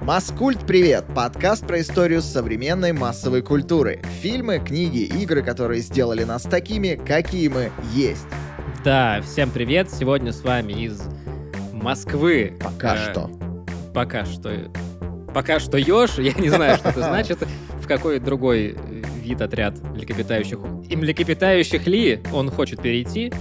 Маскульт привет! Подкаст про историю современной массовой культуры. Фильмы, книги, игры, которые сделали нас такими, какие мы есть. Да, всем привет! Сегодня с вами из Москвы. Пока э, что. Пока что. Пока что Ёж, я не знаю, что это значит. В какой другой вид отряд млекопитающих. И млекопитающих ли он хочет перейти?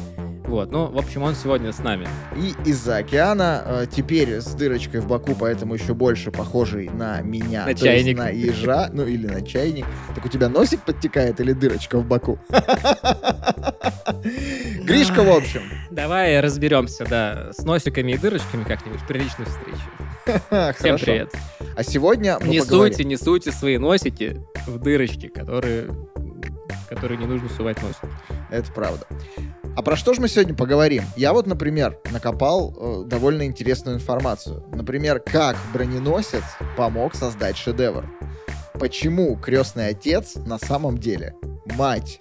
Вот, ну, в общем, он сегодня с нами. И из-за океана, э, теперь с дырочкой в боку, поэтому еще больше похожий на меня. На чайник. на ежа, ну или на чайник. Так у тебя носик подтекает или дырочка в боку? Гришка, в общем. Давай разберемся, да, с носиками и дырочками как-нибудь при личной встрече. Всем привет. А сегодня мы Не поговорим... суйте, не суйте свои носики в дырочки, которые, которые не нужно сувать носик. Это правда. А про что же мы сегодня поговорим? Я вот, например, накопал э, довольно интересную информацию. Например, как броненосец помог создать шедевр. Почему крестный отец на самом деле мать?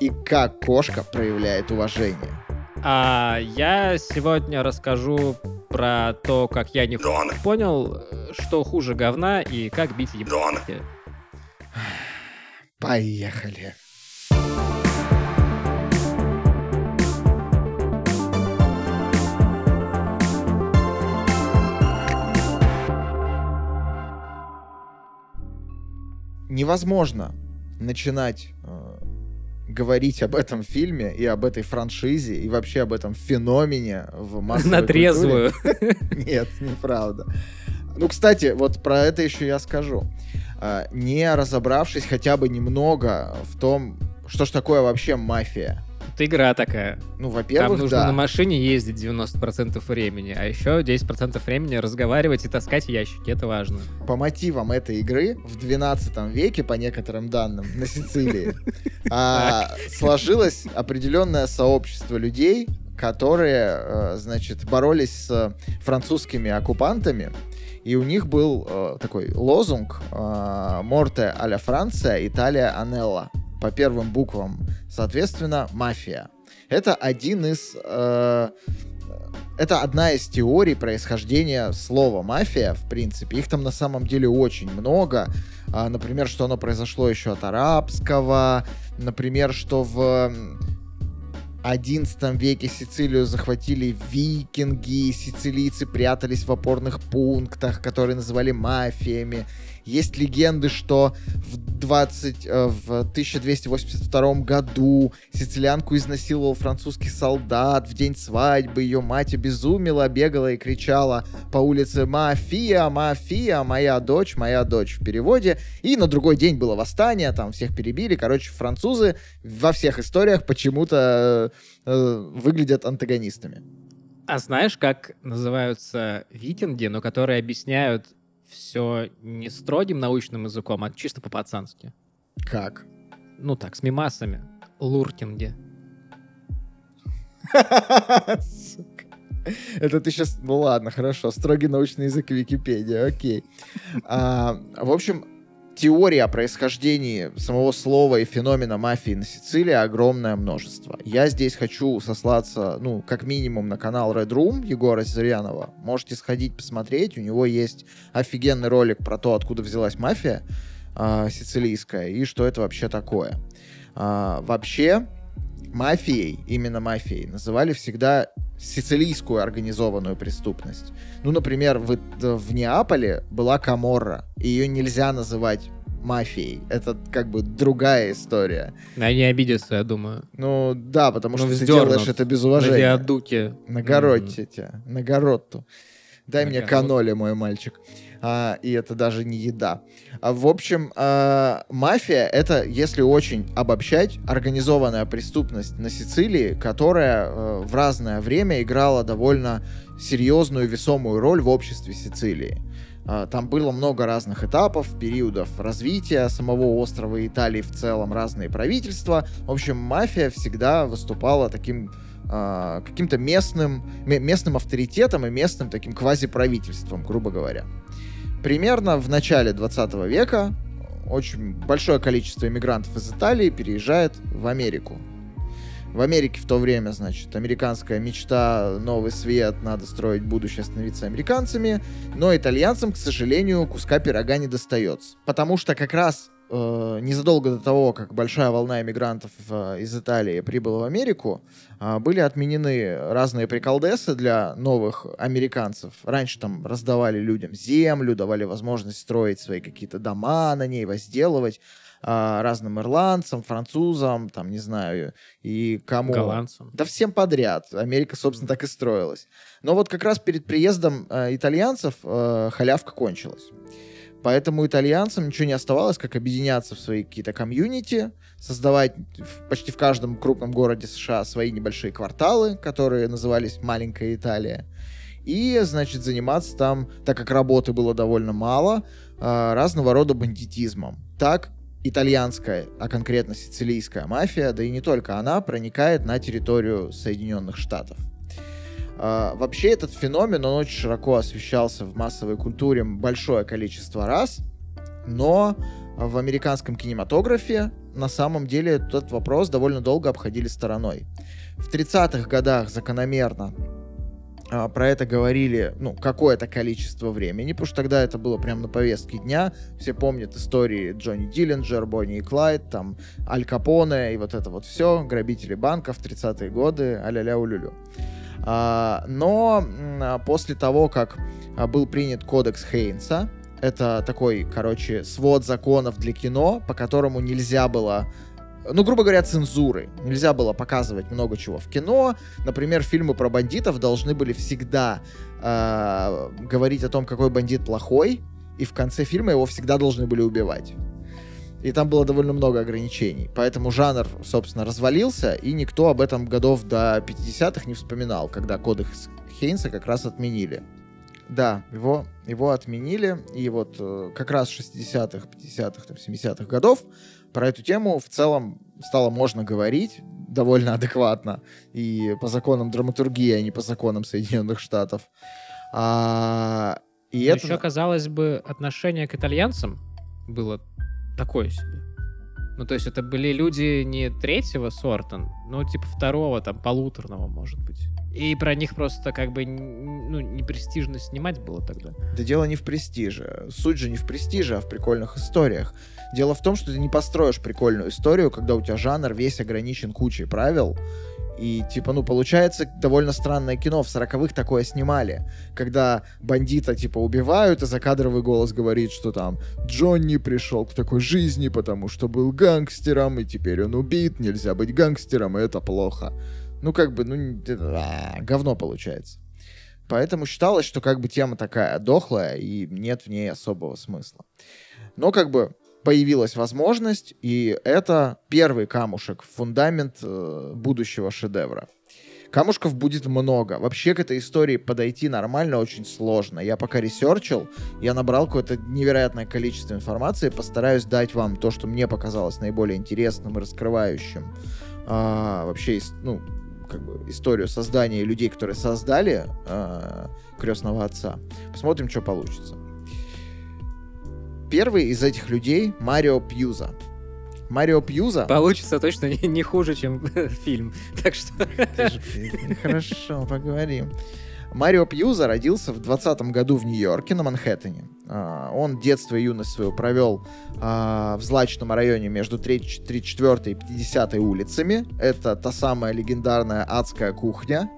И как кошка проявляет уважение? А я сегодня расскажу про то, как я не Дон. понял, что хуже говна и как бить ебаки. Поехали. невозможно начинать э, говорить об этом фильме и об этой франшизе и вообще об этом феномене в массовой На трезвую. Нет, неправда. Ну, кстати, вот про это еще я скажу. Э, не разобравшись хотя бы немного в том, что ж такое вообще мафия. Это игра такая. Ну, во-первых, Там нужно да. на машине ездить 90% времени, а еще 10% времени разговаривать и таскать ящики. Это важно. По мотивам этой игры в 12 веке, по некоторым данным, на Сицилии а, сложилось определенное сообщество людей, которые, э, значит, боролись с французскими оккупантами, и у них был э, такой лозунг «Морте аля Франция, Италия Анелла» по первым буквам, соответственно, мафия. Это один из... Э, это одна из теорий происхождения слова мафия, в принципе. Их там на самом деле очень много. А, например, что оно произошло еще от арабского. Например, что в XI веке Сицилию захватили викинги, сицилийцы прятались в опорных пунктах, которые называли мафиями. Есть легенды, что в, 20, э, в 1282 году сицилианку изнасиловал французский солдат. В день свадьбы ее мать обезумела, бегала и кричала по улице «Мафия, мафия, моя дочь, моя дочь» в переводе. И на другой день было восстание, там всех перебили. Короче, французы во всех историях почему-то э, выглядят антагонистами. А знаешь, как называются викинги, но которые объясняют все не строгим научным языком, а чисто по-пацански. Как? Ну так, с мимасами. Луркинги. Это ты сейчас... Ну ладно, хорошо. Строгий научный язык Википедия, окей. А, в общем, теория о происхождении самого слова и феномена мафии на Сицилии огромное множество. Я здесь хочу сослаться, ну, как минимум на канал Red Room Егора Зырянова. Можете сходить посмотреть, у него есть офигенный ролик про то, откуда взялась мафия э, сицилийская и что это вообще такое. Э, вообще, мафией, именно мафией, называли всегда сицилийскую организованную преступность. Ну, например, в, в Неаполе была Каморра, и ее нельзя называть мафией. Это как бы другая история. Они обидятся, я думаю. Ну, да, потому ну, что ты делаешь это без уважения. На виадуке. Нагородьте mm-hmm. тебя, нагородту. Дай на мне каноли, мой мальчик а, и это даже не еда. А, в общем, а, мафия — это, если очень обобщать, организованная преступность на Сицилии, которая а, в разное время играла довольно серьезную весомую роль в обществе Сицилии. А, там было много разных этапов, периодов развития самого острова Италии в целом, разные правительства. В общем, мафия всегда выступала таким а, каким-то местным, местным авторитетом и местным таким квазиправительством, грубо говоря. примерно в начале 20 века очень большое количество иммигрантов из Италии переезжает в Америку. В Америке в то время, значит, американская мечта, новый свет, надо строить будущее, становиться американцами, но итальянцам, к сожалению, куска пирога не достается. Потому что как раз э, незадолго до того, как большая волна иммигрантов э, из Италии прибыла в Америку, э, были отменены разные приколдесы для новых американцев. Раньше там раздавали людям землю, давали возможность строить свои какие-то дома на ней, возделывать э, разным ирландцам, французам, там, не знаю, и кому. Голландцам. Да всем подряд. Америка, собственно, так и строилась. Но вот как раз перед приездом э, итальянцев э, халявка кончилась. Поэтому итальянцам ничего не оставалось, как объединяться в свои какие-то комьюнити, создавать в, почти в каждом крупном городе США свои небольшие кварталы, которые назывались «Маленькая Италия». И, значит, заниматься там, так как работы было довольно мало, э, разного рода бандитизмом. Так итальянская, а конкретно сицилийская мафия, да и не только она, проникает на территорию Соединенных Штатов. Uh, вообще этот феномен, он очень широко освещался в массовой культуре большое количество раз, но в американском кинематографе на самом деле этот вопрос довольно долго обходили стороной. В 30-х годах закономерно а, про это говорили, ну, какое-то количество времени, потому что тогда это было прямо на повестке дня. Все помнят истории Джонни Диллинджер, Бонни и Клайд, там, Аль Капоне и вот это вот все, грабители банков, 30-е годы, а-ля-ля улюлю. А, но а, после того, как а, был принят кодекс Хейнса, это такой, короче, свод законов для кино, по которому нельзя было ну, грубо говоря, цензуры. Нельзя было показывать много чего в кино. Например, фильмы про бандитов должны были всегда э, говорить о том, какой бандит плохой, и в конце фильма его всегда должны были убивать. И там было довольно много ограничений. Поэтому жанр, собственно, развалился, и никто об этом годов до 50-х не вспоминал, когда кодекс Хейнса как раз отменили. Да, его, его отменили, и вот э, как раз 60-х, 50-х, 70-х годов про эту тему в целом стало можно говорить довольно адекватно и по законам драматургии, а не по законам Соединенных Штатов. А, и Но это... Еще, казалось бы, отношение к итальянцам было такое себе. Ну, то есть это были люди не третьего сорта, но типа второго, там, полуторного, может быть. И про них просто как бы ну, не престижно снимать было тогда. Да дело не в престиже. Суть же не в престиже, а в прикольных историях. Дело в том, что ты не построишь прикольную историю, когда у тебя жанр весь ограничен кучей правил, и, типа, ну, получается довольно странное кино. В сороковых такое снимали. Когда бандита, типа, убивают, и закадровый голос говорит, что там Джонни пришел к такой жизни, потому что был гангстером, и теперь он убит, нельзя быть гангстером, и это плохо. Ну, как бы, ну, а, говно получается. Поэтому считалось, что как бы тема такая дохлая, и нет в ней особого смысла. Но как бы появилась возможность, и это первый камушек, фундамент э, будущего шедевра. Камушков будет много. Вообще к этой истории подойти нормально очень сложно. Я пока research ил, я набрал какое-то невероятное количество информации, постараюсь дать вам то, что мне показалось наиболее интересным и раскрывающим. А, вообще, ну, как бы историю создания людей, которые создали а, крестного отца. Посмотрим, что получится. Первый из этих людей Марио Пьюза. Марио Пьюза... Получится точно не, не хуже, чем фильм. Так что... Хорошо, поговорим. Марио Пьюза родился в 20 году в Нью-Йорке на Манхэттене. А, он детство и юность свою провел а, в злачном районе между 34 и 50 улицами. Это та самая легендарная адская кухня.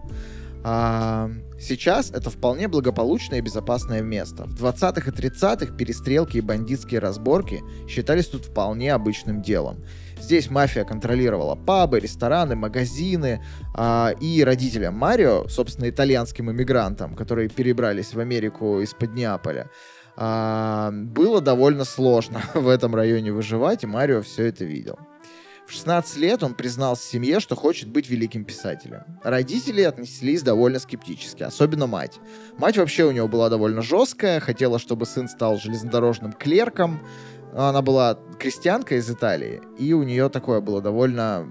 А, сейчас это вполне благополучное и безопасное место. В 20-х и 30-х перестрелки и бандитские разборки считались тут вполне обычным делом. Здесь мафия контролировала пабы, рестораны, магазины, а, и родителям Марио, собственно, итальянским иммигрантам, которые перебрались в Америку из-под Неаполя, а, было довольно сложно в этом районе выживать, и Марио все это видел. В 16 лет он признался семье, что хочет быть великим писателем. Родители отнеслись довольно скептически, особенно мать. Мать вообще у него была довольно жесткая, хотела, чтобы сын стал железнодорожным клерком. Она была крестьянка из Италии, и у нее такое было довольно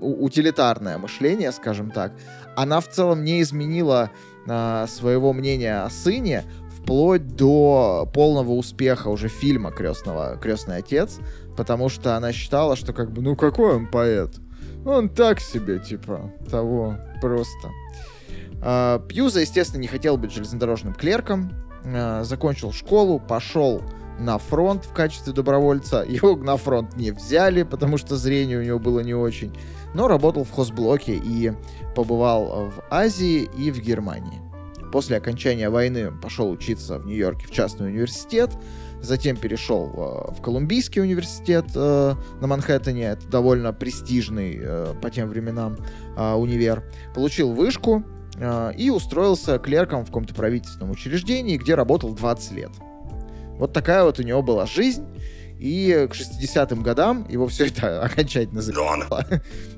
утилитарное мышление, скажем так. Она в целом не изменила а, своего мнения о сыне, вплоть до полного успеха уже фильма «Крестного, «Крестный отец», потому что она считала, что как бы, ну какой он поэт? Он так себе, типа, того, просто. А, Пьюза, естественно, не хотел быть железнодорожным клерком, а, закончил школу, пошел на фронт в качестве добровольца. Его на фронт не взяли, потому что зрение у него было не очень. Но работал в хозблоке и побывал в Азии и в Германии. После окончания войны пошел учиться в Нью-Йорке в частный университет, затем перешел э, в Колумбийский университет э, на Манхэттене, это довольно престижный э, по тем временам универ, получил вышку и устроился клерком в каком-то правительственном учреждении, где работал 20 лет. Вот такая вот у него была жизнь. И к 60-м годам его все это окончательно заебало.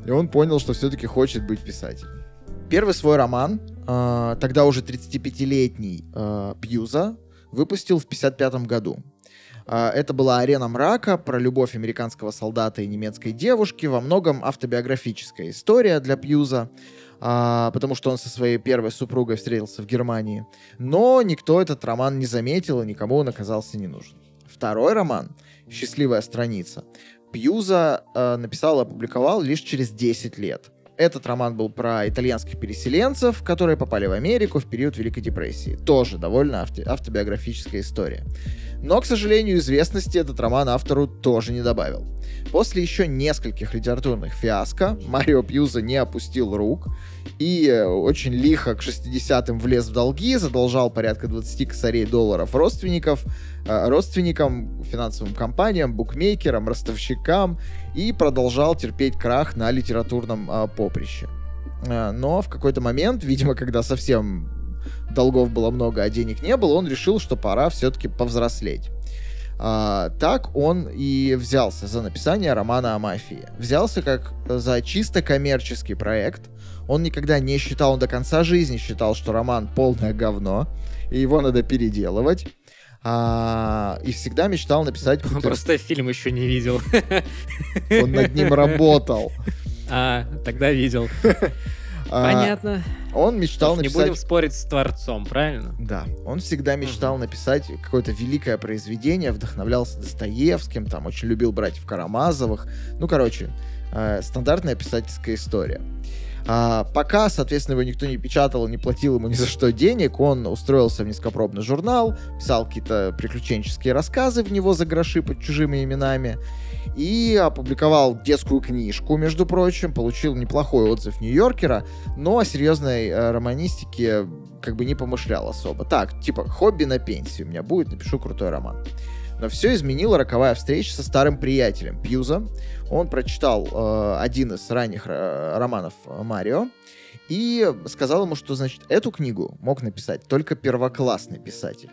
И он понял, что все-таки хочет быть писателем. Первый свой роман, тогда уже 35-летний э, Пьюза, выпустил в 55 году. Э, это была «Арена мрака» про любовь американского солдата и немецкой девушки, во многом автобиографическая история для Пьюза а, потому что он со своей первой супругой встретился в Германии. Но никто этот роман не заметил, и никому он оказался не нужен. Второй роман «Счастливая страница» Пьюза э, написал и опубликовал лишь через 10 лет. Этот роман был про итальянских переселенцев, которые попали в Америку в период Великой депрессии. Тоже довольно авто автобиографическая история. Но, к сожалению, известности этот роман автору тоже не добавил. После еще нескольких литературных фиаско Марио Пьюза не опустил рук и э, очень лихо к 60-м влез в долги, задолжал порядка 20 косарей долларов родственников, э, родственникам, финансовым компаниям, букмекерам, ростовщикам и продолжал терпеть крах на литературном э, поприще. Но в какой-то момент, видимо, когда совсем долгов было много, а денег не было, он решил, что пора все-таки повзрослеть. А, так он и взялся за написание романа о мафии. Взялся как за чисто коммерческий проект. Он никогда не считал, он до конца жизни считал, что роман полное говно, и его надо переделывать. А, и всегда мечтал написать... Он просто фильм еще не видел. Он над ним работал. А, тогда видел. А, Понятно. Он мечтал написать... Не будем спорить с Творцом, правильно? Да. Он всегда мечтал написать какое-то великое произведение, вдохновлялся Достоевским, там очень любил братьев Карамазовых. Ну, короче, э, стандартная писательская история. А, пока, соответственно, его никто не печатал, не платил ему ни за что денег, он устроился в низкопробный журнал, писал какие-то приключенческие рассказы в него за гроши под чужими именами и опубликовал детскую книжку, между прочим, получил неплохой отзыв Нью-Йоркера, но о серьезной э, романистике как бы не помышлял особо. Так, типа, хобби на пенсии у меня будет, напишу крутой роман. Но все изменила роковая встреча со старым приятелем Пьюза. Он прочитал э, один из ранних э, романов Марио и сказал ему, что, значит, эту книгу мог написать только первоклассный писатель.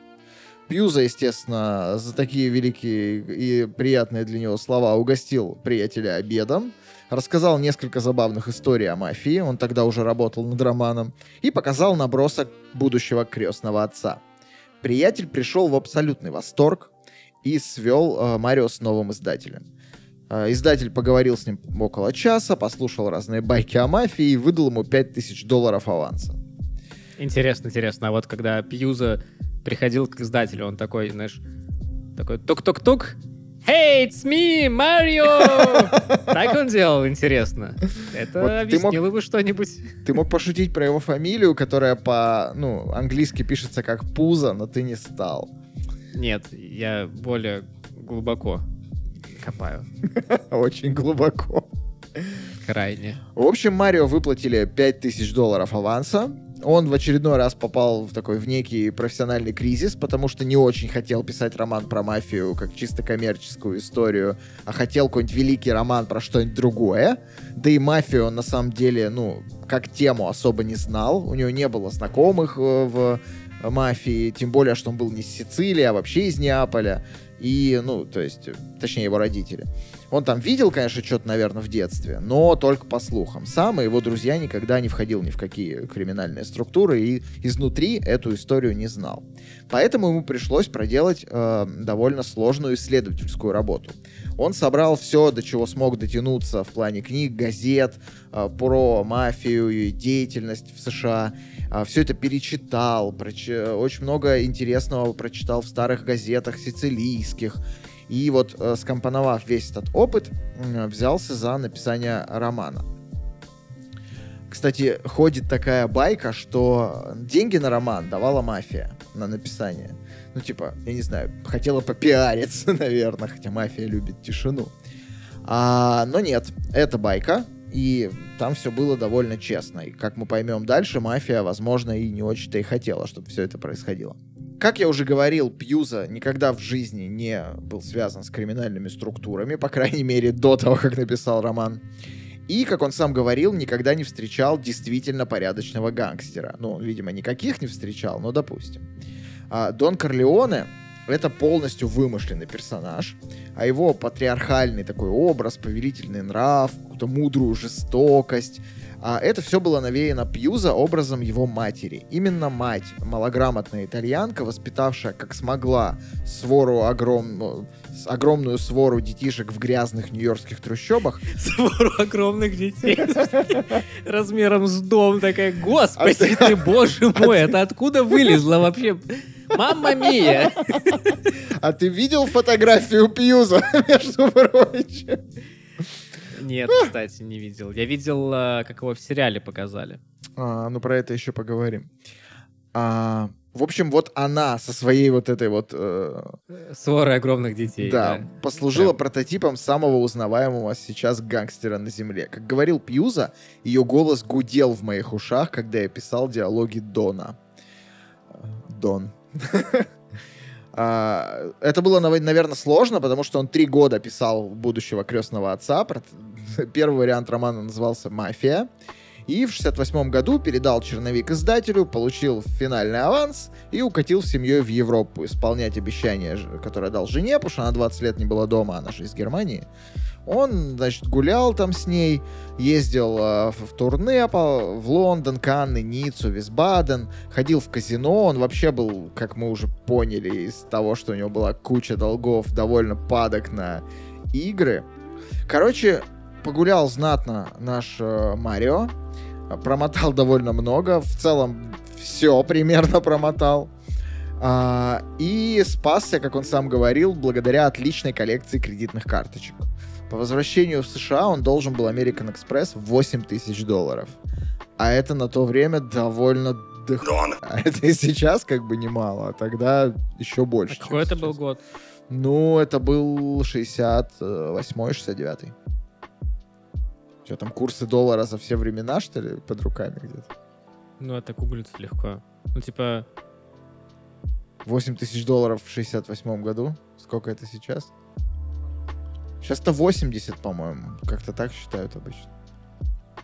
Пьюза, естественно, за такие великие и приятные для него слова угостил приятеля обедом, рассказал несколько забавных историй о мафии, он тогда уже работал над романом, и показал набросок будущего крестного отца. Приятель пришел в абсолютный восторг и свел э, Марио с новым издателем. Э, издатель поговорил с ним около часа, послушал разные байки о мафии и выдал ему 5000 долларов аванса. Интересно, интересно. А вот когда Пьюза приходил к издателю, он такой, знаешь, такой тук-тук-тук, Hey, it's me, Марио! Так он делал, интересно. Это вот объяснило мог, бы что-нибудь. Ты мог пошутить про его фамилию, которая по, ну, английски пишется как Пуза, но ты не стал. Нет, я более глубоко копаю. Очень глубоко. Крайне. В общем, Марио выплатили 5000 долларов аванса, он в очередной раз попал в такой в некий профессиональный кризис, потому что не очень хотел писать роман про мафию как чисто коммерческую историю, а хотел какой-нибудь великий роман про что-нибудь другое. Да и мафию он на самом деле, ну, как тему особо не знал. У него не было знакомых э, в мафии, тем более, что он был не из Сицилии, а вообще из Неаполя. И, ну, то есть, точнее, его родители. Он там видел, конечно, что-то, наверное, в детстве, но только по слухам. Сам и его друзья никогда не входил ни в какие криминальные структуры и изнутри эту историю не знал. Поэтому ему пришлось проделать э, довольно сложную исследовательскую работу. Он собрал все, до чего смог дотянуться в плане книг, газет э, про мафию и деятельность в США. Э, все это перечитал, проч... очень много интересного прочитал в старых газетах сицилийских. И вот, э, скомпоновав весь этот опыт, взялся за написание романа. Кстати, ходит такая байка, что деньги на роман давала мафия на написание. Ну, типа, я не знаю, хотела попиариться, наверное, хотя мафия любит тишину. А, но нет, это байка, и там все было довольно честно. И как мы поймем дальше, мафия, возможно, и не очень-то и хотела, чтобы все это происходило. Как я уже говорил, Пьюза никогда в жизни не был связан с криминальными структурами, по крайней мере, до того, как написал роман. И, как он сам говорил, никогда не встречал действительно порядочного гангстера. Ну, видимо, никаких не встречал, но допустим. А Дон Корлеоне — это полностью вымышленный персонаж, а его патриархальный такой образ, повелительный нрав, какую-то мудрую жестокость, а это все было навеяно Пьюза образом его матери. Именно мать, малограмотная итальянка, воспитавшая как смогла свору огромную, огромную свору детишек в грязных нью-йоркских трущобах. Свору огромных детей. Размером с дом такая, господи ты, боже мой, это откуда вылезла вообще? Мамма мия! А ты видел фотографию Пьюза, между прочим? Нет, кстати, не видел. Я видел, а, как его в сериале показали. А, ну, про это еще поговорим. А, в общем, вот она со своей вот этой вот... Э, Сворой огромных детей. Да, да. послужила Прям. прототипом самого узнаваемого сейчас гангстера на Земле. Как говорил Пьюза, ее голос гудел в моих ушах, когда я писал диалоги Дона. Дон. А, это было, наверное, сложно, потому что он три года писал будущего крестного отца. Первый вариант романа назывался «Мафия». И в 68 году передал черновик издателю, получил финальный аванс и укатил с семьей в Европу исполнять обещание, которое дал жене, потому что она 20 лет не была дома, она же из Германии. Он, значит, гулял там с ней, ездил э, в, в турне по, в Лондон, Канны, Ниццу, Висбаден, ходил в казино. Он вообще был, как мы уже поняли из того, что у него была куча долгов, довольно падок на игры. Короче, погулял знатно наш э, Марио, промотал довольно много, в целом все примерно промотал. А, и спасся, как он сам говорил, благодаря отличной коллекции кредитных карточек. По возвращению в США он должен был American Express 8 тысяч долларов. А это на то время довольно дох... А это и сейчас как бы немало, а тогда еще больше. А какой это был год? Ну, это был 68-й, 69-й. Что там, курсы доллара за все времена, что ли, под руками где-то? Ну, это гуглится легко. Ну, типа... 8 тысяч долларов в 68 году. Сколько это сейчас? Сейчас-то 80, по-моему. Как-то так считают обычно.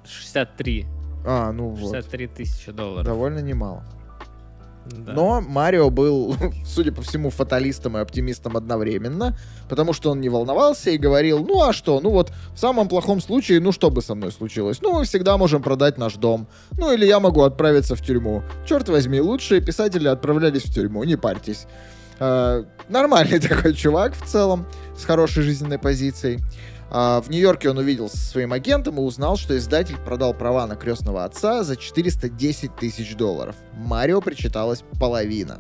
63. А, ну 63 вот. 63 тысячи долларов. Довольно немало. Да. Но Марио был, судя по всему, фаталистом и оптимистом одновременно, потому что он не волновался и говорил, ну а что, ну вот в самом плохом случае, ну что бы со мной случилось? Ну мы всегда можем продать наш дом. Ну или я могу отправиться в тюрьму. Черт возьми, лучшие писатели отправлялись в тюрьму, не парьтесь. Э, нормальный такой чувак в целом, с хорошей жизненной позицией. А, в Нью-Йорке он увиделся со своим агентом и узнал, что издатель продал права на крестного отца за 410 тысяч долларов. Марио причиталась половина.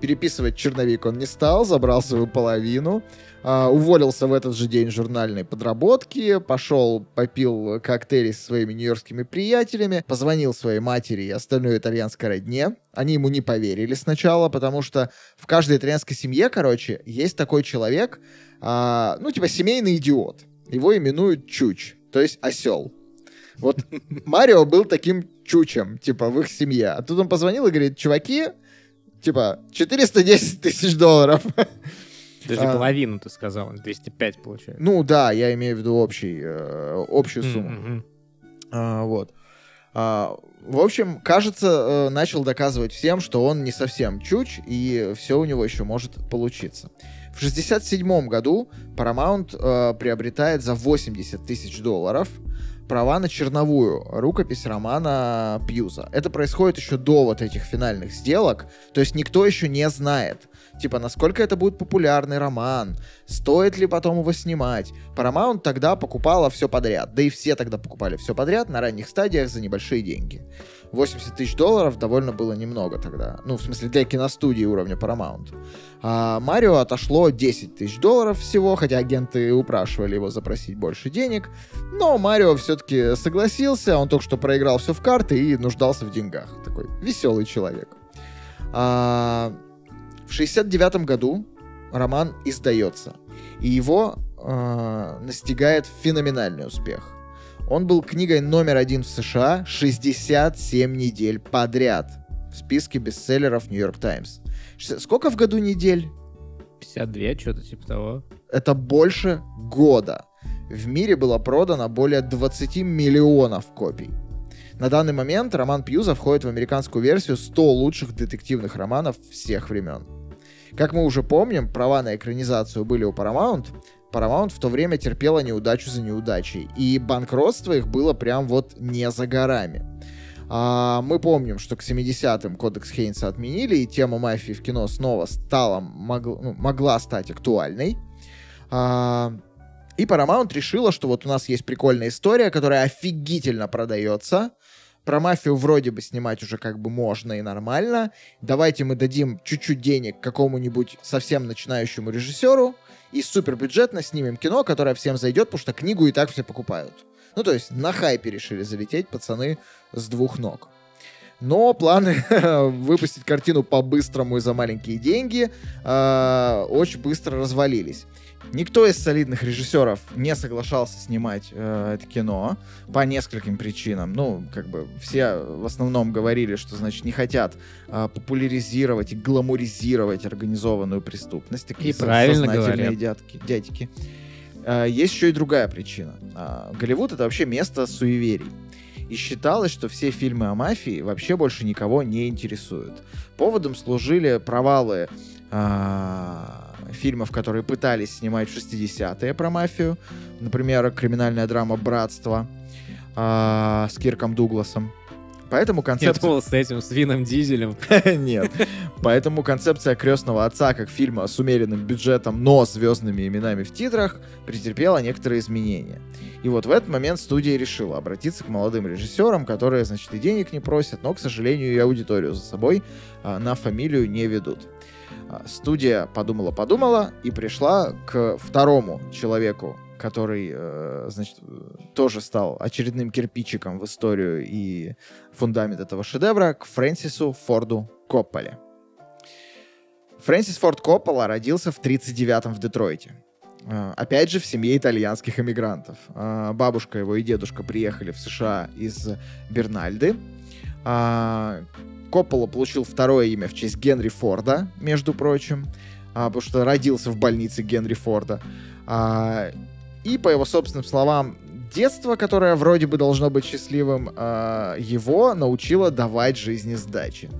Переписывать черновик он не стал, забрал свою половину, Uh, уволился в этот же день журнальной подработки, пошел, попил коктейли со своими нью-йоркскими приятелями, позвонил своей матери и остальной итальянской родне. Они ему не поверили сначала, потому что в каждой итальянской семье, короче, есть такой человек, uh, ну, типа семейный идиот. Его именуют Чуч, то есть осел. Вот Марио был таким чучем, типа, в их семье. А тут он позвонил и говорит, чуваки, типа, 410 тысяч долларов. Даже а, половину ты сказал, 205 получается. Ну да, я имею в виду общий, э, общую сумму. Mm-hmm. А, вот. А, в общем, кажется, э, начал доказывать всем, что он не совсем чуч, и все у него еще может получиться. В 67 году Paramount э, приобретает за 80 тысяч долларов права на черновую рукопись романа Пьюза. Это происходит еще до вот этих финальных сделок, то есть никто еще не знает, типа, насколько это будет популярный роман, стоит ли потом его снимать. Paramount тогда покупала все подряд, да и все тогда покупали все подряд на ранних стадиях за небольшие деньги. 80 тысяч долларов довольно было немного тогда. Ну, в смысле, для киностудии уровня Paramount. А Марио отошло 10 тысяч долларов всего, хотя агенты упрашивали его запросить больше денег. Но Марио все-таки согласился, он только что проиграл все в карты и нуждался в деньгах. Такой веселый человек. А, в 69 году роман издается, и его э, настигает феноменальный успех. Он был книгой номер один в США 67 недель подряд в списке бестселлеров Нью-Йорк Таймс. Сколько в году недель? 52, что-то типа того. Это больше года. В мире было продано более 20 миллионов копий. На данный момент роман Пьюза входит в американскую версию 100 лучших детективных романов всех времен. Как мы уже помним, права на экранизацию были у Paramount, Paramount в то время терпела неудачу за неудачей, и банкротство их было прям вот не за горами. А, мы помним, что к 70-м кодекс Хейнса отменили, и тема мафии в кино снова стала, мог, ну, могла стать актуальной. А, и Paramount решила, что вот у нас есть прикольная история, которая офигительно продается, про мафию вроде бы снимать уже как бы можно и нормально. Давайте мы дадим чуть-чуть денег какому-нибудь совсем начинающему режиссеру, и супербюджетно снимем кино, которое всем зайдет, потому что книгу и так все покупают. Ну, то есть на хайпе решили залететь пацаны с двух ног. Но планы выпустить картину по-быстрому и за маленькие деньги э, очень быстро развалились. Никто из солидных режиссеров не соглашался снимать э, это кино по нескольким причинам. Ну, как бы все в основном говорили, что, значит, не хотят э, популяризировать и гламуризировать организованную преступность. Такие и правильно говорят. Дядки, дядьки. Э, есть еще и другая причина. Э, Голливуд — это вообще место суеверий. И считалось, что все фильмы о мафии вообще больше никого не интересуют. Поводом служили провалы э, фильмов, которые пытались снимать в 60-е про мафию. Например, криминальная драма «Братство» э, с Кирком Дугласом. Поэтому концепция... Я думал, с этим, с Вином Дизелем. Нет. Поэтому концепция «Крестного отца» как фильма с умеренным бюджетом, но звездными именами в титрах претерпела некоторые изменения. И вот в этот момент студия решила обратиться к молодым режиссерам, которые, значит, и денег не просят, но, к сожалению, и аудиторию за собой а, на фамилию не ведут. А, студия подумала-подумала и пришла к второму человеку, который, э, значит, тоже стал очередным кирпичиком в историю и фундамент этого шедевра, к Фрэнсису Форду Копполе. Фрэнсис Форд Коппола родился в 1939-м в Детройте. А, опять же, в семье итальянских эмигрантов. А, бабушка его и дедушка приехали в США из Бернальды. Коппола получил второе имя в честь Генри Форда, между прочим, а, потому что родился в больнице Генри Форда. А, и, по его собственным словам, детство, которое вроде бы должно быть счастливым, а, его научило давать жизни сдачи.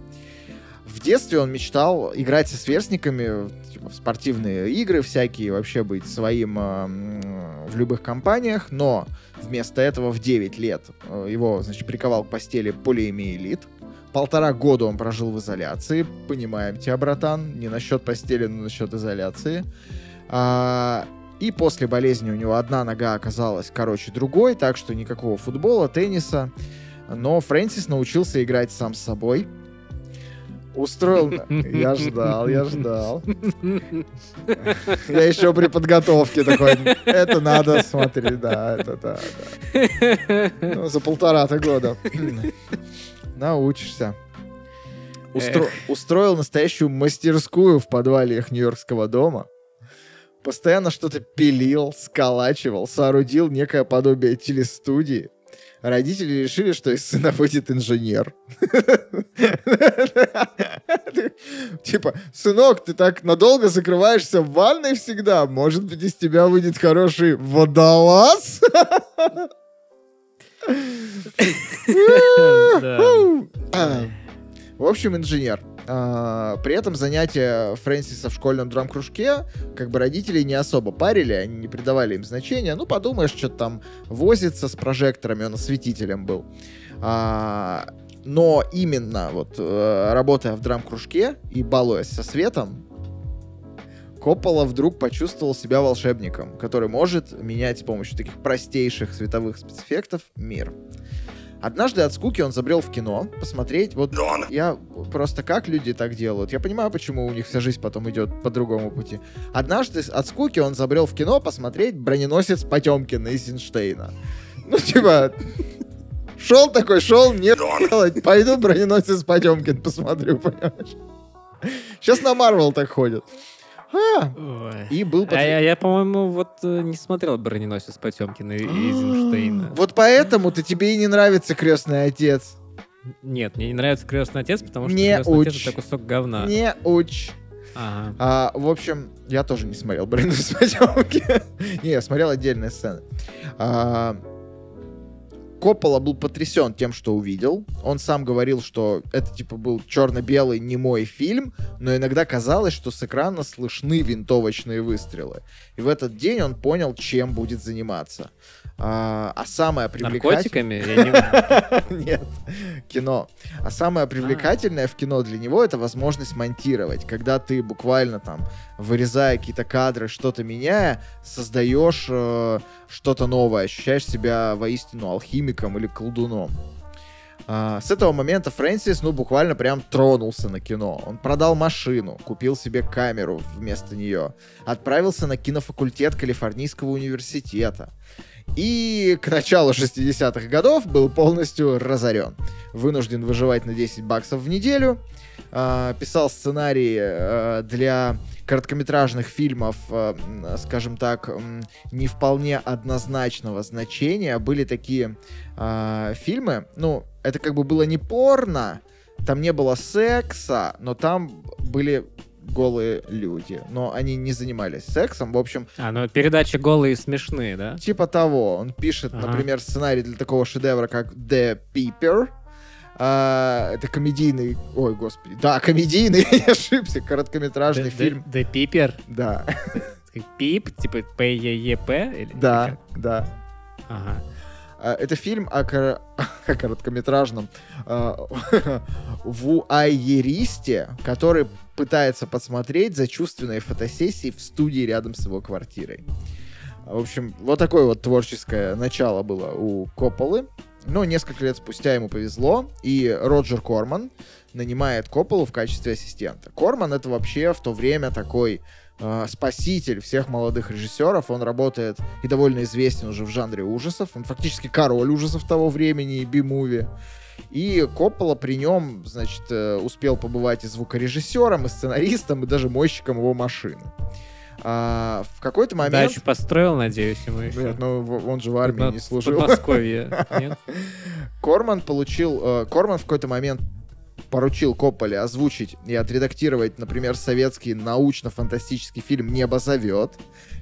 В детстве он мечтал играть со сверстниками в спортивные игры всякие, вообще быть своим э, в любых компаниях, но вместо этого в 9 лет э, его, значит, приковал к постели полиэмиелит, Полтора года он прожил в изоляции. Понимаем тебя, братан. Не насчет постели, но насчет изоляции. А, и после болезни у него одна нога оказалась короче другой, так что никакого футбола, тенниса. Но Фрэнсис научился играть сам с собой. Устроил... Я ждал, я ждал. Я еще при подготовке такой, это надо смотреть, да, это да, да. Ну, за полтора-то года. Научишься. Устро... Устроил настоящую мастерскую в подвале их Нью-Йоркского дома. Постоянно что-то пилил, сколачивал, соорудил некое подобие телестудии. Родители решили, что из сына выйдет инженер. Типа, сынок, ты так надолго закрываешься в ванной всегда. Может быть, из тебя выйдет хороший водолаз? В общем, инженер. А, при этом занятия Фрэнсиса в школьном драм-кружке, как бы родители не особо парили, они не придавали им значения. Ну, подумаешь, что-то там возится с прожекторами, он осветителем был. А, но именно вот э, работая в драм-кружке и балуясь со светом, Коппола вдруг почувствовал себя волшебником, который может менять с помощью таких простейших световых спецэффектов мир. Однажды от скуки он забрел в кино посмотреть. Вот я просто как люди так делают. Я понимаю, почему у них вся жизнь потом идет по другому пути. Однажды от скуки он забрел в кино посмотреть броненосец Потемкина из Эйзенштейна. Ну, типа, шел такой, шел, не делать. Пойду броненосец Потемкин посмотрю, понимаешь? Сейчас на Марвел так ходят. А, и был А потом- я, я, по-моему, вот э, не смотрел «Броненосец Потемкина» и Эйзенштейна. Вот поэтому-то тебе и не нравится крестный отец. Нет, мне не нравится «Крестный отец», потому что Не «Крестный отец» уч. это кусок говна. Не уч. Ага. А, в общем, я тоже не смотрел Брэндон Потемки. Не, я смотрел отдельные сцены. А, Коппола был потрясен тем, что увидел. Он сам говорил, что это типа был черно-белый немой фильм, но иногда казалось, что с экрана слышны винтовочные выстрелы. И в этот день он понял, чем будет заниматься. А, а самое привлекательное... Наркотиками? Нет, кино. А самое привлекательное в кино для него это возможность монтировать. Когда ты буквально там, вырезая какие-то кадры, что-то меняя, создаешь э, что-то новое, ощущаешь себя воистину алхимиком или колдуном. А, с этого момента Фрэнсис, ну, буквально прям тронулся на кино. Он продал машину, купил себе камеру вместо нее, отправился на кинофакультет Калифорнийского университета. И к началу 60-х годов был полностью разорен. Вынужден выживать на 10 баксов в неделю. А, писал сценарии э, для короткометражных фильмов, э, скажем так, не вполне однозначного значения. Были такие а, фильмы, ну, это как бы было не порно, там не было секса, но там были голые люди. Но они не занимались сексом. В общем, А, ну передачи голые и смешные, да? Типа того. Он пишет, Ага. например, сценарий для такого шедевра, как The Peeper. А, это комедийный... Ой, господи. Да, комедийный, я ошибся. Короткометражный The- фильм. The Peeper. Да, Peep, типа P-E-E-P? или- да, да. Ага. А, Это фильм о, кор- о короткометражном а, вуайеристе, который пытается подсмотреть за чувственной фотосессией в студии рядом с его квартирой. В общем, вот такое вот творческое начало было у Копполы. Но несколько лет спустя ему повезло, и Роджер Корман нанимает Копполу в качестве ассистента. Корман это вообще в то время такой э, спаситель всех молодых режиссеров. Он работает и довольно известен уже в жанре ужасов. Он фактически король ужасов того времени и би-муви. И Коппола при нем, значит, э, успел побывать и звукорежиссером, и сценаристом, и даже мойщиком его машины. А, в какой-то момент... Дачу построил, надеюсь, ему еще. Нет, ну в- он же в армии На- не служил. Подмосковье, нет? Корман получил... э, Корман в какой-то момент поручил Копполе озвучить и отредактировать, например, советский научно-фантастический фильм «Небо зовет»,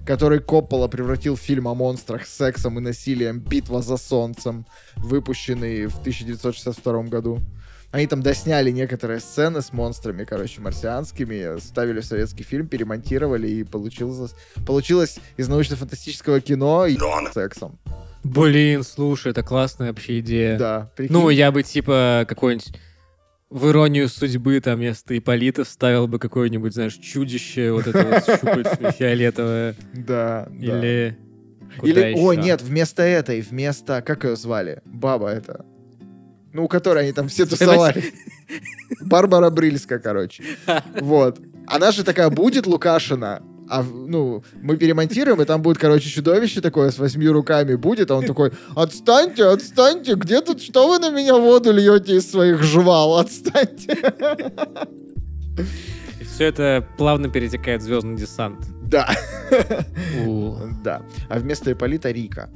который Коппола превратил в фильм о монстрах с сексом и насилием «Битва за солнцем», выпущенный в 1962 году. Они там досняли некоторые сцены с монстрами, короче, марсианскими, ставили в советский фильм, перемонтировали, и получилось, получилось из научно-фантастического кино и с сексом. Блин, слушай, это классная вообще идея. Да, прикинь. Ну, я бы типа какой-нибудь в иронию судьбы там вместо Иполита вставил бы какое-нибудь, знаешь, чудище, вот это вот с щупальцами фиолетовое. Да. Или... Или, о, нет, вместо этой, вместо, как ее звали? Баба это. Ну, у которой они там все тусовали. Барбара Брыльска, короче. Вот. Она же такая будет Лукашина, а, ну, мы перемонтируем, и там будет, короче, чудовище такое с восьми руками будет, а он такой, отстаньте, отстаньте, где тут, что вы на меня воду льете из своих жвал, отстаньте. Все это плавно перетекает в звездный десант. Да. Да. А вместо Ипполита Рика.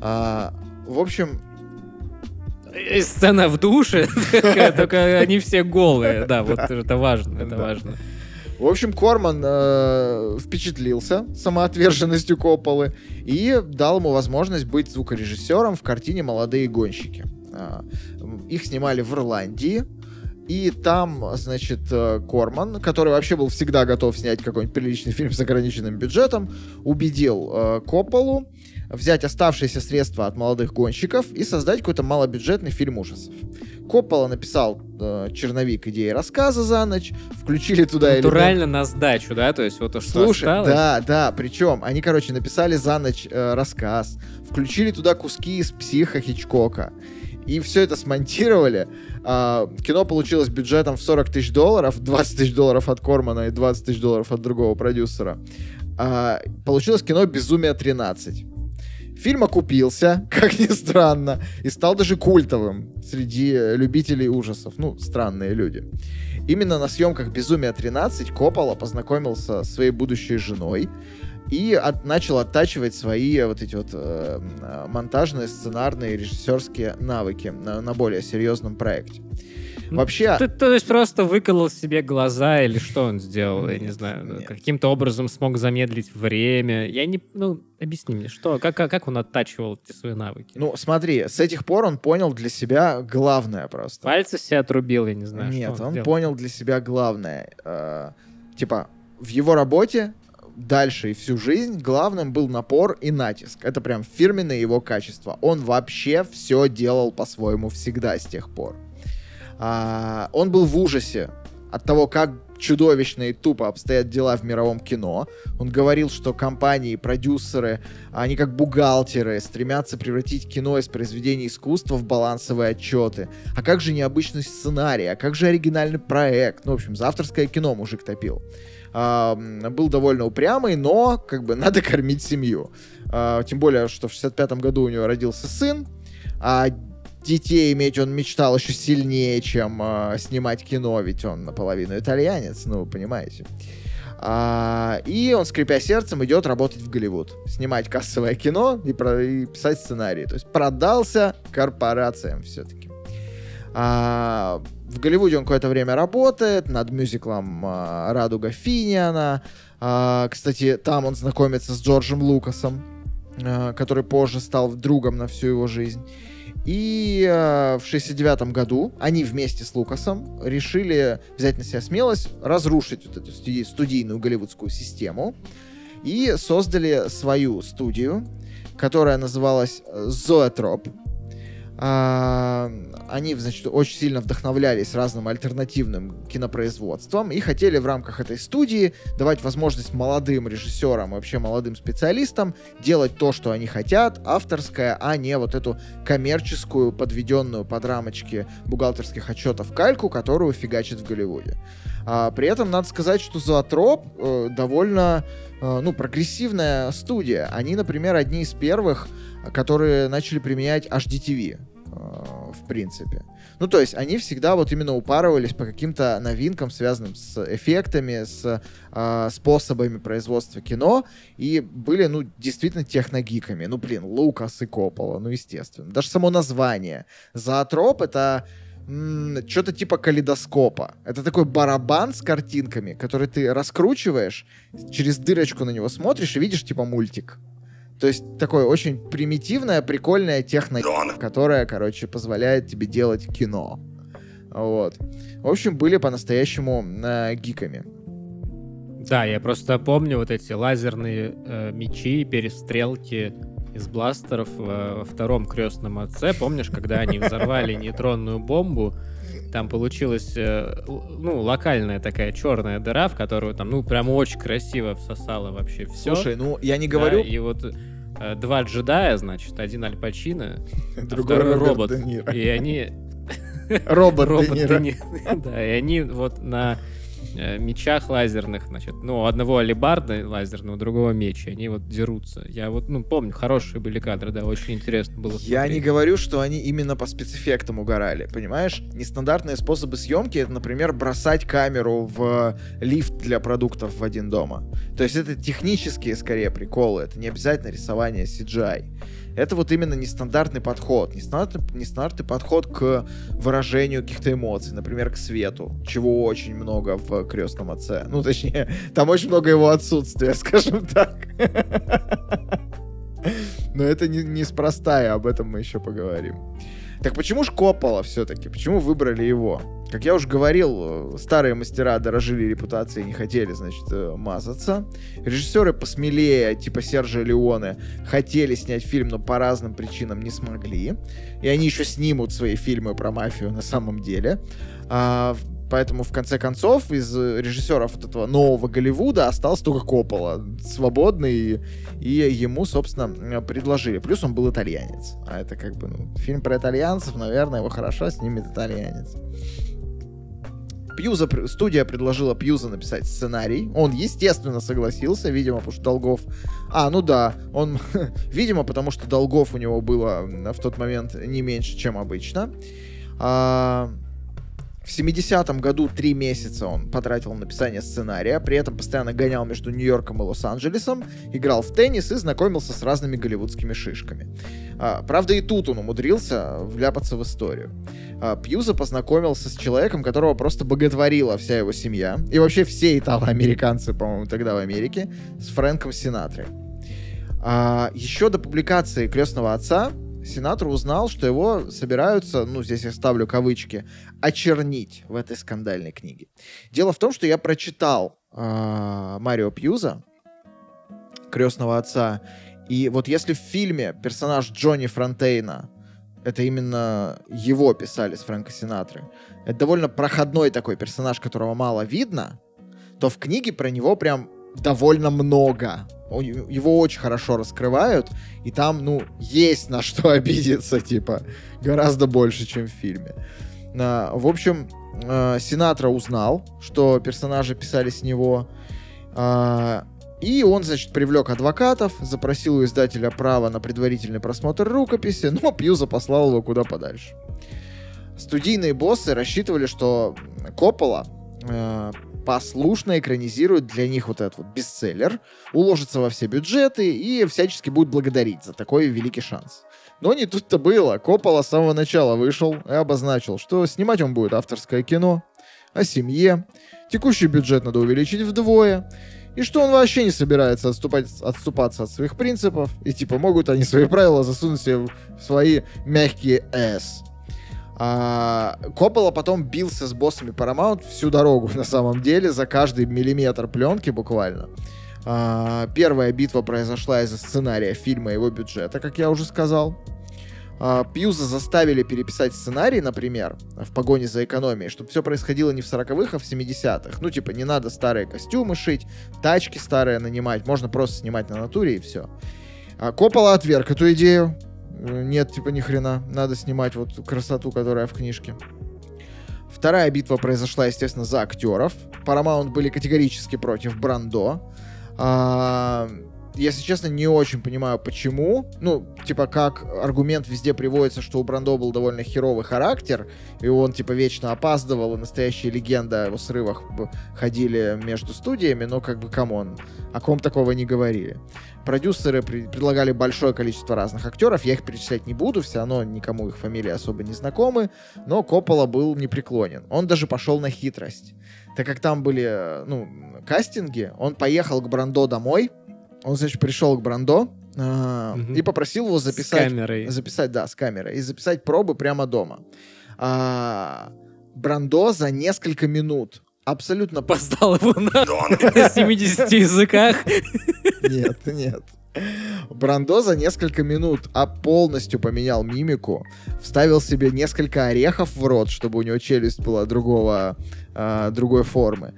А, в общем, сцена в душе, только они все голые. Да, вот это важно, это важно. В общем, Корман э, впечатлился самоотверженностью Копполы и дал ему возможность быть звукорежиссером в картине «Молодые гонщики». М, их снимали в Ирландии, И там, значит, э, Корман, который вообще был всегда готов снять какой-нибудь приличный фильм с ограниченным бюджетом, убедил э, Копполу взять оставшиеся средства от молодых гонщиков и создать какой-то малобюджетный фильм ужасов. Коппола написал э, черновик идеи рассказа за ночь, включили туда Натурально элемент... на сдачу, да? То есть вот то, что Слушай, осталось. да, да, причем они, короче, написали за ночь э, рассказ, включили туда куски из психа Хичкока, и все это смонтировали. А, кино получилось бюджетом в 40 тысяч долларов, 20 тысяч долларов от Кормана и 20 тысяч долларов от другого продюсера. А, получилось кино «Безумие 13». Фильм окупился, как ни странно, и стал даже культовым среди любителей ужасов. Ну, странные люди. Именно на съемках «Безумия 13» Коппола познакомился со своей будущей женой, и от, начал оттачивать свои вот эти вот э, монтажные, сценарные, режиссерские навыки на, на более серьезном проекте. Ну, Вообще... То, то есть просто выколол себе глаза или что он сделал, я не знаю, каким-то образом смог замедлить время. Я не... Ну, объясни мне, что, как, как, как он оттачивал эти свои навыки? Ну, смотри, с этих пор он понял для себя главное просто. Пальцы себе отрубил, я не знаю. Нет, он, он понял для себя главное. Э, типа, в его работе дальше и всю жизнь главным был напор и натиск. Это прям фирменное его качество. Он вообще все делал по-своему всегда с тех пор. А, он был в ужасе от того, как чудовищно и тупо обстоят дела в мировом кино. Он говорил, что компании, продюсеры, они как бухгалтеры стремятся превратить кино из произведений искусства в балансовые отчеты. А как же необычный сценарий? А как же оригинальный проект? Ну, в общем, за авторское кино мужик топил э, был довольно упрямый, но как бы надо кормить семью. Э, тем более, что в 65-м году у него родился сын, а детей иметь он мечтал еще сильнее, чем э, снимать кино, ведь он наполовину итальянец, ну, понимаете. А, и он, скрипя сердцем, идет работать в Голливуд. Снимать кассовое кино и, про, и писать сценарии. То есть продался корпорациям все-таки. А, в Голливуде он какое-то время работает над мюзиклом а, «Радуга Финиана». А, кстати, там он знакомится с Джорджем Лукасом, а, который позже стал другом на всю его жизнь. И э, в 69 году они вместе с Лукасом решили взять на себя смелость разрушить вот эту студи- студийную голливудскую систему и создали свою студию, которая называлась Zoetrope. А, они, значит, очень сильно вдохновлялись разным альтернативным кинопроизводством и хотели в рамках этой студии давать возможность молодым режиссерам и вообще молодым специалистам делать то, что они хотят, авторское, а не вот эту коммерческую, подведенную под рамочки бухгалтерских отчетов кальку, которую фигачит в Голливуде. А, при этом надо сказать, что Зоотроп э, довольно э, ну, прогрессивная студия. Они, например, одни из первых, которые начали применять HDTV э, в принципе. Ну, то есть они всегда вот именно упарывались по каким-то новинкам, связанным с эффектами, с э, способами производства кино, и были, ну, действительно техногиками. Ну, блин, Лукас и Коппола, ну, естественно. Даже само название. Зоотроп — это что-то типа калейдоскопа. Это такой барабан с картинками, который ты раскручиваешь, через дырочку на него смотришь и видишь типа мультик. То есть такое очень примитивная, прикольная техно, которая, короче, позволяет тебе делать кино. Вот. В общем, были по-настоящему э, гиками. Да, я просто помню вот эти лазерные э, мечи, перестрелки из бластеров э, во втором крестном отце. Помнишь, когда они взорвали нейтронную бомбу? Там получилась, э, ну, локальная такая черная дыра, в которую там, ну, прям очень красиво всосало вообще все. Слушай, ну, я не говорю... Да, и вот э, два джедая, значит, один Аль Пачино, а другой робот. И они... Робот Де Да, и они вот на мечах лазерных, значит, ну, одного алибарда лазерного, другого меч, они вот дерутся. Я вот, ну, помню, хорошие были кадры, да, очень интересно было смотреть. Я не говорю, что они именно по спецэффектам угорали, понимаешь? Нестандартные способы съемки, это, например, бросать камеру в лифт для продуктов в один дома. То есть это технические, скорее, приколы, это не обязательно рисование CGI. Это вот именно нестандартный подход. Нестандартный, нестандартный подход к выражению каких-то эмоций, например, к свету, чего очень много в «Крестном отце». Ну, точнее, там очень много его отсутствия, скажем так. Но это не, неспроста, и об этом мы еще поговорим. Так почему ж Коппола все-таки? Почему выбрали его? Как я уже говорил, старые мастера дорожили репутацией и не хотели, значит, э, мазаться. Режиссеры посмелее, типа Сержа Леоне, хотели снять фильм, но по разным причинам не смогли. И они еще снимут свои фильмы про мафию на самом деле. А, поэтому, в конце концов, из режиссеров вот этого нового Голливуда остался только Коппола, свободный, и ему, собственно, предложили. Плюс он был итальянец. А это как бы, ну, фильм про итальянцев, наверное, его хорошо снимет итальянец. Пьюза, студия предложила Пьюза написать сценарий. Он, естественно, согласился, видимо, потому что долгов... А, ну да, он, видимо, потому что долгов у него было в тот момент не меньше, чем обычно. А, в 70-м году три месяца он потратил на написание сценария, при этом постоянно гонял между Нью-Йорком и Лос-Анджелесом, играл в теннис и знакомился с разными голливудскими шишками. А, правда, и тут он умудрился вляпаться в историю. А, Пьюза познакомился с человеком, которого просто боготворила вся его семья, и вообще все итало-американцы, по-моему, тогда в Америке, с Фрэнком Синатри. А, еще до публикации «Крестного отца» сенатор узнал, что его собираются, ну, здесь я ставлю кавычки, очернить в этой скандальной книге. Дело в том, что я прочитал э, Марио Пьюза, крестного отца, и вот если в фильме персонаж Джонни Фронтейна, это именно его писали с Фрэнка Синатры, это довольно проходной такой персонаж, которого мало видно, то в книге про него прям довольно много его очень хорошо раскрывают, и там, ну, есть на что обидеться, типа, гораздо больше, чем в фильме. А, в общем, а, Синатра узнал, что персонажи писали с него, а, и он, значит, привлек адвокатов, запросил у издателя право на предварительный просмотр рукописи, но Пьюза послал его куда подальше. Студийные боссы рассчитывали, что Коппола послушно экранизирует для них вот этот вот бестселлер, уложится во все бюджеты и всячески будет благодарить за такой великий шанс. Но не тут-то было. Коппола с самого начала вышел и обозначил, что снимать он будет авторское кино, о семье, текущий бюджет надо увеличить вдвое, и что он вообще не собирается отступать, отступаться от своих принципов, и типа могут они свои правила засунуть себе в свои мягкие «с». А, Коппола потом бился с боссами Paramount всю дорогу, на самом деле, за каждый миллиметр пленки буквально. А, первая битва произошла из-за сценария фильма и его бюджета, как я уже сказал. А, Пьюза заставили переписать сценарий, например, в погоне за экономией, чтобы все происходило не в 40-х, а в 70-х. Ну, типа, не надо старые костюмы шить, тачки старые нанимать, можно просто снимать на натуре и все. А Коппола отверг эту идею, нет, типа, ни хрена. Надо снимать вот красоту, которая в книжке. Вторая битва произошла, естественно, за актеров. Paramount были категорически против Брандо. А, если честно, не очень понимаю, почему. Ну, типа, как аргумент везде приводится, что у Брандо был довольно херовый характер, и он, типа, вечно опаздывал, и настоящие легенды о его срывах ходили между студиями, но, как бы, come on, о ком такого не говорили. Продюсеры при- предлагали большое количество разных актеров, я их перечислять не буду, все равно никому их фамилии особо не знакомы, но Коппола был непреклонен. Он даже пошел на хитрость. Так как там были, ну, кастинги, он поехал к Брандо домой, он, значит, пришел к Брандо, а, угу. и попросил его записать... С камерой. Записать, да, с камерой. И записать пробы прямо дома. А, Брандо за несколько минут абсолютно... Поздал его на 70 языках. Нет, нет. Брандо за несколько минут а полностью поменял мимику, вставил себе несколько орехов в рот, чтобы у него челюсть была другого, э, другой формы.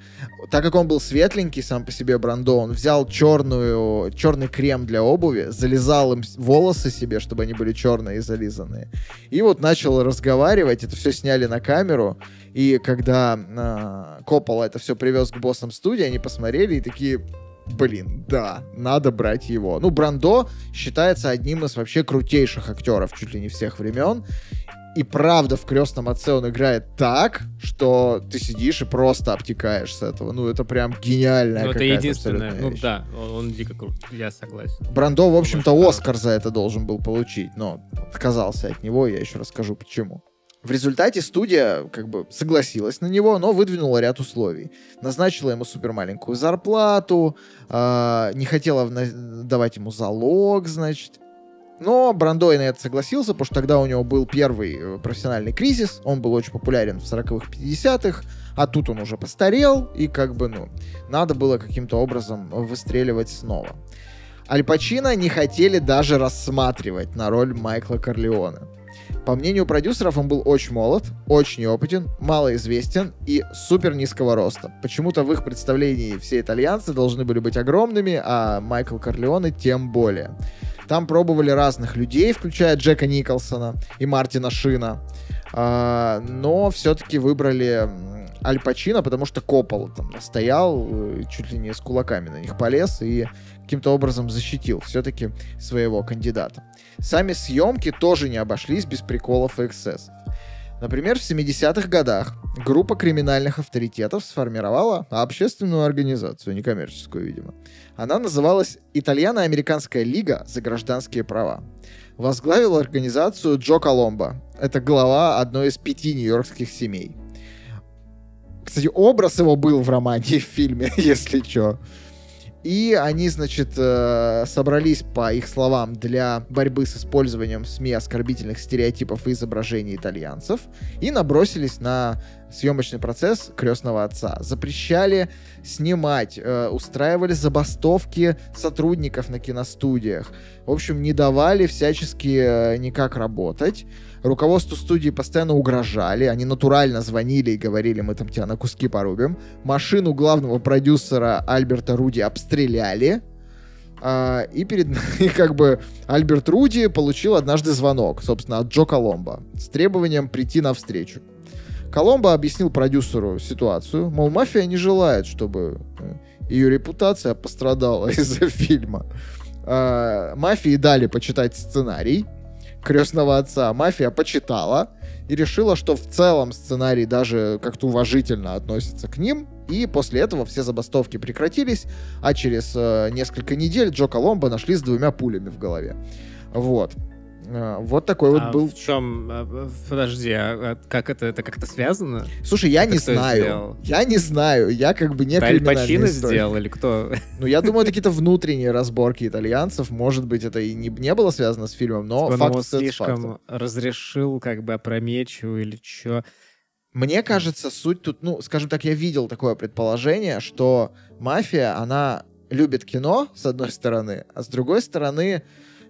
Так как он был светленький сам по себе Брандо, он взял черную, черный крем для обуви, залезал им волосы себе, чтобы они были черные и зализанные. И вот начал разговаривать, это все сняли на камеру, и когда э, Коппола это все привез к боссам студии, они посмотрели и такие, блин, да, надо брать его. Ну, Брандо считается одним из вообще крутейших актеров чуть ли не всех времен. И правда, в крестном отце он играет так, что ты сидишь и просто обтекаешь с этого. Ну, это прям гениальная Ну, это единственное. Ну, вещь. да, он, он дико крут, я согласен. Брандо, в общем-то, Оскар за это должен был получить, но отказался от него, я еще расскажу почему. В результате студия как бы согласилась на него, но выдвинула ряд условий. Назначила ему супер маленькую зарплату, э, не хотела давать ему залог, значит. Но Брандой на это согласился, потому что тогда у него был первый э, профессиональный кризис, он был очень популярен в 40-х, 50-х, а тут он уже постарел, и как бы, ну, надо было каким-то образом выстреливать снова. Аль Пачино не хотели даже рассматривать на роль Майкла Корлеоне. По мнению продюсеров, он был очень молод, очень неопытен, малоизвестен и супер низкого роста. Почему-то в их представлении все итальянцы должны были быть огромными, а Майкл Корлеоне тем более. Там пробовали разных людей, включая Джека Николсона и Мартина Шина. А, но все-таки выбрали Аль Пачино, потому что Коппол там стоял, э, чуть ли не с кулаками на них полез и каким-то образом защитил все-таки своего кандидата. Сами съемки тоже не обошлись без приколов и эксцессов. Например, в 70-х годах группа криминальных авторитетов сформировала общественную организацию, некоммерческую, видимо. Она называлась Итальяно-Американская лига за гражданские права. Возглавил организацию Джо Коломбо. Это глава одной из пяти нью-йоркских семей. Кстати, образ его был в романе и в фильме, если что. И они, значит, э, собрались, по их словам, для борьбы с использованием СМИ оскорбительных стереотипов и изображений итальянцев и набросились на съемочный процесс крестного отца. Запрещали снимать, э, устраивали забастовки сотрудников на киностудиях. В общем, не давали всячески э, никак работать. Руководству студии постоянно угрожали, они натурально звонили и говорили, мы там тебя на куски порубим. Машину главного продюсера Альберта Руди обстреляли. А, и перед и как бы Альберт Руди получил однажды звонок, собственно, от Джо Коломбо с требованием прийти на встречу. Коломбо объяснил продюсеру ситуацию, мол, мафия не желает, чтобы э, ее репутация пострадала из-за фильма. А, мафии дали почитать сценарий, крестного отца мафия почитала и решила, что в целом сценарий даже как-то уважительно относится к ним. И после этого все забастовки прекратились, а через э, несколько недель Джо Коломбо нашли с двумя пулями в голове. Вот. А, вот такой вот а был. В чем? А, подожди, а, как это, это как-то связано? Слушай, я не знаю. Я не знаю. Я как бы не Аль Пачино сделал или кто? Ну, я думаю, это какие-то внутренние разборки итальянцев. Может быть, это и не, не было связано с фильмом, но типа, факт слишком разрешил как бы опрометчиво или что. Мне кажется, суть тут, ну, скажем так, я видел такое предположение, что мафия, она любит кино, с одной стороны, а с другой стороны,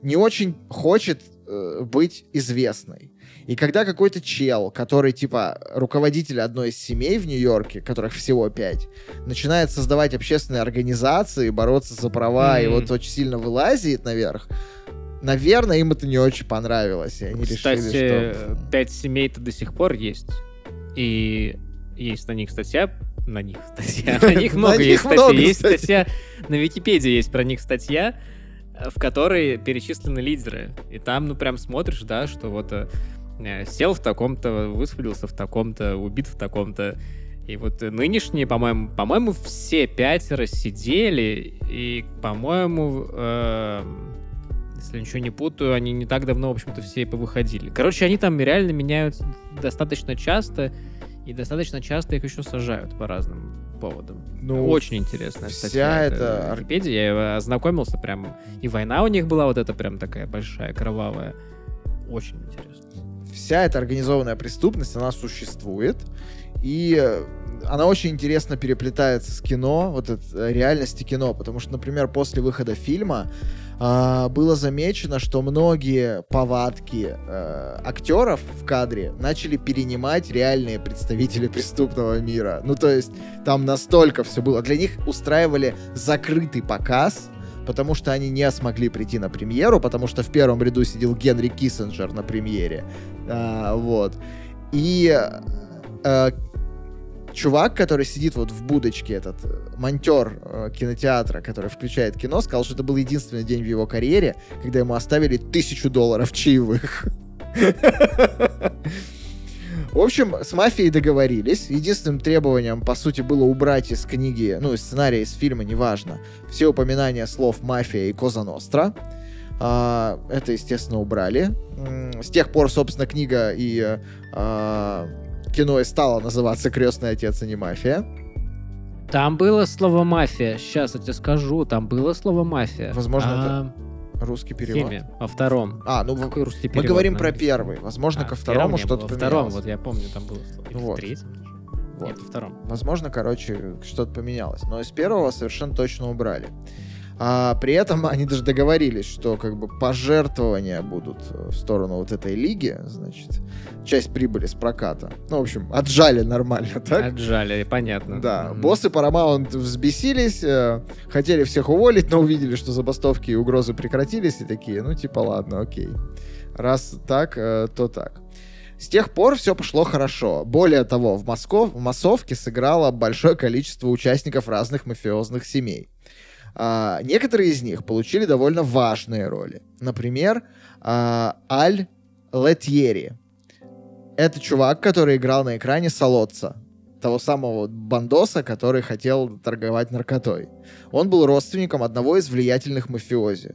не очень хочет э, быть известной. И когда какой-то чел, который типа руководитель одной из семей в Нью-Йорке, которых всего пять, начинает создавать общественные организации, бороться за права, mm-hmm. и вот очень сильно вылазит наверх, наверное, им это не очень понравилось. И они Кстати, решили, что... пять семей-то до сих пор есть. И есть на них статья, на них статья, на них много есть статья, есть статья, на Википедии есть про них статья, в которой перечислены лидеры. И там, ну, прям смотришь, да, что вот э, сел в таком-то, высвободился в таком-то, убит в таком-то. И вот нынешние, по-моему, по-моему, все пятеро сидели, и, по-моему, э, если ничего не путаю, они не так давно, в общем-то, все и повыходили. Короче, они там реально меняют достаточно часто, и достаточно часто их еще сажают по разным поводам. Ну, Очень интересная вся статья. Это... Википедия, я ознакомился прям. И война у них была вот эта прям такая большая, кровавая. Очень интересно. Вся эта организованная преступность, она существует. И она очень интересно переплетается с кино, вот это, э, реальности кино, потому что, например, после выхода фильма э, было замечено, что многие повадки э, актеров в кадре начали перенимать реальные представители преступного мира. Ну, то есть там настолько все было. Для них устраивали закрытый показ, потому что они не смогли прийти на премьеру, потому что в первом ряду сидел Генри Киссинджер на премьере. А, вот. И э, чувак, который сидит вот в будочке, этот э, монтер э, кинотеатра, который включает кино, сказал, что это был единственный день в его карьере, когда ему оставили тысячу долларов чаевых. В общем, с мафией договорились. Единственным требованием, по сути, было убрать из книги, ну, из сценария, из фильма, неважно, все упоминания слов «мафия» и «Коза Ностра». А, это, естественно, убрали. С тех пор, собственно, книга и а, кино и стало называться «Крестный отец, а не мафия». Там было слово «мафия». Сейчас я тебе скажу. Там было слово «мафия». Возможно, а... это... Русский перевод. фильме, во втором. А, ну Какой русский мы перевод говорим на про первый. Возможно, А, ко второму что-то было. Во втором, поменялось. вот я помню, там было. Или Вот. в третьем? Вот. Нет, во втором. Возможно, короче, что-то поменялось. Но из первого совершенно точно убрали. А, при этом они даже договорились, что как бы пожертвования будут э, в сторону вот этой лиги, значит, часть прибыли с проката. Ну, в общем, отжали нормально, так? Отжали, понятно. Да, Мгм. боссы Paramount взбесились, э, хотели всех уволить, но увидели, что забастовки и угрозы прекратились, и такие, ну, типа, ладно, окей. Раз так, э, то так. С тех пор все пошло хорошо. Более того, в, Москов, в массовке сыграло большое количество участников разных мафиозных семей. А, некоторые из них получили довольно важные роли. Например, а, Аль Летьери. Это чувак, который играл на экране Солодца, того самого бандоса, который хотел торговать наркотой. Он был родственником одного из влиятельных мафиози.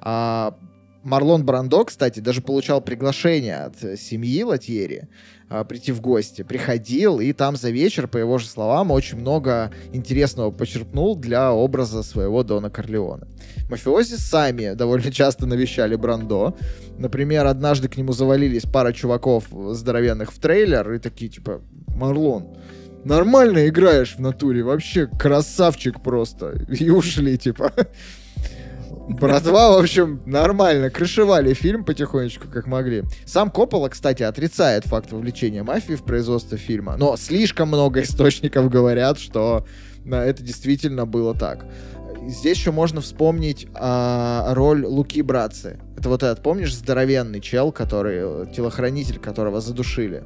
А Марлон Брандо, кстати, даже получал приглашение от семьи Латьери а, прийти в гости. Приходил, и там за вечер, по его же словам, очень много интересного почерпнул для образа своего Дона Корлеона. Мафиози сами довольно часто навещали Брандо. Например, однажды к нему завалились пара чуваков здоровенных в трейлер и такие, типа, Марлон, нормально играешь в натуре, вообще красавчик просто. И ушли, типа. Братва, в общем, нормально крышевали фильм потихонечку, как могли. Сам Коппола, кстати, отрицает факт вовлечения мафии в производство фильма, но слишком много источников говорят, что э, это действительно было так. Здесь еще можно вспомнить а, роль Луки Братцы. Это вот этот, помнишь, здоровенный чел, который, э, телохранитель которого задушили.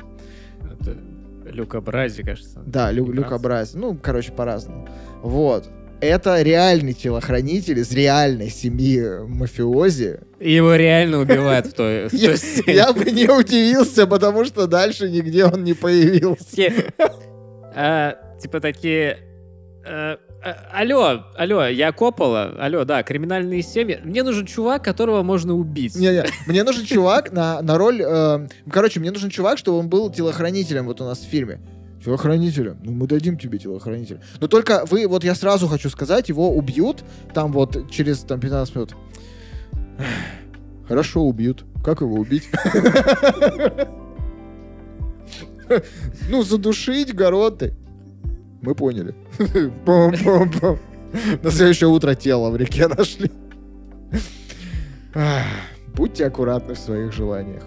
Это Люка Брази, кажется. Да, Лю, Люка? Брайс. Ну, короче, по-разному. Вот. Это реальный телохранитель из реальной семьи мафиози. И его реально убивают в той, в той Я, сцене. я бы не удивился, потому что дальше нигде он не появился. А, Типа такие... э, э, Алло, алло, я Коппола, алло, да, криминальные семьи. Мне нужен чувак, которого можно убить. Не-не, мне нужен чувак на, на роль... э, короче, мне нужен чувак, чтобы он был телохранителем вот у нас в фильме. Телохранителем? Ну, мы дадим тебе телохранителя. Но только вы, вот я сразу хочу сказать, его убьют там вот через там 15 минут. Хорошо, убьют. Как его убить? Ну, задушить гороты. Мы поняли. На следующее утро тело в реке нашли. Будьте аккуратны в своих желаниях.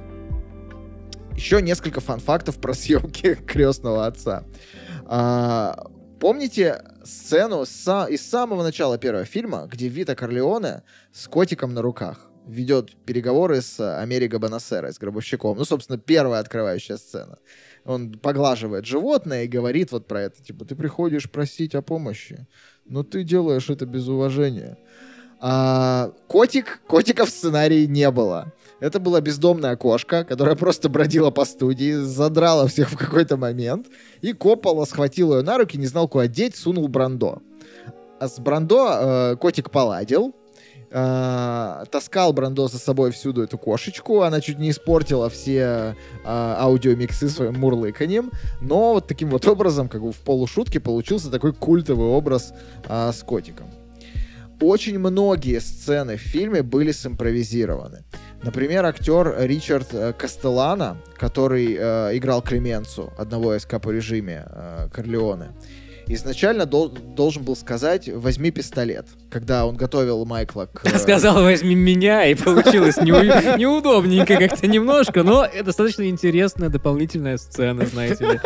Еще несколько фан-фактов про съемки крестного отца. А, помните сцену са- из самого начала первого фильма, где Вита Корлеоне с котиком на руках ведет переговоры с Америго Бонасера, с гробовщиком. Ну, собственно, первая открывающая сцена. Он поглаживает животное и говорит вот про это. Типа, ты приходишь просить о помощи, но ты делаешь это без уважения. А, котик, котика в сценарии не было. Это была бездомная кошка, которая просто бродила по студии, задрала всех в какой-то момент, и Коппола схватил ее на руки, не знал, куда деть, сунул Брандо. А с Брандо э, котик поладил, э, таскал Брандо за собой всюду эту кошечку, она чуть не испортила все э, аудиомиксы своим мурлыканьем, но вот таким вот образом, как бы в полушутке, получился такой культовый образ э, с котиком. Очень многие сцены в фильме были симпровизированы. Например, актер Ричард э, Кастеллано, который э, играл Клеменцу, одного из капо-режиме э, Корлеоне, изначально дол- должен был сказать «возьми пистолет», когда он готовил Майкла к... э, Сказал, возьми меня, и получилось неу- неудобненько как-то немножко, но это достаточно интересная дополнительная сцена, знаете ли.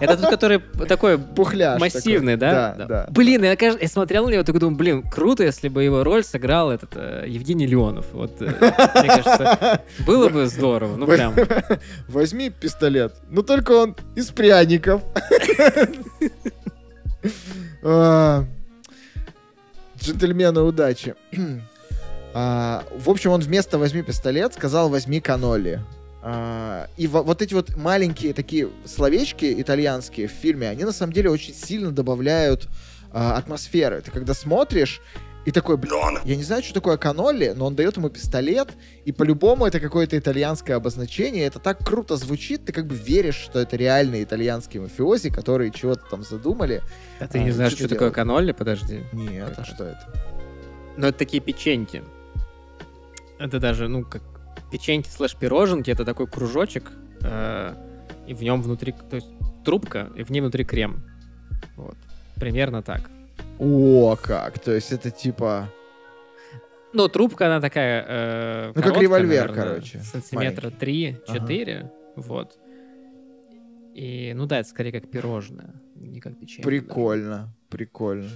Это тот, который такой Пухляж массивный, такой. да? Да, да. Блин, я, смотрел на него, такой думаю, блин, круто, если бы его роль сыграл этот э, Евгений Леонов. Вот, э, мне кажется, было бы здорово. Ну, прям. Возьми пистолет. Но только он из пряников. А, Джентльмены удачи. А, В общем, он вместо «возьми пистолет» сказал «возьми каноли». А, И во- вот эти вот маленькие такие словечки итальянские в фильме, они на самом деле очень сильно добавляют а, атмосферы. Ты когда смотришь, и такой, блин, я не знаю, что такое каноли, но он дает ему пистолет, и по-любому это какое-то итальянское обозначение. Это так круто звучит, ты как бы веришь, что это реальные итальянские мафиози, которые чего-то там задумали. А ты А, не знаешь, что что такое канолли? Подожди. Нет, а что это? Ну, это такие печеньки. Это даже, ну, как печеньки слэш пироженки, это такой кружочек, э, и в нем внутри, то есть трубка, и в ней внутри крем. Вот. Примерно так. О, как. То есть это типа... Ну, трубка, она такая... Э, Ну, как револьвер, наверное, короче, Сантиметра маленький. 3-4. Вот. И, ну да, это скорее как пирожное, не как печенье. Прикольно. Прикольно.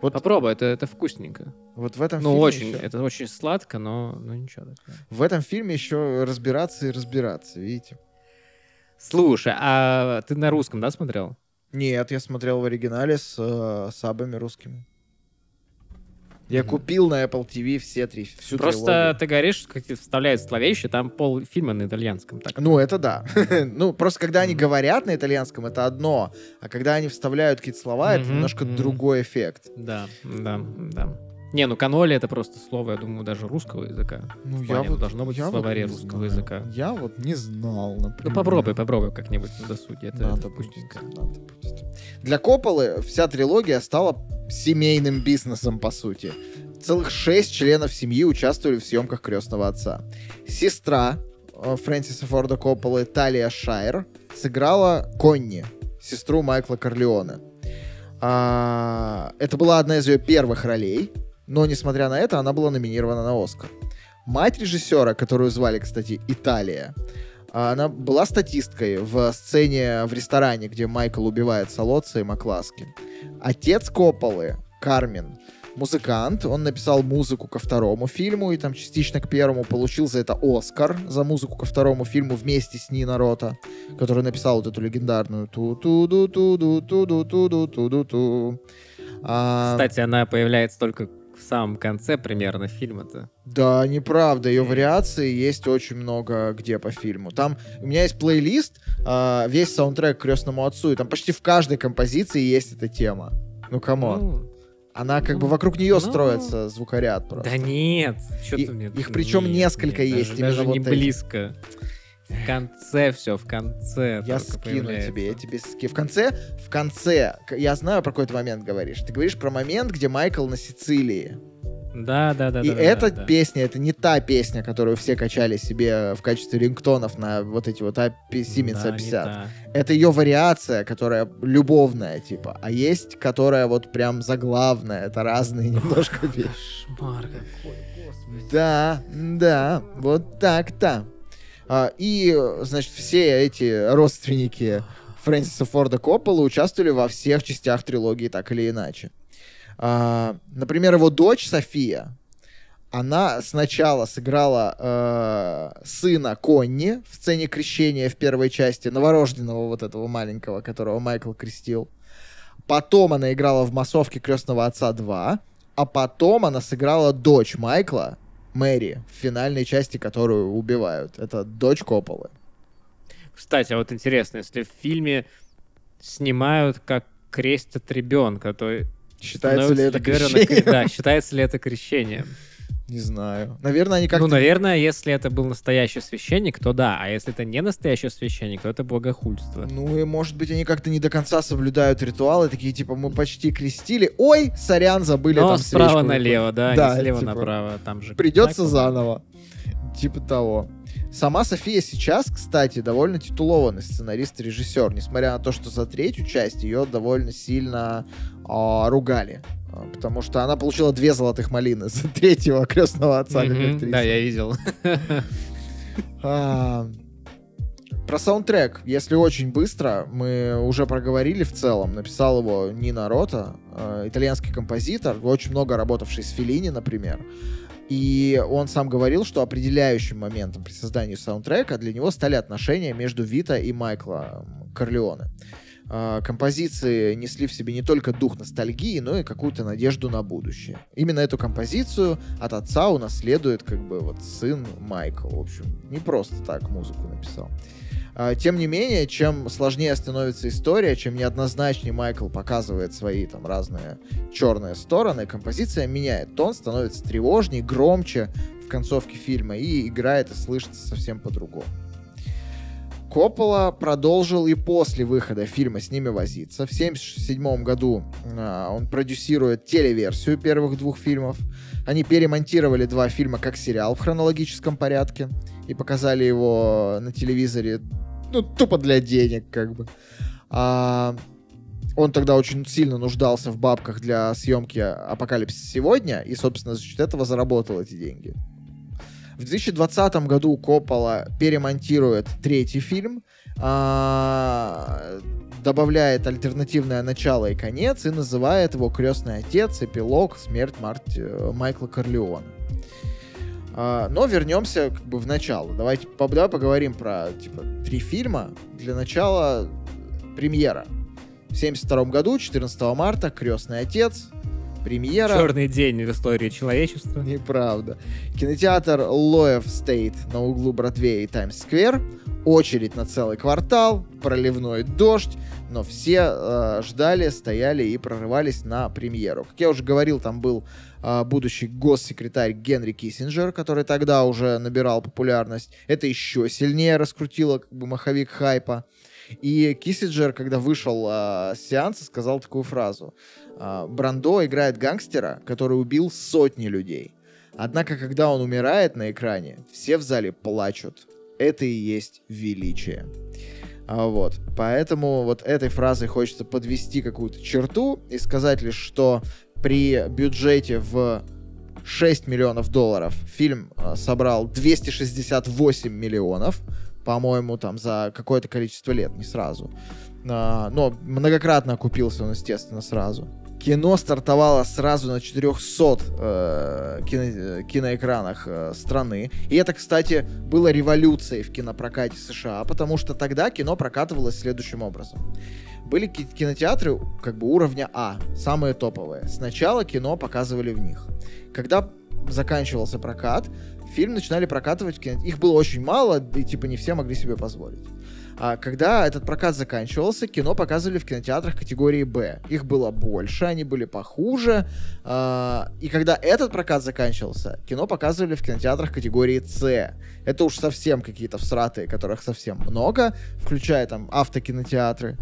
Вот, Попробуй, это, это вкусненько. вот в этом Ну, фильме очень, ещё- это очень сладко, но, но ничего. такого. В этом фильме еще разбираться и разбираться, видите? Слушай, а ты на русском, да, смотрел? Нет, я смотрел в оригинале с э, сабами русскими. Я купил на Apple TV все три, всю Просто трилогию. ты говоришь, как вставляют словещи, там пол фильма на итальянском. Так. Ну, это да. ну, просто когда они говорят на итальянском, это одно. А когда они вставляют какие-то слова, это немножко другой эффект. Да, да, да. Не, ну каноли это просто слово, я думаю, даже русского языка. Ну, плане, вот- должно быть я в словаре вот русского знаю. языка. Я вот не знал, например. Ну попробуй, попробуй как-нибудь на досуге. Это, Надо это будет, надо будет. Для Копполы вся трилогия стала семейным бизнесом, по сути. Целых шесть членов семьи участвовали в съемках «Крестного отца». Сестра э, Фрэнсиса Форда Копполы, Талия Шайер, сыграла Конни, сестру Майкла Корлеоне. А, это была одна из ее первых ролей, но, несмотря на это, она была номинирована на «Оскар». Мать режиссера, которую звали, кстати, Италия, а, она была статисткой в сцене в ресторане, где Майкл убивает Солоца и Макласки. Отец Копполы, Кармен, музыкант, он написал музыку ко второму фильму и там частично к первому получил за это Оскар за музыку ко второму фильму вместе с Нино Рота, который написал вот эту легендарную ту ту ду ту ду ту ду ту ду ту ту Кстати, она появляется только в самом конце примерно фильма-то. Да, неправда. Ее вариации есть очень много где по фильму. Там у меня есть плейлист, а, весь саундтрек к крестному отцу, и там почти в каждой композиции есть эта тема. Ну, come on. Ну, Она как бы ну, вокруг нее ну. строится звукоряд просто. Да нет, что И- ты мне... их причем Нет, несколько нет, есть, Даже, именно даже вот не эти. близко. В конце все, в конце Я скину появляется. тебе, я тебе ски. В конце, в конце, я знаю, про какой ты момент говоришь. Ты говоришь про момент, где Майкл на Сицилии. Да, да, да. и да, да, эта да. песня, это не та песня, которую все качали себе в качестве рингтонов на вот эти вот Siemens Да, не A50. та. Это ее вариация, которая любовная, типа. А есть, которая вот прям заглавная. Это разные немножко вещи. Кошмар какой, господи. Да, да, вот так-то. А, и, значит, все эти родственники Фрэнсиса Форда Коппола участвовали во всех частях трилогии так или иначе. А, например, его дочь София, она сначала сыграла э, сына Конни в сцене крещения в первой части, новорожденного вот этого маленького, которого Майкл крестил. Потом она играла в массовке Крестного Отца 2, а потом она сыграла дочь Майкла, Мэри, в финальной части, которую убивают. Это дочь Копполы. Кстати, а вот интересно, если в фильме снимают, как крестят ребенка, то Считается ли это крещением? Да, считается ли это крещением? Не знаю. Наверное, они как-то... Ну, наверное, если это был настоящий священник, то да, а если это не настоящий священник, то это богохульство. Ну и может быть они как-то не до конца соблюдают ритуалы, такие типа мы почти крестили, ой, сорян, забыли Но там справа свечку налево, да, Да, не слева типа, направо, там же. Придется так, заново. Типа того. Сама София сейчас, кстати, довольно титулованный сценарист и режиссер, несмотря на то, что за третью часть ее довольно сильно а, ругали. А, Потому что она получила две золотых малины за третьего крестного отца. Да, я видел. А, Про саундтрек, если очень быстро, мы уже проговорили в целом. Написал его Нина Рота, э, итальянский композитор, очень много работавший с Феллини, например. И он сам говорил, что определяющим моментом при создании саундтрека для него стали отношения между Вита и Майкла Корлеоне. А, Композиции несли в себе не только дух ностальгии, но и какую-то надежду на будущее. Именно эту композицию от отца унаследует как бы вот сын Майкл. В общем, не просто так музыку написал. А, Тем не менее, чем сложнее становится история, чем неоднозначнее Майкл показывает свои там разные черные стороны, композиция меняет тон, становится тревожнее, громче в концовке фильма и играет и слышится совсем по-другому. Коппола продолжил и после выхода фильма с ними возиться. В 1977 году а, он продюсирует телеверсию первых двух фильмов. Они перемонтировали два фильма как сериал в хронологическом порядке и показали его на телевизоре, ну, тупо для денег, как бы. А, он тогда очень сильно нуждался в бабках для съемки «Апокалипсис сегодня», и, собственно, за счет этого заработал эти деньги. В 2020 году Коппола перемонтирует третий фильм, а, добавляет альтернативное начало и конец и называет его «Крестный отец. Эпилог. Смерть Марти, Майкла Корлеона». А, но вернемся как бы в начало. Давайте давай поговорим про типа три фильма. Для начала премьера. В 1972 году, 14 марта, «Крестный отец», премьера. Черный день в истории человечества. Неправда. Кинотеатр Лоев Стейт на углу Бродвея и Таймс-сквер. Очередь на целый квартал, проливной дождь, но все э, ждали, стояли и прорывались на премьеру. Как я уже говорил, там был э, будущий госсекретарь Генри Киссинджер, который тогда уже набирал популярность. Это еще сильнее раскрутило как бы маховик хайпа. И Киссинджер, когда вышел э, с сеанса, сказал такую фразу. Э, Брандо играет гангстера, который убил сотни людей. Однако, когда он умирает на экране, все в зале плачут. Это и есть величие. А, вот. Поэтому вот этой фразой хочется подвести какую-то черту и сказать лишь, что при бюджете в 6 миллионов долларов фильм э, собрал 268 миллионов по-моему, там за какое-то количество лет, не сразу. А, но многократно окупился он, естественно, сразу. Кино стартовало сразу на 400 э, кино, киноэкранах э, страны. И это, кстати, было революцией в кинопрокате США, потому что тогда кино прокатывалось следующим образом. Были кинотеатры как бы уровня А, самые топовые. Сначала кино показывали в них. Когда заканчивался прокат, фильм начинали прокатывать в кино... Их было очень мало, и типа не все могли себе позволить. А когда этот прокат заканчивался, кино показывали в кинотеатрах категории Б. Их было больше, они были похуже. А, и когда этот прокат заканчивался, кино показывали в кинотеатрах категории С. Это уж совсем какие-то всратые, которых совсем много, включая там автокинотеатры.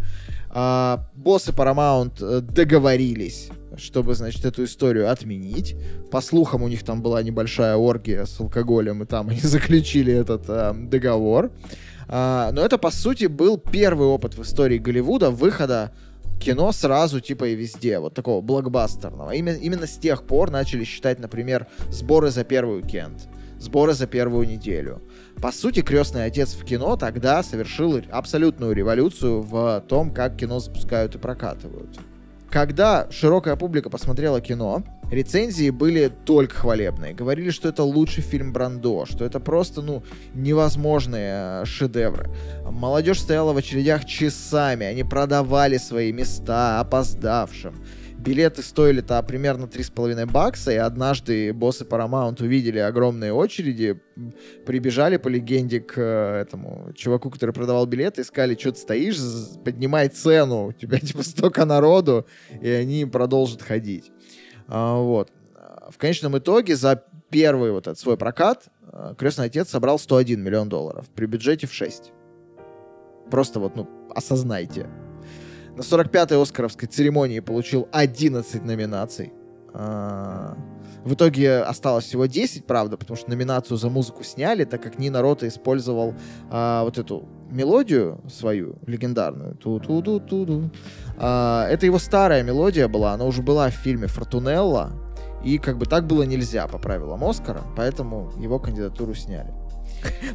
А, боссы Paramount э, договорились чтобы, значит, эту историю отменить. По слухам, у них там была небольшая оргия с алкоголем, и там они заключили этот э, договор. А, но это, по сути, был первый опыт в истории Голливуда выхода кино сразу типа и везде, вот такого блокбастерного. Именно, именно с тех пор начали считать, например, сборы за первый уикенд, сборы за первую неделю. По сути, «Крестный отец» в кино тогда совершил абсолютную революцию в том, как кино запускают и прокатывают. Когда широкая публика посмотрела кино, рецензии были только хвалебные. Говорили, что это лучший фильм Брандо, что это просто, ну, невозможные э, шедевры. Молодежь стояла в очередях часами, они продавали свои места опоздавшим билеты стоили-то примерно 3,5 бакса, и однажды боссы Paramount увидели огромные очереди, прибежали по легенде к э, этому чуваку, который продавал билеты, и сказали, что ты стоишь, поднимай цену, у тебя типа столько народу, и они продолжат ходить. А, вот. В конечном итоге за первый вот этот свой прокат э, «Крестный отец» собрал 101 миллион долларов при бюджете в 6. Просто вот, ну, осознайте. На 45-й Оскаровской церемонии получил 11 номинаций. А, в итоге осталось всего 10, правда, потому что номинацию за музыку сняли, так как Нина Рота использовал а, вот эту мелодию свою, легендарную. Ту -ту -ту -ту -ту. А, это его старая мелодия была, она уже была в фильме «Фортунелла», и как бы так было нельзя по правилам Оскара, поэтому его кандидатуру сняли.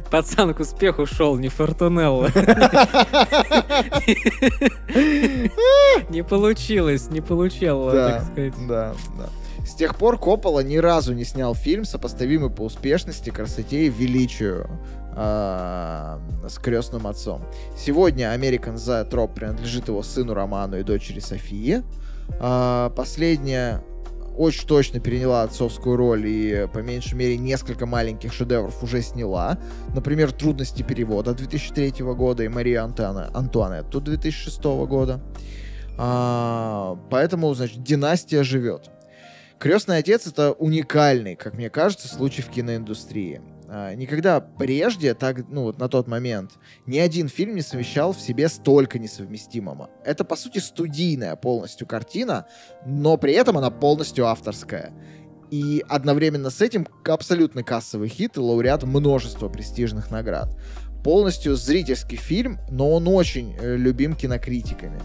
Пацан к успеху шел, не Фортунелло. Не получилось, не получилось, так сказать. Да, да. С тех пор Коппола ни разу не снял фильм, сопоставимый по успешности, красоте и величию э, с крестным отцом. Сегодня American The Trop принадлежит его сыну Роману и дочери Софии. Э, последняя очень точно переняла отцовскую роль и, по меньшей мере, несколько маленьких шедевров уже сняла. Например, «Трудности перевода» 2003 года и «Мария Антуана, Антуанетту» 2006 года. А, поэтому, значит, династия живет. «Крестный отец» — это уникальный, как мне кажется, случай в киноиндустрии. А, никогда прежде, так, ну вот на тот момент, ни один фильм не совмещал в себе столько несовместимого. Это, по сути, студийная полностью картина, но при этом она полностью авторская. И одновременно с этим абсолютно кассовый хит и лауреат множества престижных наград. Полностью зрительский фильм, но он очень э, любим кинокритиками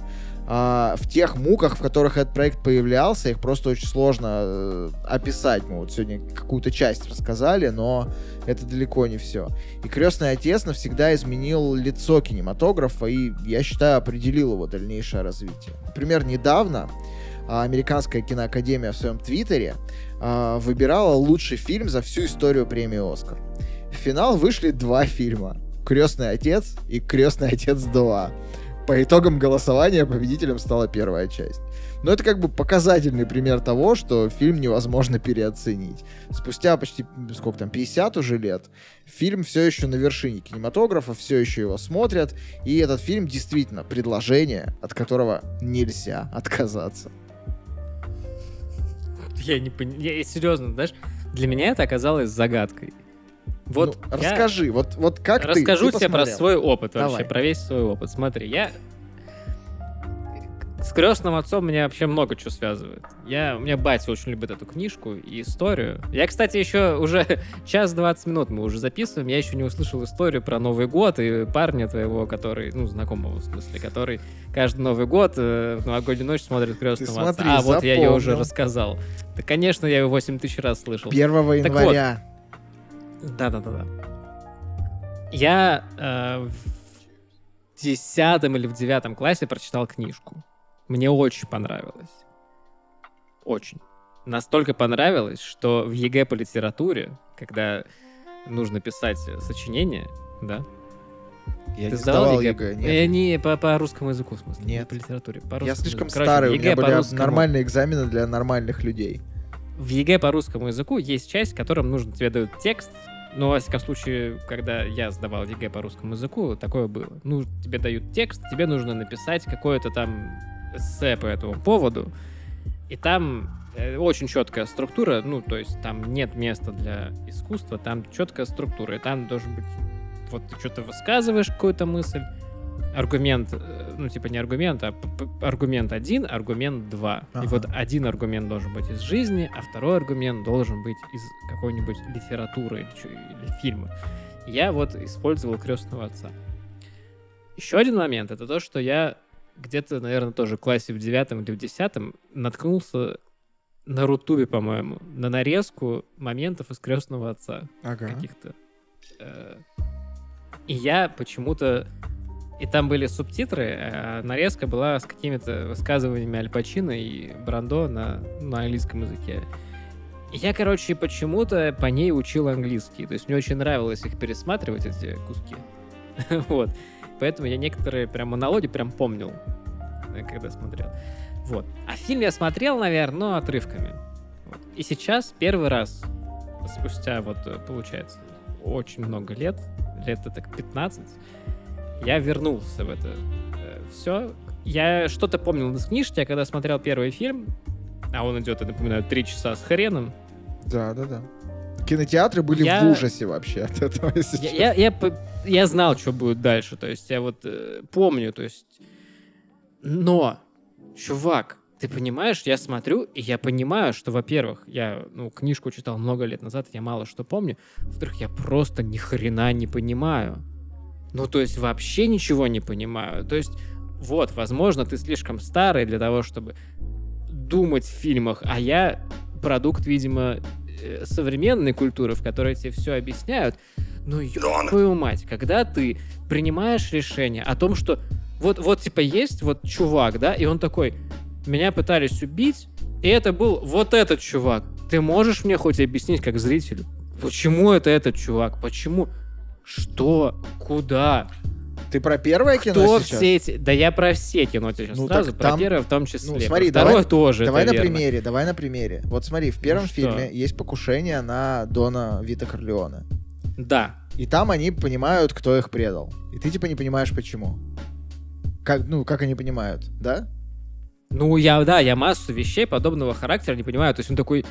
а, в тех муках, в которых этот проект появлялся, их просто очень сложно э, описать. Мы вот сегодня какую-то часть рассказали, но это далеко не все. И «Крестный отец» навсегда изменил лицо кинематографа и, я считаю, определил его дальнейшее развитие. Например, недавно а, Американская киноакадемия в своем твиттере а, выбирала лучший фильм за всю историю премии «Оскар». В финал вышли два фильма. «Крестный отец» и «Крестный отец 2». По итогам голосования победителем стала первая часть. Но это как бы показательный пример того, что фильм невозможно переоценить. Спустя почти, сколько там, 50 уже лет, фильм все еще на вершине кинематографа, все еще его смотрят, и этот фильм действительно предложение, от которого нельзя отказаться. Я не понимаю, я серьезно, знаешь, для меня это оказалось загадкой. Вот ну, я расскажи, вот, вот как расскажу ты? Расскажу ты тебе про свой опыт Давай. вообще, про весь свой опыт. Смотри, я с крестным отцом меня вообще много чего связывает. Я, у меня батя очень любит эту книжку и историю. Я, кстати, еще уже час 20 минут мы уже записываем, я еще не услышал историю про Новый год и парня твоего, который, ну, знакомого в смысле, который каждый Новый год э, в новогоднюю ночь смотрит крестного смотри, отца. А, вот я ее уже запомнил. рассказал. Да, конечно, я ее 8 тысяч раз слышал. 1 Так января. Да-да-да-да. Я э, в десятом или в девятом классе прочитал книжку. Мне очень понравилось. Очень. Настолько понравилось, что в ЕГЭ по литературе, когда нужно писать сочинение, да? Я Ты не сдавал ЕГЭ? ЕГЭ, нет. Э, не по, по русскому языку, в смысле. не Нет. по литературе. По Я русскому слишком языку. Короче, старый, у ЕГЭ меня по были русскому- нормальные экзамены для нормальных людей. в ЕГЭ по русскому языку есть часть, в котором нужно тебе дают текст. Ну, во всяком случае, когда я сдавал ЕГЭ по русскому языку, такое было. Ну, тебе дают текст, тебе нужно написать какое-то там эссе по этому поводу. И там э, очень четкая структура, ну, то есть там нет места для искусства, там четкая структура. И там должен быть, вот ты что-то высказываешь, какую-то мысль, аргумент, э, ну, типа не аргумент, а аргумент один, аргумент два. И Ага. вот один аргумент должен быть из жизни, а второй аргумент должен быть из какой-нибудь литературы или, или фильма. Я вот использовал крестного отца. Еще один момент это то, что я где-то, наверное, тоже в классе в девятом или в десятом наткнулся на Рутубе, по-моему, на нарезку моментов из крестного отца Ага. каких-то. Э, И я почему-то... И там были субтитры, а нарезка была с какими-то высказываниями Аль Пачино и Брандо на, на английском языке. И я, короче, почему-то по ней учил английский. То есть мне очень нравилось их пересматривать, эти куски. Вот. Поэтому я некоторые прям монологи прям помнил, э, когда смотрел. Вот. А фильм я смотрел, наверное, но отрывками. Вот. И сейчас первый раз, спустя вот, получается, очень много лет, лет так 15, я вернулся в это все. Я что-то помнил из книжки, я когда смотрел первый фильм, а он идет, я напоминаю, три часа с хреном, Да, да, да. Кинотеатры были Я- в ужасе вообще от этого, я, я, я, я знал, что будет дальше. То есть я вот э, помню, то есть... Но, чувак, ты понимаешь, я смотрю, и я понимаю, что, во-первых, я ну, книжку читал много лет назад, я мало что помню. Во-вторых, я просто ни хрена не понимаю. Ну, то есть вообще ничего не понимаю. То есть, вот, возможно, ты слишком старый для того, чтобы думать в фильмах, а я продукт, видимо, э, современной культуры, в которой тебе все объясняют. Ну, ёб твою мать, когда ты принимаешь решение о том, что вот, вот типа есть вот чувак, да, и он такой, меня пытались убить, и это был вот этот чувак. Ты можешь мне хоть объяснить как зрителю, почему это этот чувак, почему, что, куда, Ты про первое кино кто сейчас? все эти... Да я про все кино сейчас Ну, сразу, про там- первое в том числе. Ну, про смотри, второе давай- тоже, Давай на верно. примере, давай на примере. Вот смотри, в первом Ну что? фильме есть покушение на Дона Вита Корлеоне. Да, И там они понимают, кто их предал. И ты типа не понимаешь, почему. Как, ну, как они понимают, да? Ну, я, да, я массу вещей подобного характера не понимаю. То есть он такой...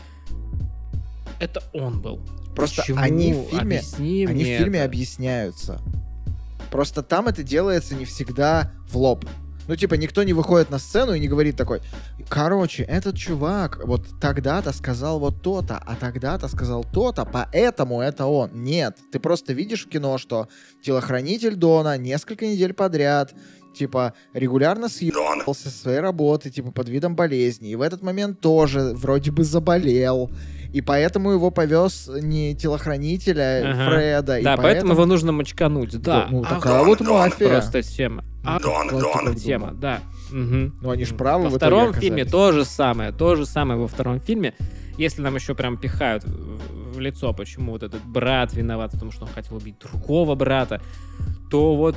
это он был. Просто Почему? они в фильме, Объясни они в фильме это. объясняются. Просто там это делается не всегда в лоб. Ну, типа, никто не выходит на сцену и не говорит такой, короче, этот чувак вот тогда-то сказал вот то-то, а тогда-то сказал то-то, поэтому это он. Нет, ты просто видишь в кино, что телохранитель Дона несколько недель подряд, типа, регулярно съебался со своей работы, типа, под видом болезни. И в этот момент тоже вроде бы заболел. И поэтому его повез не телохранитель, а Ага. Фреда. и Да, поэтому его нужно мочкануть, да. Ну, Ага, такая вот мафия. Просто тема. А, Дон, вот Дон. такая тема, да. Мгм. Ну, они ж правы Во в итоге втором оказались. фильме то же самое, то же самое во втором фильме. Если нам еще прям пихают в в лицо, почему вот этот брат виноват, потому что он хотел убить другого брата, то вот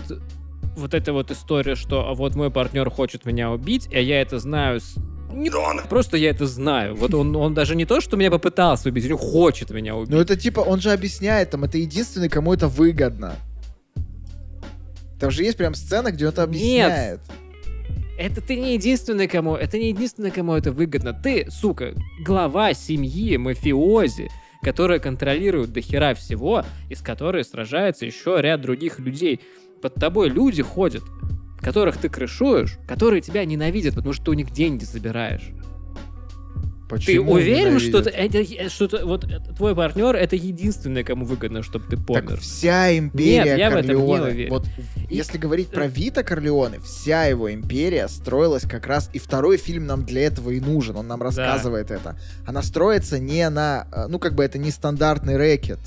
вот эта вот история, что а вот мой партнер хочет меня убить, а я это знаю с- не просто я это знаю. Вот он, он даже не то, что меня попытался убить, он хочет меня убить. Ну, это типа, он же объясняет, там, это единственный, кому это выгодно. Там же есть прям сцена, где он это объясняет. Это ты не единственный, кому... Это не единственный, кому это выгодно. Ты, сука, глава семьи, мафиози, которая контролирует до хера всего, и с которой сражается еще ряд других людей. Под тобой люди ходят, которых ты крышуешь, которые тебя ненавидят, потому что ты у них деньги забираешь. Ты Почему уверен, что, ненавидят? это, что это- вот э, твой партнер это единственный, кому выгодно, чтобы ты помер? Так вся империя Нет, я в этом не Корлеоне, уверен. вот И- если говорить про Вита Корлеоне, вся его империя строилась как раз, и второй фильм нам для этого и нужен, он нам рассказывает это. Она строится не на, э, ну как бы это не стандартный рэкет.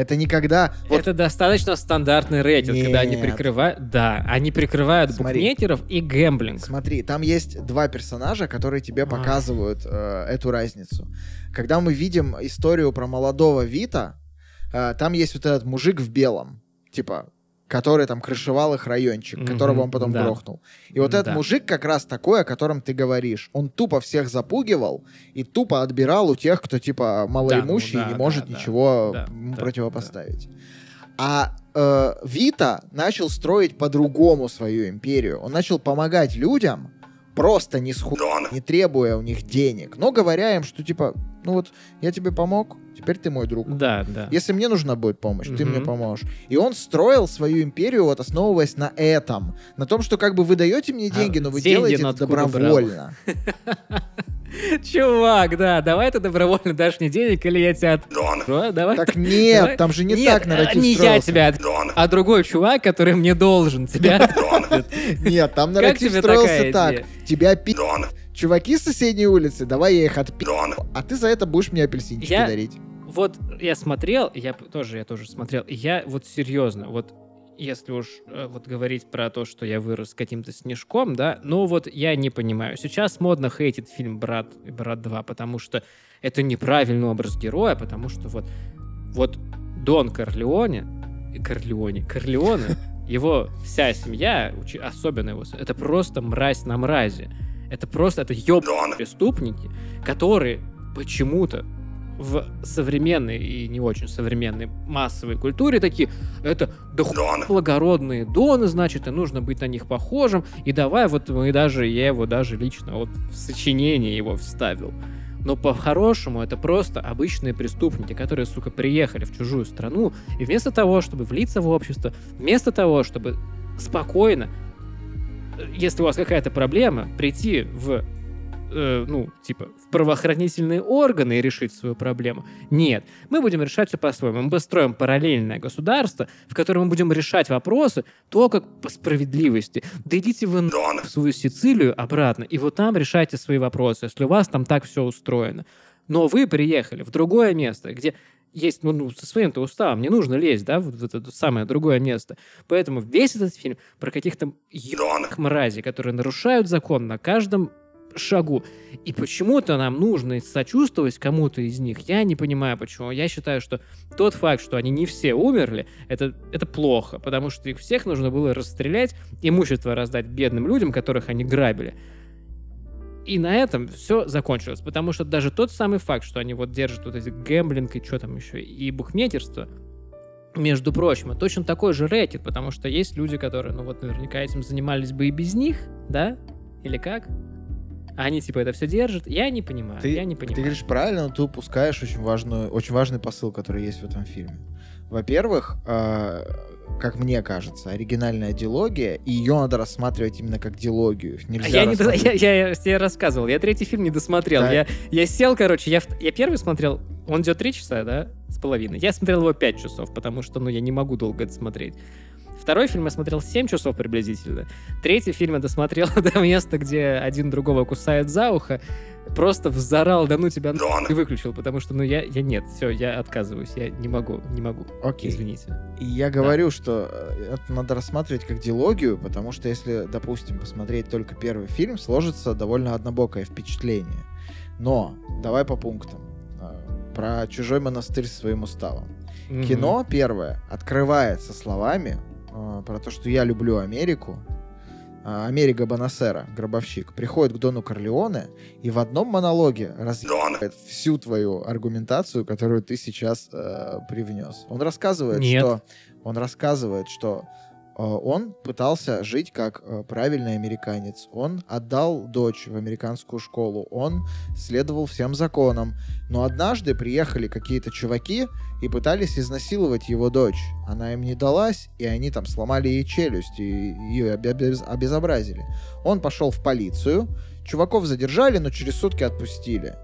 Это никогда... Вот Это достаточно стандартный рейтинг, когда они Нет. прикрывают... Да, они прикрывают Смотри. букмекеров и гэмблинг. Смотри, там есть два персонажа, которые тебе А. показывают э, эту разницу. Когда мы видим историю про молодого Вита, э, там есть вот этот мужик в белом, типа, который там крышевал их райончик, Мгм, которого он потом да. грохнул. И вот этот Да. мужик как раз такой, о котором ты говоришь. Он тупо всех запугивал и тупо отбирал у тех, кто типа малоимущий Да, ну и да, не может да, да, ничего да, ему да, противопоставить. А э, Вита начал строить по-другому свою империю. Он начал помогать людям, просто не сху... не требуя у них денег, но говоря им, что типа, ну вот, я тебе помог, теперь ты мой друг. Да, да. Если мне нужна будет помощь, ты Мгм. мне поможешь. И он строил свою империю, вот основываясь на этом. На том, что как бы вы даете мне А деньги, но вы деньги делаете это откуда брал? Чувак, да, давай ты добровольно дашь мне денег, или я тебя... от- Что? Давай Так нет, давай- там же не Нет, так нарратив Не я строился. тебя, от- а другой чувак, который мне должен тебя. ответит. Нет, там Как нарратив тебе строился такая так. идея? Тебя пи... Чуваки с соседней улицы, давай я их отпи... А ты за это будешь мне апельсинчики Я- дарить. Вот я смотрел, я тоже, я тоже смотрел, и я вот серьезно, вот если уж э, вот говорить про то, что я вырос с каким-то снежком, да, ну вот я не понимаю. Сейчас модно хейтит фильм «Брат» и «Брат 2», потому что это неправильный образ героя, потому что вот, вот Дон Корлеоне, и Корлеоне, Корлеоне, его вся семья, особенно его, это просто мразь на мразе. Это просто, это ёб преступники, которые почему-то в современной и не очень современной массовой культуре такие, это да ху- благородные доны, значит, и нужно быть на них похожим, и давай вот мы даже, я его даже лично вот в сочинение его вставил. Но по-хорошему это просто обычные преступники, которые, сука, приехали в чужую страну, и вместо того, чтобы влиться в общество, вместо того, чтобы спокойно, э, если у вас какая-то проблема, прийти в э, ну, типа, в правоохранительные органы и решить свою проблему. Нет, мы будем решать все по-своему. Мы построим параллельное государство, в котором мы будем решать вопросы только по справедливости. Да идите вы на в свою Сицилию обратно, и вот там решайте свои вопросы, если у вас там так все устроено. Но вы приехали в другое место, где есть, ну, ну, со своим-то уставом, не нужно лезть, да, в это самое другое место. Поэтому весь этот фильм про каких-то ебаных мразей, которые нарушают закон на каждом шагу. И почему-то нам нужно сочувствовать кому-то из них. Я не понимаю, почему. Я считаю, что тот факт, что они не все умерли, это, это плохо, потому что их всех нужно было расстрелять, имущество раздать бедным людям, которых они грабили. И на этом все закончилось, потому что даже тот самый факт, что они вот держат вот эти гэмблинг и что там еще, и бухметерство, между прочим, точно такой же рэкет, потому что есть люди, которые, ну вот наверняка этим занимались бы и без них, да? Или как? Они типа это все держат. Я не понимаю, Ты, я не ты понимаю. говоришь правильно, но ты упускаешь очень, важную, очень важный посыл, который есть в этом фильме. Во-первых, э, как мне кажется, оригинальная диалогия, и ее надо рассматривать именно как диалогию. А Нельзя я, не до- я, я, я тебе рассказывал, я третий фильм не досмотрел. Да. Я, я сел, короче, я, я первый смотрел, он идет три часа, да, с половиной. Я смотрел его пять часов, потому что, ну, я не могу долго это смотреть. Второй фильм я смотрел 7 часов приблизительно. Третий фильм я досмотрел до места, где один другого кусает за ухо. Просто взорал, да ну тебя и выключил, потому что, ну, я, я нет, все, я отказываюсь, я не могу, не могу. Окей. Извините. И я говорю, что э, это надо рассматривать как диалогию, потому что если, допустим, посмотреть только первый фильм, сложится довольно однобокое впечатление. Но давай по пунктам. Э, Про чужой монастырь с своим уставом. Мгм. Кино первое открывается словами э, про то, что я люблю Америку. А, Америка Бонасера, гробовщик, приходит к Дону Корлеоне и в одном монологе разъебает всю твою аргументацию, которую ты сейчас э, привнес. Он рассказывает, Нет. что он рассказывает, что он пытался жить как э, правильный американец. Он отдал дочь в американскую школу. Он следовал всем законам. Но однажды приехали какие-то чуваки и пытались изнасиловать его дочь. Она им не далась, и они там сломали ей челюсть и ее обе- обез- обезобразили. Он пошел в полицию, чуваков задержали, но через сутки отпустили.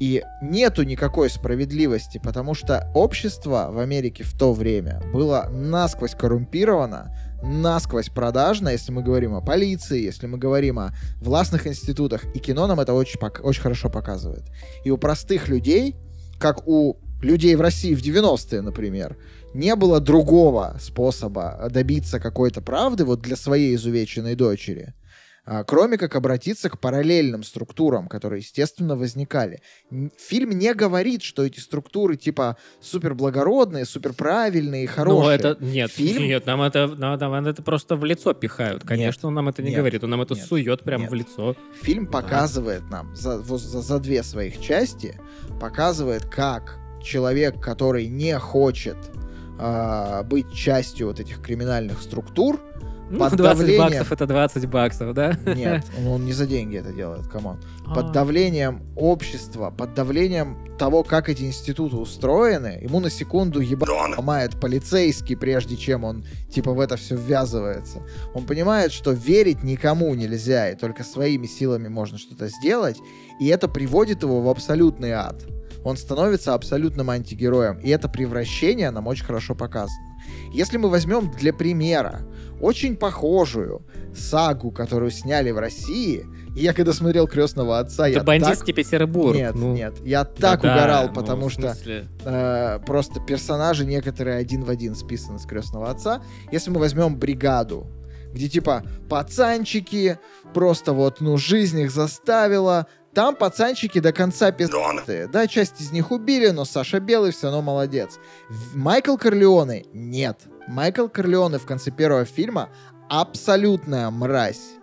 И нету никакой справедливости, потому что общество в Америке в то время было насквозь коррумпировано, насквозь продажно, если мы говорим о полиции, если мы говорим о властных институтах, и кино нам это очень, очень хорошо показывает. И у простых людей, как у людей в России в 90-е, например, не было другого способа добиться какой-то правды вот для своей изувеченной дочери, кроме как обратиться к параллельным структурам, которые, естественно, возникали. Фильм не говорит, что эти структуры типа суперблагородные, суперправильные и хорошие. Ну, это нет, Фильм? нет, нам это, нам, нам это просто в лицо пихают. Конечно, он нам это не Нет. говорит, он нам это Нет. сует прямо Нет. в лицо. Фильм показывает нам за, за, за две своих части, показывает, как человек, который не хочет а, быть частью вот этих криминальных структур, Ну, Под 20 давлением. баксов это 20 баксов, да? нет, он, он не за деньги это делает, come on. Под А. давлением общества, под давлением того, как эти институты устроены, ему на секунду ебать ломает полицейский, прежде чем он типа в это все ввязывается. Он понимает, что верить никому нельзя, и только своими силами можно что-то сделать, и это приводит его в абсолютный ад. Он становится абсолютным антигероем, и это превращение нам очень хорошо показано. Если мы возьмем для примера очень похожую сагу, которую сняли в России, и я когда смотрел «Крестного отца», я Это так бандитский Петербург. нет, ну, нет. Я так да-да, угорал, ну, потому в что э, просто персонажи некоторые один в один списаны с крестного отца. Если мы возьмем бригаду, где типа пацанчики, просто вот, ну, жизнь их заставила. Там пацанчики до конца пиздатые. Да, часть из них убили, но Саша Белый все равно молодец. Майкл Корлеоне нет. Майкл Корлеоне в конце первого фильма абсолютная мразь.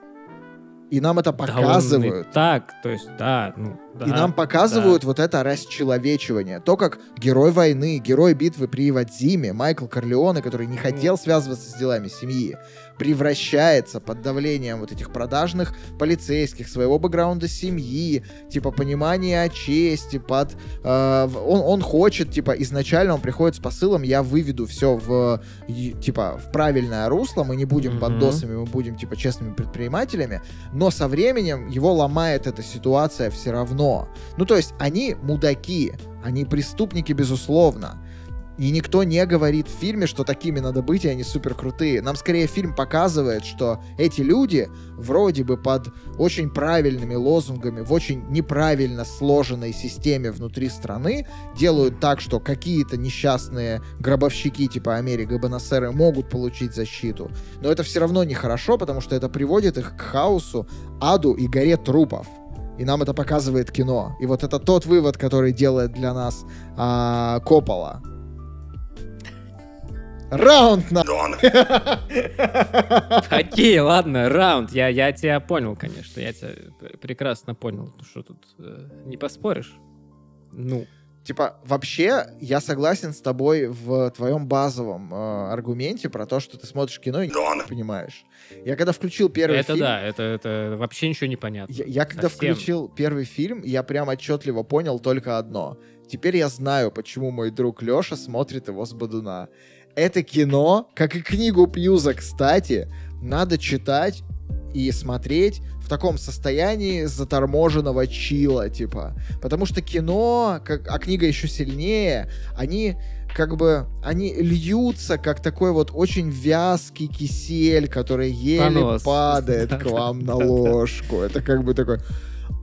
И нам это да показывают. так, то есть, да, ну, да. И нам показывают да. вот это расчеловечивание. То, как герой войны, герой битвы при Ивадзиме, Майкл Корлеоне, который не хотел связываться с делами семьи, превращается под давлением вот этих продажных полицейских, своего бэкграунда семьи, типа понимания о чести, под... э, он, он хочет, типа, изначально он приходит с посылом, я выведу все в, типа, в правильное русло, мы не будем Мгм. бандосами, мы будем, типа, честными предпринимателями, но со временем его ломает эта ситуация все равно. Ну, то есть они мудаки, они преступники, безусловно. И никто не говорит в фильме, что такими надо быть, и они супер крутые. Нам скорее фильм показывает, что эти люди вроде бы под очень правильными лозунгами, в очень неправильно сложенной системе внутри страны делают так, что какие-то несчастные гробовщики типа Америка и Бонасеры могут получить защиту. Но это все равно нехорошо, потому что это приводит их к хаосу, аду и горе трупов. И нам это показывает кино. И вот это тот вывод, который делает для нас а, Коппола. Раунд на... Окей, ладно, раунд. Я, я тебя понял, конечно. Я тебя пр- прекрасно понял. Что тут э, не поспоришь? Ну, Типа, вообще, я согласен с тобой в твоем базовом э, аргументе про то, что ты смотришь кино и не понимаешь. Я когда включил первый это фильм... да, это, это вообще ничего не понятно. Я, я когда Совсем. включил первый фильм, я прям отчетливо понял только одно. Теперь я знаю, почему мой друг Леша смотрит его с Бадуна. Это кино, как и книгу Пьюза, кстати, надо читать и смотреть в таком состоянии заторможенного чила, типа. Потому что кино, как, а книга еще сильнее, они как бы, они льются, как такой вот очень вязкий кисель, который еле Понос. падает к Да-да-да. вам на ложку. Это как бы такой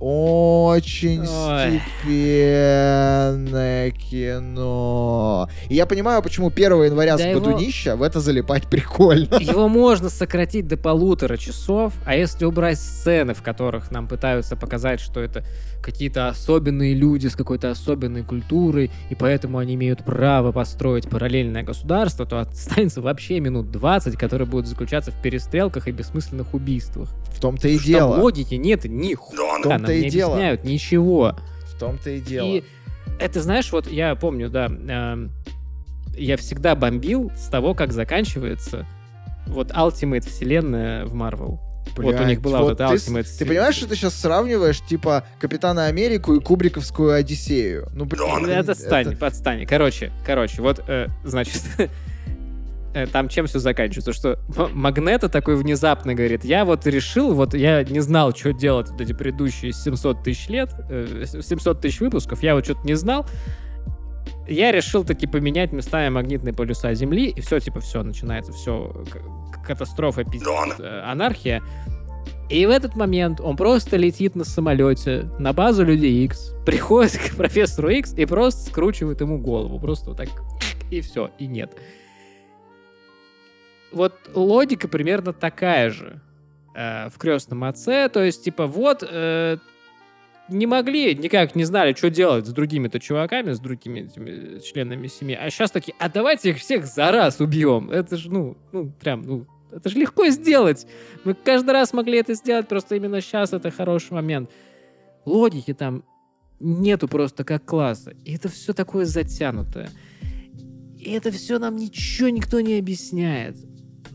очень Ой. степенное кино. И я понимаю, почему 1 января Да с его- Бадунища в это залипать прикольно. Его можно сократить до полутора часов, а если убрать сцены, в которых нам пытаются показать, что это какие-то особенные люди с какой-то особенной культурой, и поэтому они имеют право построить параллельное государство, то останется вообще минут 20, которые будут заключаться в перестрелках и бессмысленных убийствах. В том-то и Что дело. логики нет ни хуя, В том-то и не дело. объясняют ничего. В том-то и дело. И это, знаешь, вот я помню, да, эм, я всегда бомбил с того, как заканчивается вот Ultimate вселенная в Marvel. вот у Блядь, них была вот, эта ты, Ultimate с- Ты понимаешь, что ты сейчас сравниваешь, типа, Капитана Америку и Кубриковскую Одиссею? Ну, блин, Это отстань, отстань. Короче, короче, вот, э, значит, э, там чем все заканчивается, что Магнета такой внезапно говорит, я вот решил, вот я не знал, что делать вот эти предыдущие 700 тысяч лет, э, 700 тысяч выпусков, я вот что-то не знал, я решил таки поменять местами магнитные полюса Земли, и все, типа, все, начинается все, катастрофа, пиздец, э, анархия. И в этот момент он просто летит на самолете на базу Людей X, приходит к профессору X и просто скручивает ему голову. Просто вот так, и все, и нет. Вот логика примерно такая же э, в крестном отце. То есть, типа, вот э, не могли, никак не знали, что делать с другими-то чуваками, с другими этими членами семьи. А сейчас такие, а давайте их всех за раз убьем. Это же, ну, ну, прям, ну, это же легко сделать. Мы каждый раз могли это сделать, просто именно сейчас это хороший момент. Логики там нету просто как класса. И это все такое затянутое. И это все нам ничего никто не объясняет.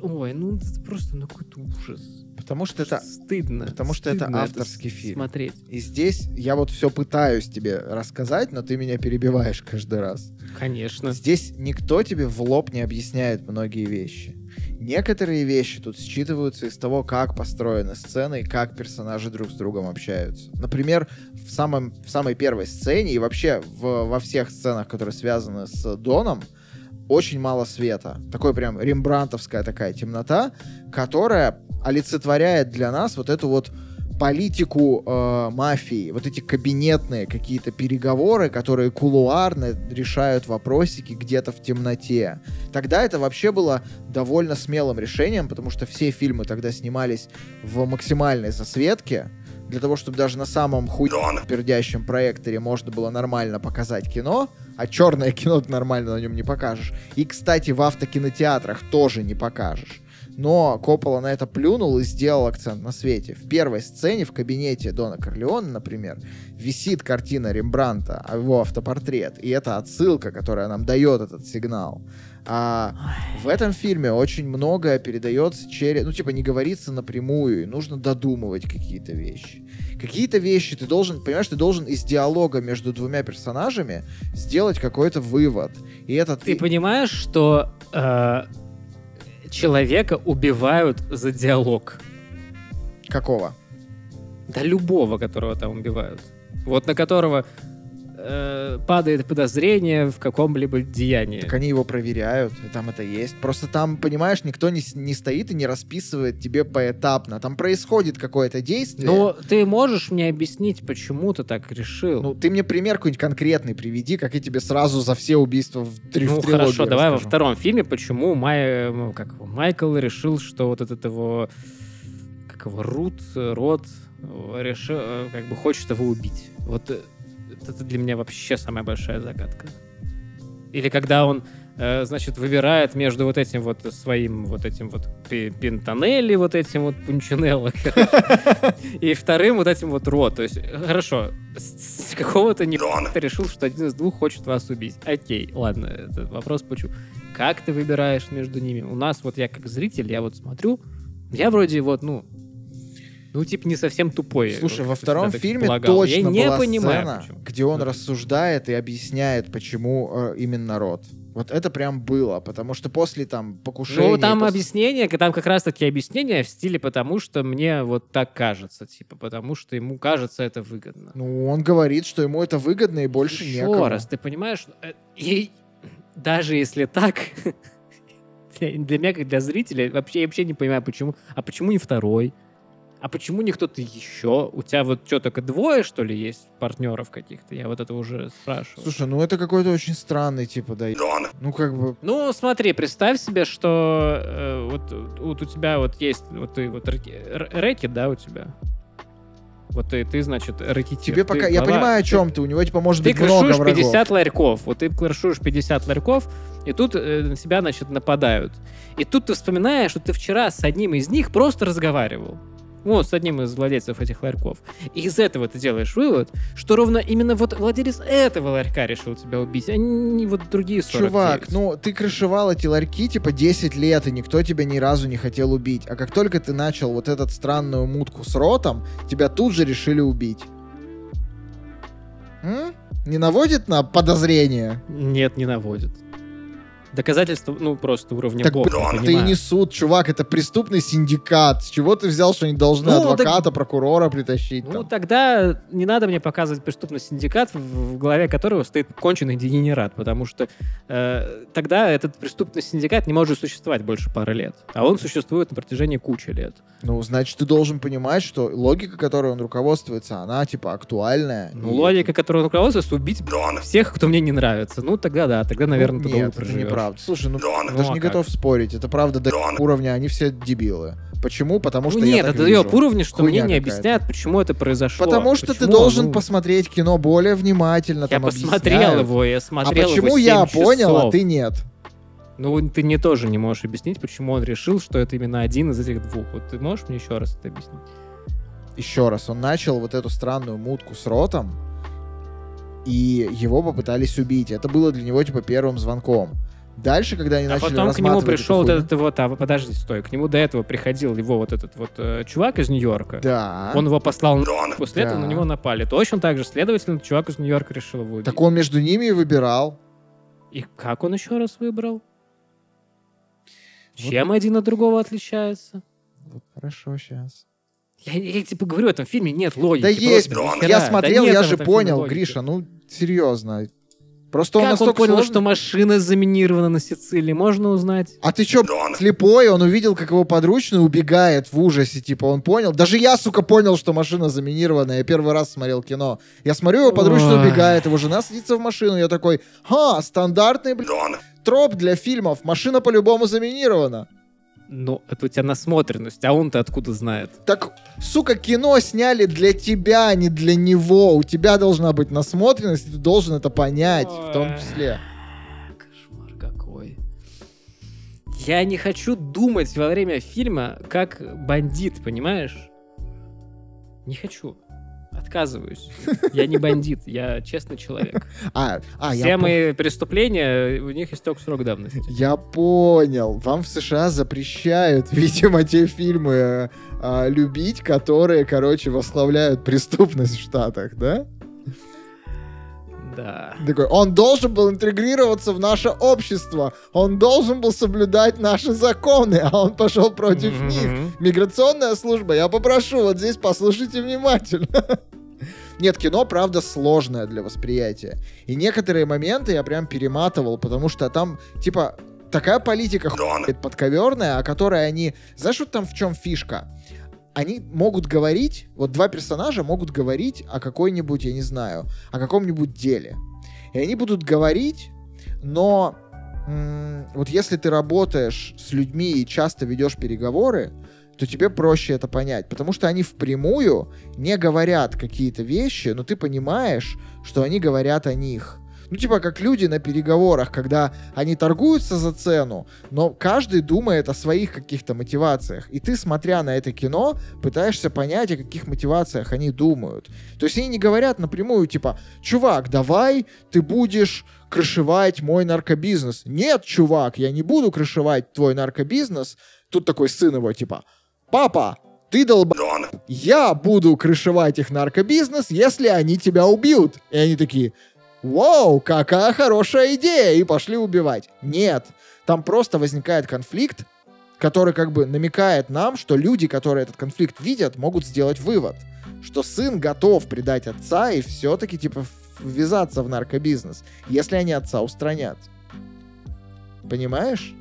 Ой, ну это просто ну какой-то ужас. Потому что это... стыдно. потому что это стыдно авторский с- фильм. Смотреть. И здесь я вот все пытаюсь тебе рассказать, но ты меня перебиваешь каждый раз. Конечно. Здесь никто тебе в лоб не объясняет многие вещи. Некоторые вещи тут считываются из того, как построены сцены и как персонажи друг с другом общаются. Например, в, самом, в самой первой сцене и вообще в- во всех сценах, которые связаны с Доном, очень мало света. Такой прям рембрантовская такая темнота, которая олицетворяет для нас вот эту вот политику э, мафии, вот эти кабинетные какие-то переговоры, которые кулуарно решают вопросики где-то в темноте. Тогда это вообще было довольно смелым решением, потому что все фильмы тогда снимались в максимальной засветке, для того, чтобы даже на самом хуй пердящем проекторе можно было нормально показать кино, а черное кино ты нормально на нем не покажешь. И, кстати, в автокинотеатрах тоже не покажешь. Но Коппола на это плюнул и сделал акцент на свете. В первой сцене в кабинете Дона Корлеона, например, висит картина Рембранта, а его автопортрет. И это отсылка, которая нам дает этот сигнал. А в этом фильме очень многое передается через... Ну, типа, не говорится напрямую, и нужно додумывать какие-то вещи. Какие-то вещи ты должен, понимаешь, ты должен из диалога между двумя персонажами сделать какой-то вывод. И это Ты понимаешь, что э, человека убивают за диалог? Какого? Да любого, которого там убивают. Вот на которого э, падает подозрение в каком-либо деянии. Так они его проверяют, и там это есть. Просто там, понимаешь, никто не, не стоит и не расписывает тебе поэтапно. Там происходит какое-то действие. Но ты можешь мне объяснить, почему ты так решил? Ну, ты мне пример какой-нибудь конкретный приведи, как я тебе сразу за все убийства в, три, Ну в трилогии хорошо, давай во втором фильме, почему Май, ну, как Майкл решил, что вот этот его, как его, Рут, Рот, э, решил, э, как бы хочет его убить. Вот это для меня вообще самая большая загадка. Или когда он э, значит, выбирает между вот этим вот своим вот этим вот Пинтонелли, вот этим вот Пунчинелло, и вторым вот этим вот Ро. То есть, хорошо, с какого-то не ты решил, что один из двух хочет вас убить. Окей, ладно, этот вопрос почему. Как ты выбираешь между ними? У нас вот я как зритель, я вот смотрю, я вроде вот, ну, ну, типа, не совсем тупой. Слушай, во втором фильме точно Я не была понимаю, сцена, почему. где он Ну. рассуждает и объясняет, почему э, именно род. Вот это прям было, потому что после там покушения... Ну, там после- объяснение, там как раз-таки объяснение в стиле «потому что мне вот так кажется», типа, потому что ему кажется это выгодно. Ну, он говорит, что ему это выгодно и больше Еще некому. раз, ты понимаешь, э, и даже если так, для, для меня, как для зрителя, вообще, я вообще не понимаю, почему. А почему не второй? А почему не кто-то еще? У тебя вот что, только двое, что ли, есть партнеров каких-то? Я вот это уже спрашиваю. Слушай, ну это какой-то очень странный, типа, да. Ну, как бы... Ну, смотри, представь себе, что э, вот, вот у тебя вот есть, вот ты вот рэкет, да, у тебя? Вот ты, ты значит, рэкетир. Тебе ты пока... Я глава, понимаю, о ты- чем ты. У него, типа, может Ты быть много врагов. 50 ларьков. Вот ты крышуешь 50 ларьков, и тут э, на тебя, значит, нападают. И тут ты вспоминаешь, что ты вчера с одним из них просто разговаривал. Вот, с одним из владельцев этих ларьков. И из этого ты делаешь вывод, что ровно именно вот владелец этого ларька решил тебя убить, а не вот другие 49. Чувак, ну ты крышевал эти ларьки типа 10 лет, и никто тебя ни разу не хотел убить. А как только ты начал вот этот странную мутку с ротом, тебя тут же решили убить. М? Не наводит на подозрение? Нет, не наводит. Доказательства, ну, просто уровня Так, это и понимаю. не суд, чувак, это преступный синдикат. С чего ты взял, что они должны Ну, так- адвоката, прокурора притащить? Ну, там? тогда не надо мне показывать преступный синдикат, в, в голове которого стоит конченый дегенерат, потому что э, тогда этот преступный синдикат не может существовать больше пары лет, а он существует на протяжении кучи лет. Ну, значит, ты должен понимать, что логика, которой он руководствуется, она, типа, актуальная. Ну, И- логика, которую руководствуется, убить всех, кто мне не нравится. Ну, тогда да, тогда, наверное, Ну, ты долго Нет, это проживешь. Неправда. Слушай, ну, Ну, даже а не как? готов спорить. Это правда до уровня, они все дебилы. Почему? Потому что ну, я нет, так это вижу. уровня, что Хуйня мне не объясняют, почему это произошло. Потому что ты Почему? должен Ну, посмотреть кино более внимательно. Я там посмотрел объясняют. его, я А смотрел его почему 7 я понял, а часов. ты нет? Ну, ты мне тоже не можешь объяснить, почему он решил, что это именно один из этих двух. Вот ты можешь мне еще раз это объяснить? Еще раз, он начал вот эту странную мутку с ротом, и его попытались убить. Это было для него, типа, первым звонком. Дальше, когда они А начали потом к нему пришел вот этот вот, а, подожди, стой, к нему до этого приходил его вот этот вот э, чувак из Нью-Йорка. Да. Он его послал, на- после этого Да. на него напали. Точно так же, следовательно, чувак из Нью-Йорка решил его убить. Так он между ними и выбирал. И как он еще раз выбрал? Чем один от другого отличается? Вот хорошо, сейчас. Я, я типа говорю, в этом фильме нет логики. Да есть, я Да смотрел, нет я же понял. Гриша, ну, серьезно. Просто он Как он настолько понял, сложный. что машина заминирована на Сицилии? Можно узнать? А ты чё, слепой? Он увидел, как его подручный убегает в ужасе, типа, он понял. Даже я, сука, понял, что машина заминирована. Я первый раз смотрел кино. Я смотрю, его подручный Ой. убегает, его жена садится в машину. Я такой, ха, стандартный, блин, троп для фильмов. Машина по-любому заминирована. Ну, это у тебя насмотренность, а он-то откуда знает? Так, сука, кино сняли для тебя, а не для него. У тебя должна быть насмотренность, и ты должен это понять, в том Ой. числе. Кошмар какой. Я не хочу думать во время фильма как бандит, понимаешь? Не хочу. Отказываюсь. Я не бандит, я честный человек. А, а, Все я, по- мои преступления, у них истек срок давности. я понял. Вам в США запрещают, видимо, те фильмы э, а, любить, которые, короче, восславляют преступность в Штатах, да? Да. Такой, он должен был интегрироваться в наше общество, он должен был соблюдать наши законы, а он пошел против Мгм. них. Миграционная служба, я попрошу, вот здесь послушайте внимательно. Нет, кино, правда, сложное для восприятия. И некоторые моменты я прям перематывал, потому что там, типа, такая политика хуй подковерная, о которой они... Знаешь, вот там в чем фишка? Они могут говорить, вот два персонажа могут говорить о какой-нибудь, я не знаю, о каком-нибудь деле. И они будут говорить, но м, вот если ты работаешь с людьми и часто ведешь переговоры, то тебе проще это понять, потому что они впрямую не говорят какие-то вещи, но ты понимаешь, что они говорят о них. Ну, типа, как люди на переговорах, когда они торгуются за цену, но каждый думает о своих каких-то мотивациях. И ты, смотря на это кино, пытаешься понять, о каких мотивациях они думают. То есть они не говорят напрямую, типа, чувак, давай ты будешь крышевать мой наркобизнес. Нет, чувак, я не буду крышевать твой наркобизнес. Тут такой сын его, типа, папа, ты долба... Я буду крышевать их наркобизнес, если они тебя убьют. И они такие, вау, какая хорошая идея, и пошли убивать. Нет, там просто возникает конфликт, который как бы намекает нам, что люди, которые этот конфликт видят, могут сделать вывод, что сын готов предать отца и все-таки типа ввязаться в наркобизнес, если они отца устранят. Понимаешь?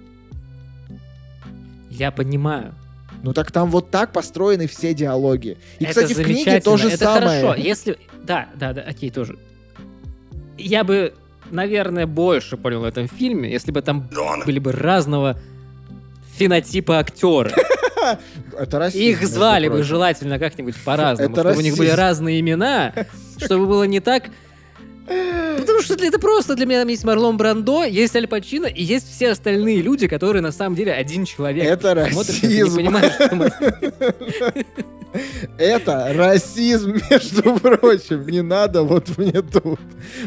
Я понимаю. Ну так там вот так построены все диалоги. И, Это кстати, в книге то же это самое. хорошо. Если... Да, да, да, окей, тоже. Я бы, наверное, больше понял в этом фильме, если бы там были бы разного фенотипа актеры. Это расизм, Их звали бы желательно как-нибудь по-разному, чтобы у них были разные имена, чтобы было не так... Потому что это просто для меня есть Марлон Брандо, есть Аль Пачино, и есть все остальные люди, которые на самом деле один человек. Это расизм. Это расизм, между прочим. Не надо вот мне тут.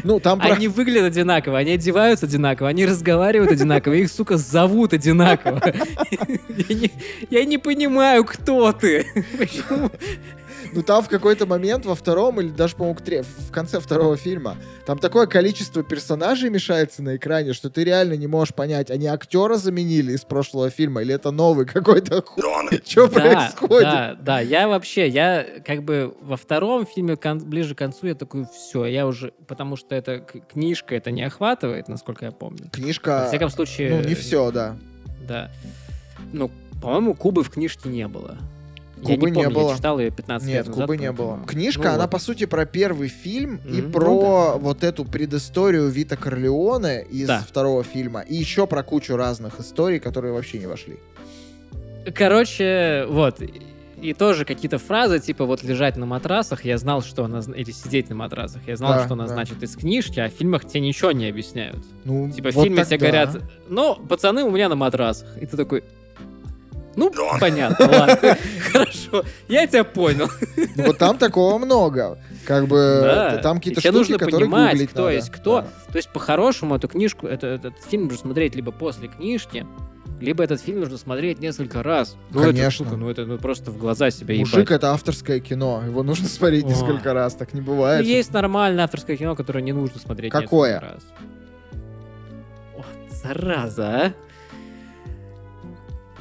Ну, там Они выглядят одинаково, они одеваются одинаково, они разговаривают одинаково, их, сука, зовут одинаково. Я не понимаю, кто ты. Почему? Ну там в какой-то момент во втором или даже, по-моему, тре- в конце второго фильма, там такое количество персонажей мешается на экране, что ты реально не можешь понять, они актера заменили из прошлого фильма или это новый какой-то хуй. Что Да, происходит? да, да, я вообще, я как бы во втором фильме кон- ближе к концу я такой, все, я уже, потому что это к- книжка, это не охватывает, насколько я помню. Во Книжка, всяком случае... ну не все, да. Да. Ну, по-моему, Кубы в книжке не было. Я Кубы не не помню, было. я читал ее 15 Нет, лет назад. Кубы не было. Книжка, Ну она вот. по сути про первый фильм и Мгм. про Ну вот эту предысторию Вита Корлеоне из Да. второго фильма. И еще про кучу разных историй, которые вообще не вошли. Короче, вот. и- И тоже какие-то фразы, типа вот лежать на матрасах, я знал, что она... Или сидеть на матрасах, я знал, Да, что она да. значит из книжки, а в фильмах тебе ничего не объясняют. Ну, Типа в вот фильме тебе тогда. говорят, ну, пацаны у меня на матрасах. И ты такой, ну, понятно, ладно, хорошо, я тебя понял. Ну, вот там такого много. Как бы Да. там какие-то тебе штуки, нужно которые понимать, кто есть кто. То есть, по-хорошему, эту книжку, это- этот фильм нужно смотреть либо после книжки, либо этот фильм нужно смотреть несколько раз. Ну, это, Конечно. сука, ну, это ну, просто в глаза себя Мужик ебать. это авторское кино. Его нужно смотреть О. несколько раз. Так не Ну, бывает. есть нормальное авторское кино, которое не нужно смотреть Какое? несколько раз. Ох, зараза, а?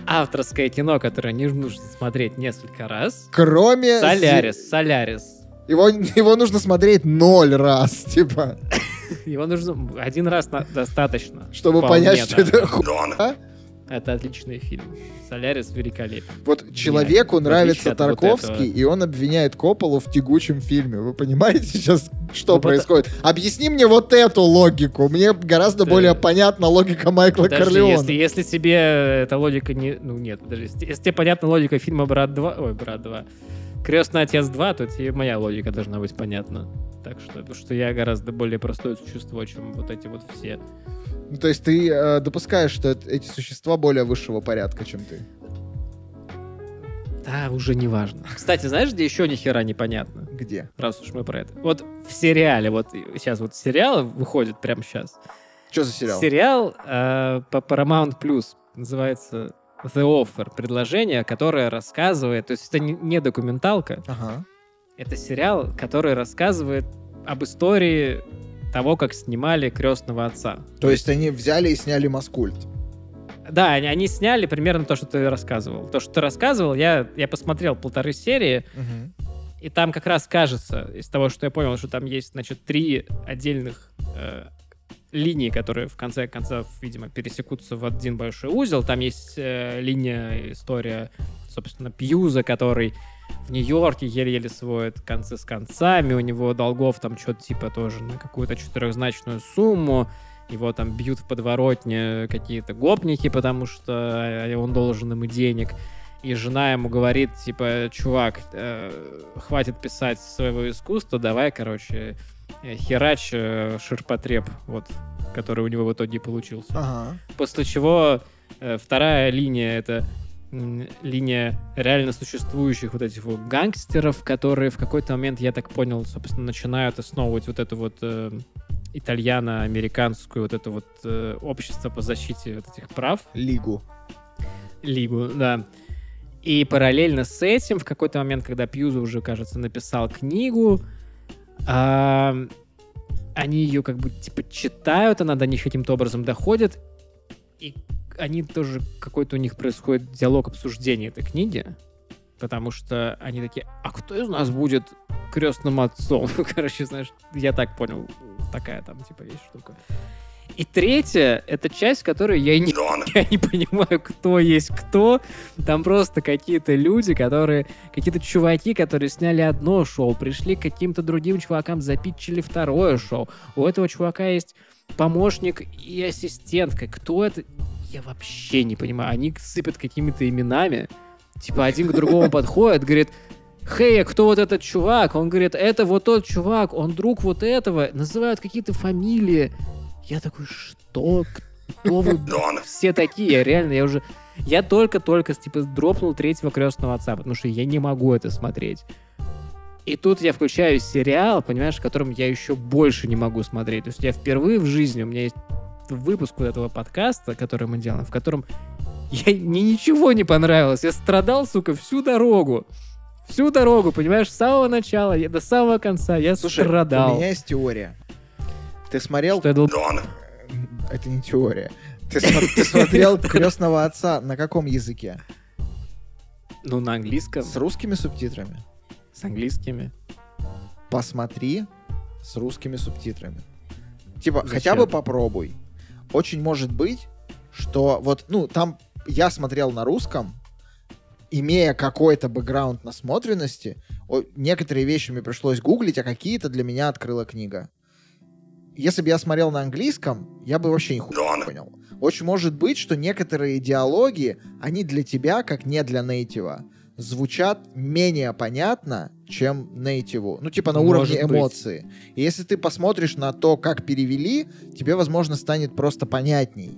Авторское кино, которое не нужно смотреть несколько раз. Кроме... Солярис, Солярис. Его, его нужно смотреть ноль раз, типа, Его нужно один раз на- достаточно. чтобы понять, что это хуйня. Это отличный фильм. Солярис великолепен. Вот человеку в нравится вот Тарковский, этого. и он обвиняет Копполу в тягучем фильме. Вы понимаете сейчас, что Ну, происходит? Объясни мне вот эту логику. Мне гораздо Да. более понятна логика Майкла Подожди, Корлеона. если, если тебе эта логика не... Ну нет, подожди. Если, если тебе понятна логика фильма «Брат 2», ой, «Брат 2», «Крестный отец 2», то тебе моя логика должна быть понятна. Так что, что я гораздо более простое существо, чем вот эти вот все. Ну, то есть ты э, допускаешь, что эт- эти существа более высшего порядка, чем ты? Да, уже не важно. Кстати, знаешь, где еще ни хера непонятно? Где? Раз уж мы про это. Вот в сериале, вот сейчас вот сериал выходит прямо сейчас. Что за сериал? Сериал э, по Paramount Plus называется The Offer, предложение, которое рассказывает, то есть это не, не документалка, Ага. это сериал, который рассказывает об истории того, как снимали крестного отца. То есть они взяли и сняли Маскульт. Да, они, они сняли примерно то, что ты рассказывал. То, что ты рассказывал, я, я посмотрел полторы серии, и там как раз кажется, из того, что я понял, что там есть, значит, три отдельных э, линии, которые в конце концов, видимо, пересекутся в один большой узел. Там есть э, линия, история, собственно, Пьюза, который в Нью-Йорке еле-еле сводит концы с концами, у него долгов там что-то типа тоже на какую-то четырехзначную сумму, его там бьют в подворотне какие-то гопники, потому что э, он должен им и денег. И жена ему говорит, типа, чувак, э, хватит писать своего искусства, давай, короче, э, херач э, ширпотреб, вот, который у него в итоге получился. Ага. После чего э, вторая линия — это линия реально существующих вот этих вот гангстеров, которые в какой-то момент, я так понял, собственно, начинают основывать вот это вот э, итальяно-американскую вот это вот э, общество по защите вот этих прав. Лигу. Лигу, да. И параллельно с этим, в какой-то момент, когда Пьюза уже, кажется, написал книгу, а, они ее как бы типа читают, она до них каким-то образом доходит, и они тоже, какой-то у них происходит диалог обсуждения этой книги, потому что они такие, а кто из нас будет крестным отцом? Короче, знаешь, я так понял, такая там типа есть штука. И третья, это часть, которую я не, я не понимаю, кто есть кто. Там просто какие-то люди, которые... Какие-то чуваки, которые сняли одно шоу, пришли к каким-то другим чувакам, запитчили второе шоу. У этого чувака есть помощник и ассистентка. Кто это? Я вообще не понимаю. Они сыпят какими-то именами. Типа один к другому подходит, говорит, Хей, а кто вот этот чувак? Он говорит, это вот тот чувак, он друг вот этого. Называют какие-то фамилии. Я такой, что? Кто вы все такие? Я реально, я уже... Я только-только, типа, дропнул третьего крестного отца, потому что я не могу это смотреть. И тут я включаю сериал, понимаешь, в котором я еще больше не могу смотреть. То есть я впервые в жизни, у меня есть выпуск вот этого подкаста, который мы делаем, в котором я, мне ничего не понравилось. Я страдал, сука, всю дорогу. Всю дорогу, понимаешь, с самого начала я, до самого конца я Слушай, страдал. у меня есть теория. Ты смотрел... Что я дол- Это не теория. Ты, смо- ты смотрел крестного отца на каком языке? Ну, на английском, С русскими субтитрами. с английскими. Посмотри с русскими субтитрами. Типа, Зачем? хотя бы попробуй. Очень может быть, что вот, ну, там я смотрел на русском, имея какой-то бэкграунд насмотренности, некоторые вещи мне пришлось гуглить, а какие-то для меня открыла книга. Если бы я смотрел на английском, я бы вообще нихуя не понял. Очень может быть, что некоторые диалоги, они для тебя, как не для нейтива, звучат менее понятно, чем нейтиву. Ну, типа на Может уровне быть. эмоции. И если ты посмотришь на то, как перевели, тебе, возможно, станет просто понятней.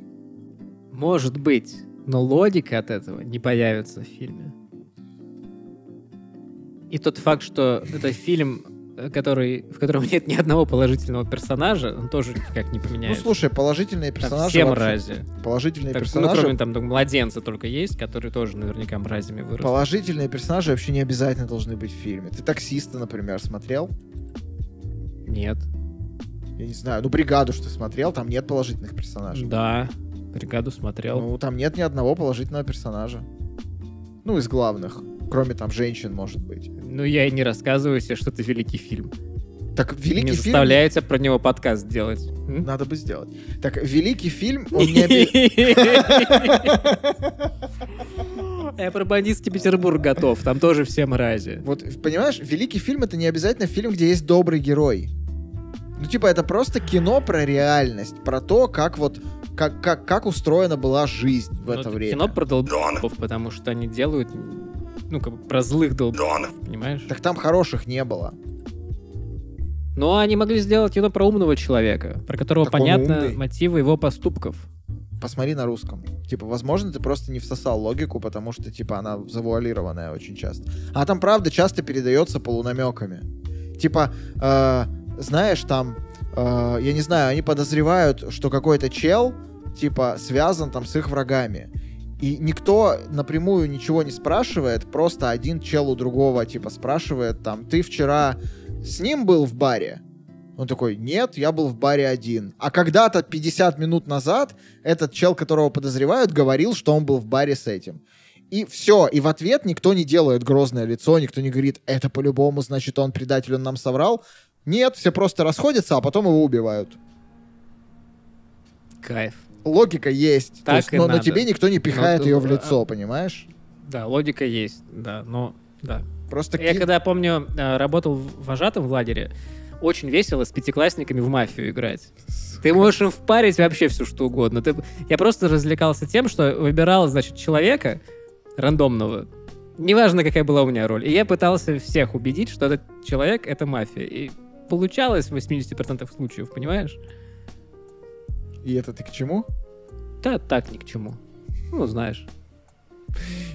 Может быть, но логика от этого не появится в фильме. И тот факт, что это фильм, который, в котором нет ни одного положительного персонажа, он тоже никак не Ну, поменяется. слушай, положительные персонажи... все вообще- мрази. Положительные Так, ну, персонажи... кроме там ну, младенца только есть, который тоже наверняка мразями вырос. Положительные персонажи вообще не обязательно должны быть в фильме. Ты таксиста, например, смотрел? Нет. Я не знаю. Ну, бригаду, что ты смотрел, там нет положительных персонажей. Да. Бригаду смотрел. Ну, там нет ни одного положительного персонажа. Ну, из главных. Кроме там женщин, может быть. Ну, я и не рассказываю себе, что это великий фильм. Так, великий не фильм... заставляете про него подкаст делать. М? Надо бы сделать. Так, великий фильм, он не Я про бандитский Петербург готов. Там тоже все мрази. Вот, понимаешь, великий фильм это не обязательно фильм, где есть добрый герой. Ну, типа, это просто кино про реальность, про то, как вот, как, как, как устроена была жизнь в Ну, это время. Кино про долбов, потому что они делают, ну, как бы про злых долбов, понимаешь? Так там хороших не было. Но они могли сделать кино про умного человека, про которого Так он понятно мотивы его поступков. Посмотри на русском. Типа, возможно, ты просто не всосал логику, потому что, типа, она завуалированная очень часто. А там, правда, часто передается полунамеками. Типа, э, знаешь, там, э, я не знаю, они подозревают, что какой-то чел, типа, связан там с их врагами. И никто напрямую ничего не спрашивает, просто один чел у другого, типа, спрашивает, там, ты вчера с ним был в баре? Он такой, нет, я был в баре один. А когда-то 50 минут назад этот чел, которого подозревают, говорил, что он был в баре с этим. И все, и в ответ никто не делает грозное лицо, никто не говорит, это по-любому, значит, он предатель, он нам соврал. Нет, все просто расходятся, а потом его убивают. Кайф. Логика есть. Так есть, и но, но надо. тебе никто не пихает Ну, ее в а- лицо, понимаешь? Да, логика есть, да, но да. Просто Я ки- когда, помню, э, работал вожатым в лагере, очень весело с пятиклассниками в мафию играть. Ты можешь им впарить вообще все, что угодно. Ты... Я просто развлекался тем, что выбирал, значит, человека рандомного. Неважно, какая была у меня роль. И я пытался всех убедить, что этот человек — это мафия. И получалось в 80% случаев, понимаешь? И это ты к чему? Да, так ни к чему. Ну, знаешь.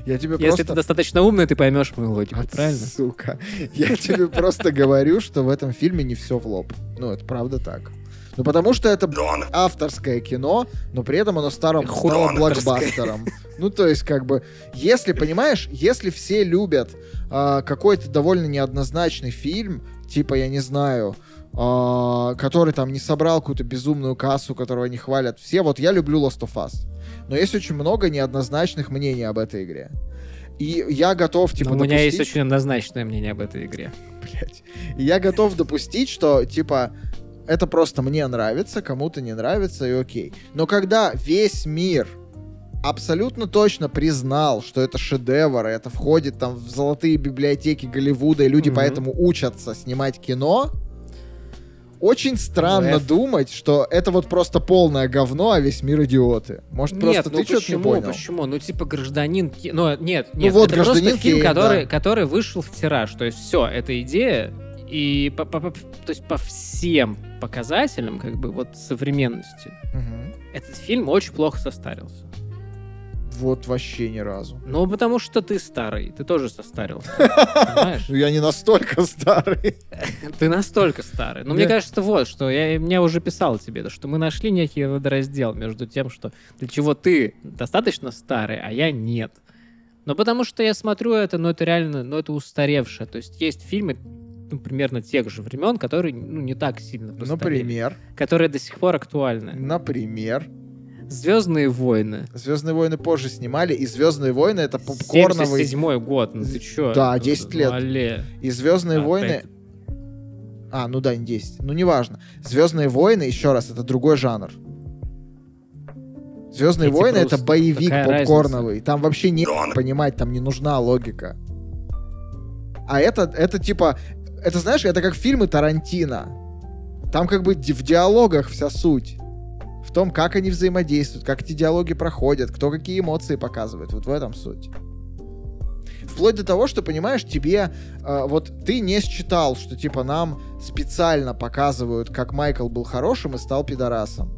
Я тебе Если просто... ты достаточно умный, ты поймешь мою логику, А, правильно? Сука. Я тебе просто говорю, что в этом фильме не все в лоб. Ну, это правда так. Ну, потому что это авторское кино, но при этом оно стало авторское. блокбастером. Ну, то есть, как бы, если, понимаешь, если все любят а, какой-то довольно неоднозначный фильм, типа, я не знаю, который там не собрал какую-то безумную кассу, которого не хвалят все, вот я люблю Last of Us. Но есть очень много неоднозначных мнений об этой игре. И я готов, типа, Но у меня есть допустить- очень однозначное мнение об этой игре. блядь. И я готов допустить, что, типа, это просто мне нравится, кому-то не нравится, и окей. Но когда весь мир абсолютно точно признал, что это шедевр, и это входит там в золотые библиотеки Голливуда, и люди Мгм. поэтому учатся снимать кино, очень странно Эф. думать, что это вот просто полное говно, а весь мир идиоты. Может, нет, просто ну ты что-то не понял? почему? Ну, типа, гражданин... Ну, нет, нет, вот, это просто «Гражданин фильм, Кейн», который, да. который вышел в тираж. То есть все, это идея, и по, по- по- то есть по всем показателям, как бы, вот современности, Мгм. этот фильм очень плохо состарился. Вот вообще ни разу. Ну, потому что ты старый, ты тоже состарился. Понимаешь? Ну, я не настолько старый. Ты настолько старый. Ну, Да. мне кажется, вот, что я, я уже писал тебе, что мы нашли некий водораздел между тем, что для чего ты достаточно старый, а я нет. Но потому что я смотрю это, ну, это реально, ну, это устаревшее. То есть есть фильмы, ну, примерно тех же времен, которые, ну, не так сильно постарели, Например, Которые до сих пор актуальны. например, «Звездные войны». Звездные войны позже снимали, и Звездные войны это попкорновый. 77 год, ну ты чё? Да, Ну, 10 ну, лет. алле. И Звездные А, войны. так. А, ну да, не 10. Ну, неважно. Звездные войны, еще раз, это другой жанр. Звездные Эти войны это просто- боевик попкорновый. Там вообще не понимать, там не нужна логика. А это, это типа, это знаешь, это как фильмы Тарантино. Там как бы в диалогах вся суть. В том, как они взаимодействуют, как эти диалоги проходят, кто какие эмоции показывает. Вот в этом суть. Вплоть до того, что, понимаешь, тебе... э, вот ты не считал, что, типа, нам специально показывают, как Майкл был хорошим и стал пидорасом.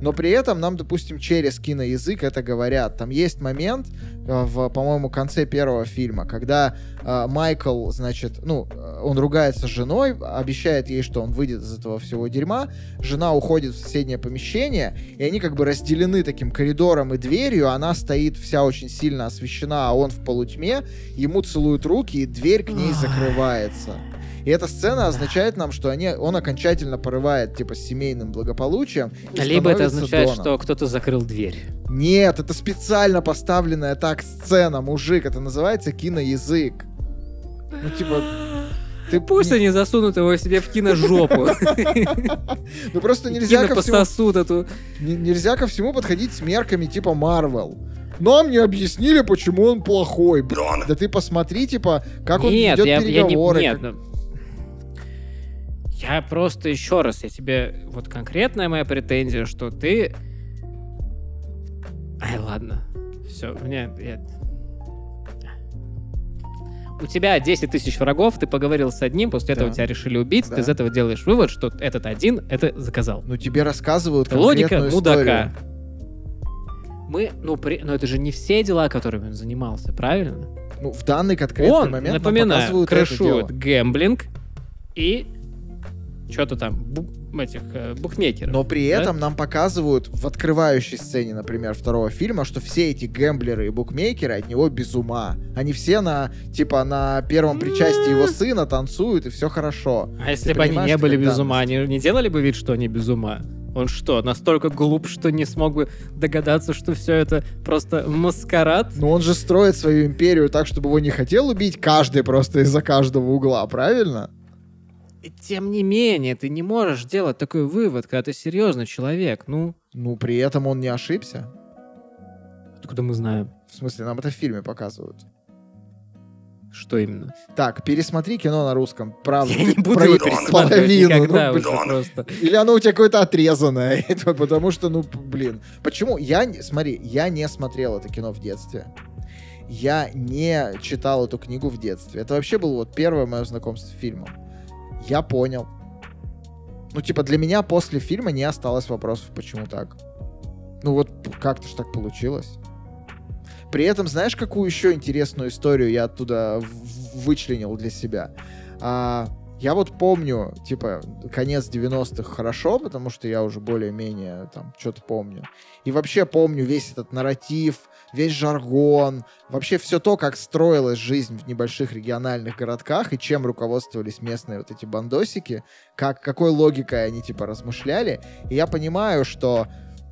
Но при этом нам, допустим, через киноязык это говорят. Там есть момент в, по-моему, конце первого фильма, когда э, Майкл, значит, ну, э, он ругается с женой, обещает ей, что он выйдет из этого всего дерьма. Жена уходит в соседнее помещение, и они как бы разделены таким коридором и дверью. Она стоит вся очень сильно освещена, а он в полутьме. Ему целуют руки, и дверь к ней закрывается. И эта сцена означает нам, что они, он окончательно порывает, типа, с семейным благополучием. и Либо это означает, Доном. что кто-то закрыл дверь. Нет, это специально поставленная так сцена, мужик. Это называется киноязык. Ну, типа, ты... Пусть не- они засунут его себе в киножопу. Ну, просто нельзя ко, всему, эту. не- нельзя ко всему подходить с мерками типа Марвел. Нам не объяснили, почему он плохой. Б- Дон. Да ты посмотри, типа, как он ведет я, я не... переговоры. Нет, Я просто еще раз, я тебе... Вот конкретная моя претензия, что ты... Ай, ладно. Все, мне... я- У тебя 10 тысяч врагов, ты поговорил с одним, после этого Да. тебя решили убить, Да. ты из этого делаешь вывод, что этот один это заказал. Ну, тебе рассказывают Это логика мудака. историю. Мы, ну, при, но это же не все дела, которыми он занимался, правильно? Ну, в данный конкретный он, момент нам напоминаю, показывают это крышует дело. гэмблинг и что-то там, бу- этих э, букмекеров. Но при да? этом нам показывают в открывающей сцене, например, второго фильма, что все эти гэмблеры и букмекеры от него без ума. Они все на, типа, на первом причастии его сына танцуют, и все хорошо. А если ты бы они не были без ума, они не делали бы вид, что они без ума? Он что, настолько глуп, что не смог бы догадаться, что все это просто маскарад? Но он же строит свою империю так, чтобы его не хотел убить каждый просто из-за каждого угла, правильно? Тем не менее, ты не можешь делать такой вывод, когда ты серьезный человек. Ну, Ну, при этом он не ошибся. откуда мы знаем, В смысле, нам это в фильме показывают. что именно? Так, пересмотри кино на русском. Правда, Я не буду про- его пересматривать половину, ну, никогда блин. уже Дон. просто. Или оно у тебя какое-то отрезанное. Это Потому что, ну, блин. Почему? Я, не- смотри, я не смотрел это кино в детстве. Я не читал эту книгу в детстве. Это вообще было вот первое мое знакомство с фильмом. Я понял. Ну, типа, для меня после фильма не осталось вопросов, почему так. Ну, вот как-то ж так получилось. При этом, знаешь, какую еще интересную историю я оттуда вычленил для себя? А, я вот помню, типа, конец 90-х хорошо, потому что я уже более-менее там что-то помню. И вообще помню весь этот нарратив, весь жаргон, вообще все то, как строилась жизнь в небольших региональных городках и чем руководствовались местные вот эти бандосики, как, какой логикой они типа размышляли. И я понимаю, что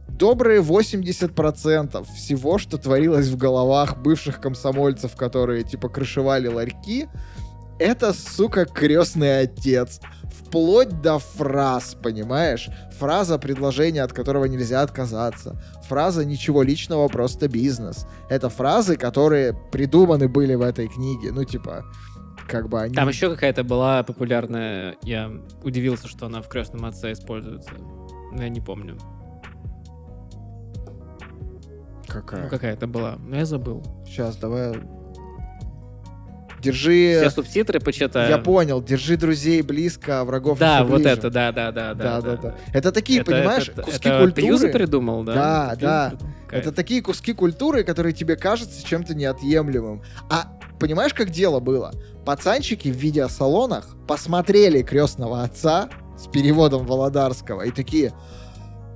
добрые 80% всего, что творилось в головах бывших комсомольцев, которые типа крышевали ларьки, это, сука, крестный отец. Вплоть до фраз, понимаешь? Фраза предложения, от которого нельзя отказаться. Фраза ничего личного, просто бизнес. Это фразы, которые придуманы были в этой книге. Ну, типа, как бы они... Там еще какая-то была популярная, я удивился, что она в «Крестном отце» используется. Но я не помню. Какая? Ну, какая-то была. Но я забыл. Сейчас, давай Держи... Все субтитры почитаю. Я понял. Держи друзей близко, а врагов Да, вот ближе. это, да, да, да, да, да, да, Это такие, это, понимаешь, это, куски это культуры. Пьюза придумал, да? Да, да. Это такие куски культуры, которые тебе кажутся чем-то неотъемлемым. А понимаешь, как дело было? Пацанчики в видеосалонах посмотрели крестного отца с переводом Володарского и такие,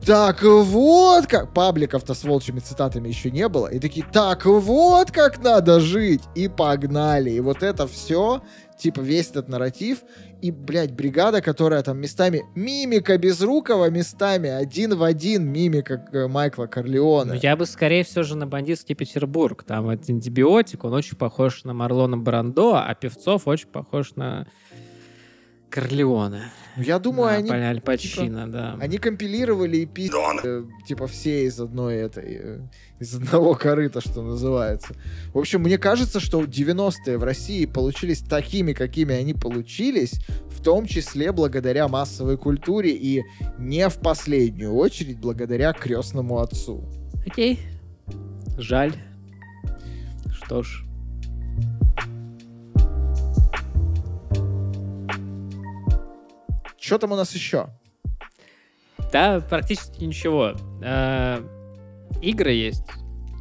так вот как... Пабликов-то с волчьими цитатами еще не было. И такие, так вот как надо жить. И погнали. И вот это все, типа весь этот нарратив. И, блядь, бригада, которая там местами... Мимика Безрукова местами один в один мимика э, Майкла Корлеона. Ну, я бы скорее все же на бандитский Петербург. Там этот антибиотик, он очень похож на Марлона Брандо, а Певцов очень похож на Корлеона. Ну, я думаю, да, они... Аль Пачино, типа, да. Они компилировали и пи... Э, типа все из одной этой... Э, из одного корыта, что называется. В общем, мне кажется, что 90-е в России получились такими, какими они получились, в том числе благодаря массовой культуре и не в последнюю очередь благодаря крестному отцу. Окей. Жаль. Что ж, Что там у нас еще? Да, практически ничего. А, игры есть.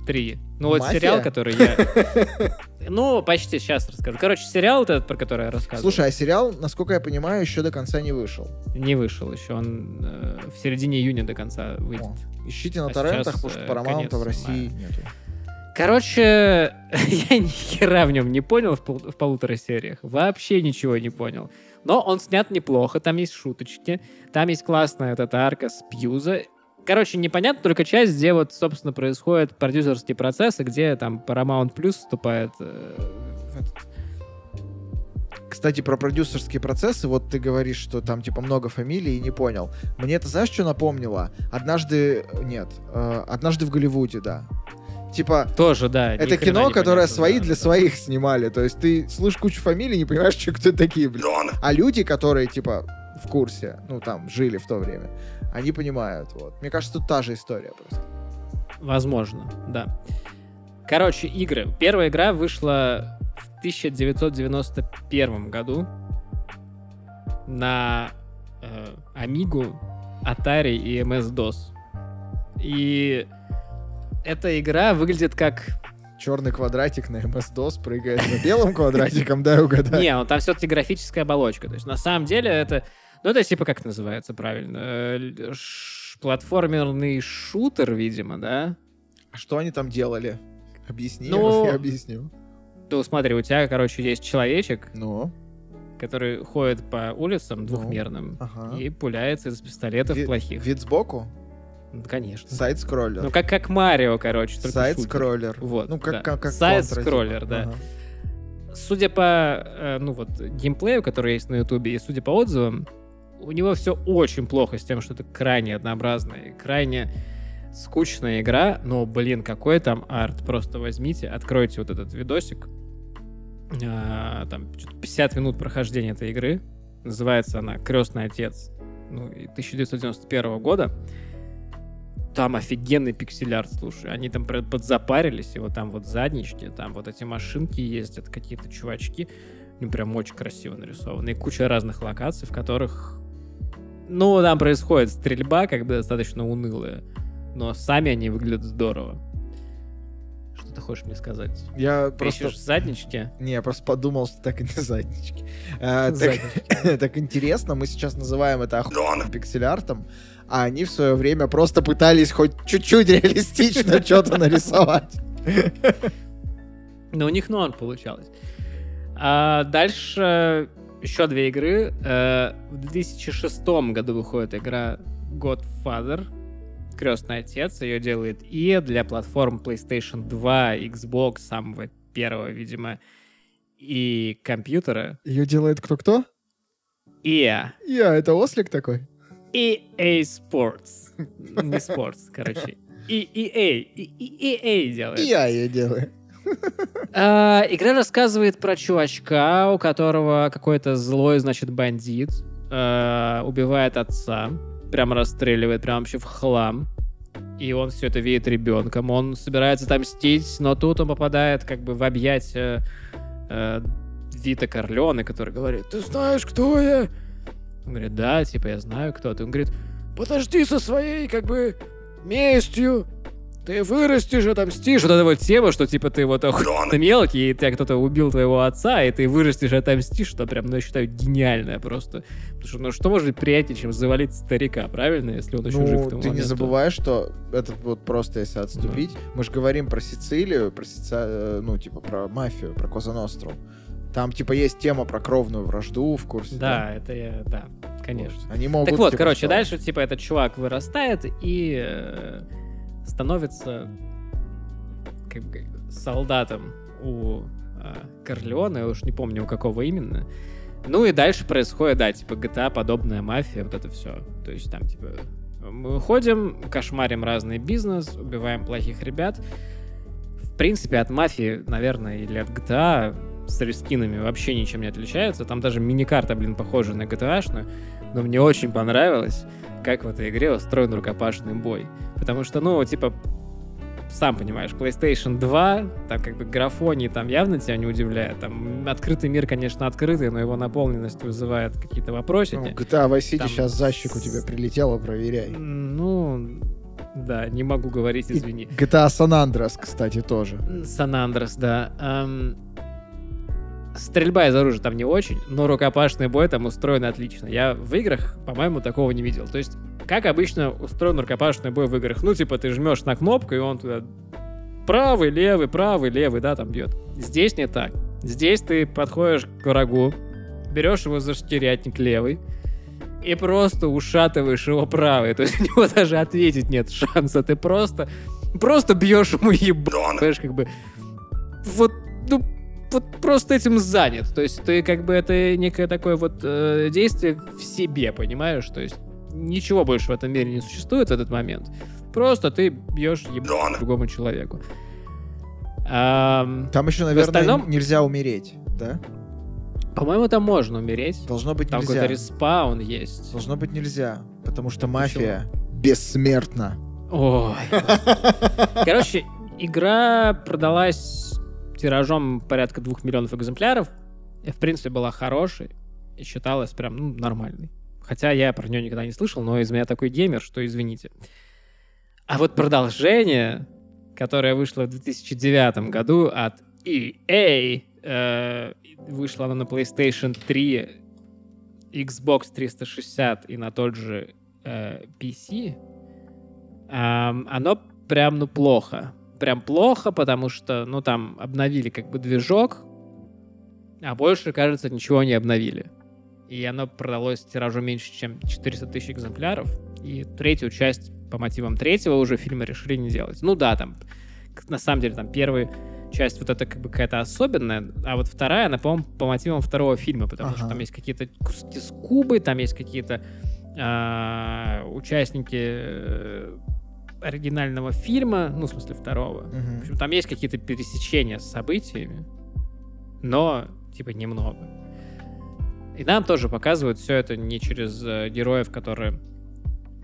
Три. Ну вот Мафия? сериал, который я... Ну, почти сейчас расскажу. Короче, сериал этот, про который я рассказывал. Слушай, а сериал, насколько я понимаю, еще до конца не вышел. Не вышел еще. Он э, в середине июня до конца выйдет. О, ищите на А торрентах, потому что э, Парамаунта в конец России мая. нету. Короче, я ни хера в нем не понял в, пол- в полутора сериях. Вообще ничего не понял. Но он снят неплохо, там есть шуточки, там есть классная эта арка с Пьюза. Короче, непонятно только часть, где вот, собственно, происходят продюсерские процессы, где там Paramount Plus вступает э, Кстати, про продюсерские процессы, вот ты говоришь, что там типа много фамилий и не понял. Мне это знаешь, что напомнило? Однажды, нет, э, однажды в Голливуде, да. Типа, Тоже, да. это кино, которое понятно, свои да, для да. своих снимали. То есть ты слышишь кучу фамилий, не понимаешь, что кто это такие, блин. А люди, которые, типа, в курсе, ну, там, жили в то время, они понимают, вот. Мне кажется, тут та же история просто. Возможно, да. Короче, игры. Первая игра вышла в 1991 году на э, Amiga, Atari и MS-DOS. И эта игра выглядит как... Черный квадратик на MS-DOS прыгает за белым квадратиком, дай угадать. Не, ну там все-таки графическая оболочка. То есть на самом деле это... Ну это типа как называется правильно? Э, Платформерный шутер, видимо, да? А Что они там делали? Объясни, Ну, я объясню. То смотри, у тебя, короче, есть человечек, Ну, который ходит по улицам двухмерным ага. и пуляется из пистолетов Ви- плохих. Вид сбоку? Конечно. Сайд-скроллер. Ну, как, как Марио, короче. Side-scroller. Вот, Ну, как, да. как, как side-scroller, Contra, да. типа. Ага. Судя по, э, ну вот, геймплею, который есть на Ютубе, и судя по отзывам, у него все очень плохо с тем, что это крайне однообразная, крайне скучная игра, но, блин, какой там арт. Просто возьмите, откройте вот этот видосик. А, там что-то 50 минут прохождения этой игры. Называется она «Крестный отец» ну, и 1991 года. Там офигенный пиксель-арт, слушай. Они там подзапарились, и вот там вот заднички, там вот эти машинки ездят, какие-то чувачки. Они прям очень красиво нарисованы. И куча разных локаций, в которых Ну, там происходит стрельба, как бы достаточно унылая. Но сами они выглядят здорово. Что ты хочешь мне сказать? Я Ты просто... ищешь заднички? Не, я просто подумал, что так и не заднички. А, так-. Так интересно, мы сейчас называем это охуенным пиксель-артом, а они в свое время просто пытались хоть чуть-чуть реалистично что-то нарисовать. Но у них норм получалось. А дальше еще две игры. Э, В 2006 году выходит игра Godfather. Крестный отец. Ее делает и для платформ PlayStation 2, Xbox, самого первого, видимо, и компьютера. Ее делает кто-кто? EA. Я, это ослик такой? EA Sports. Не Sports, короче. И EA. И- и EA делает. Я ее делаю. А, игра рассказывает про чувачка, у которого какой-то злой, значит, бандит а, убивает отца, прям расстреливает, прям вообще в хлам. И он все это видит ребенком. Он собирается отомстить, но тут он попадает как бы в объятия э, Вита Корлеоне, который говорит, ты знаешь, кто я? Он говорит, да, типа, я знаю, кто ты. Он говорит, подожди со своей, как бы, местью. Ты вырастешь, отомстишь. Вот эта вот тема, что, типа, ты вот охуенно мелкий, и тебя кто-то убил твоего отца, и ты вырастешь, и отомстишь, что прям, ну, я считаю, гениальное просто. Потому что, ну, что может быть приятнее, чем завалить старика, правильно, если он еще жив к Ну, тому ты не моменту? забывай, что это вот просто если отступить. Мы же говорим про Сицилию, про Сица- э, ну, типа, про мафию, про Коза Ностру. Там, типа, есть тема про кровную вражду в курсе. Да, это я, да, конечно. Вот. Они могут... Так вот, типа, короче, что? дальше, типа, этот чувак вырастает и э, становится как бы солдатом у э, Корлеона, я уж не помню, у какого именно. Ну и дальше происходит, да, типа GTA, подобная мафия, вот это все. То есть там, типа, мы ходим, кошмарим разный бизнес, убиваем плохих ребят. В принципе, от мафии, наверное, или от GTA с рескинами вообще ничем не отличается. Там даже миникарта, блин, похожа на GTA-шную. Но мне очень понравилось, как в этой игре устроен рукопашный бой. Потому что, ну, типа, сам понимаешь, PlayStation 2, там как бы графоний там явно тебя не удивляет. Там открытый мир, конечно, открытый, но его наполненность вызывает какие-то Ну, вопросики. GTA Vice City Там сейчас за щеку с- тебе прилетело, проверяй. Ну, да, не могу говорить, И извини. GTA San Andreas, кстати, тоже. Сан Андрес, да. Ам, Стрельба из оружия там не очень, но рукопашный бой там устроен отлично. Я в играх, по-моему, такого не видел. То есть, как обычно устроен рукопашный бой в играх? Ну, типа, ты жмешь на кнопку, и он туда правый, левый, правый, левый, да, там бьет. Здесь не так. Здесь ты подходишь к врагу, берешь его за штырятник левый, и просто ушатываешь его правый. То есть у него даже ответить нет шанса. Ты просто, просто бьешь ему. Понимаешь, как бы... Вот, вот просто этим занят. То есть ты как бы это некое такое вот э, действие в себе, понимаешь? То есть ничего больше в этом мире не существует в этот момент. Просто ты бьешь ебать другому человеку. Ам, Там еще, наверное, остальном- нельзя умереть, да? по-моему, там можно умереть. Должно быть Там нельзя. какой-то респаун есть. Должно быть нельзя, потому что мафия бессмертна. Ой. Короче, игра продалась тиражом порядка двух миллионов экземпляров. В принципе, была хорошей. И считалась прям, ну, нормальной. Хотя я про нее никогда не слышал, но из меня такой геймер, что извините. А вот продолжение, которое вышло в 2009 году от EA, э, вышло оно на PlayStation 3, Xbox 360 и на тот же э, PC, Ам, оно прям, ну, плохо. Прям плохо, потому что, ну, там обновили как бы движок, а больше, кажется, ничего не обновили. И оно продалось тиражом меньше, чем 400 тысяч экземпляров. И третью часть по мотивам третьего уже фильма решили не делать. Ну да, там, на самом деле, там первая часть вот это как бы какая-то особенная, а вот вторая, она, по-моему, по мотивам второго фильма, потому что Ага. там есть какие-то куски с Кубы, там есть какие-то а, участники э, оригинального фильма, ну, в смысле, второго. В Мгм. общем, там есть какие-то пересечения с событиями, но, типа, немного. И нам тоже показывают все это не через э, героев, которые,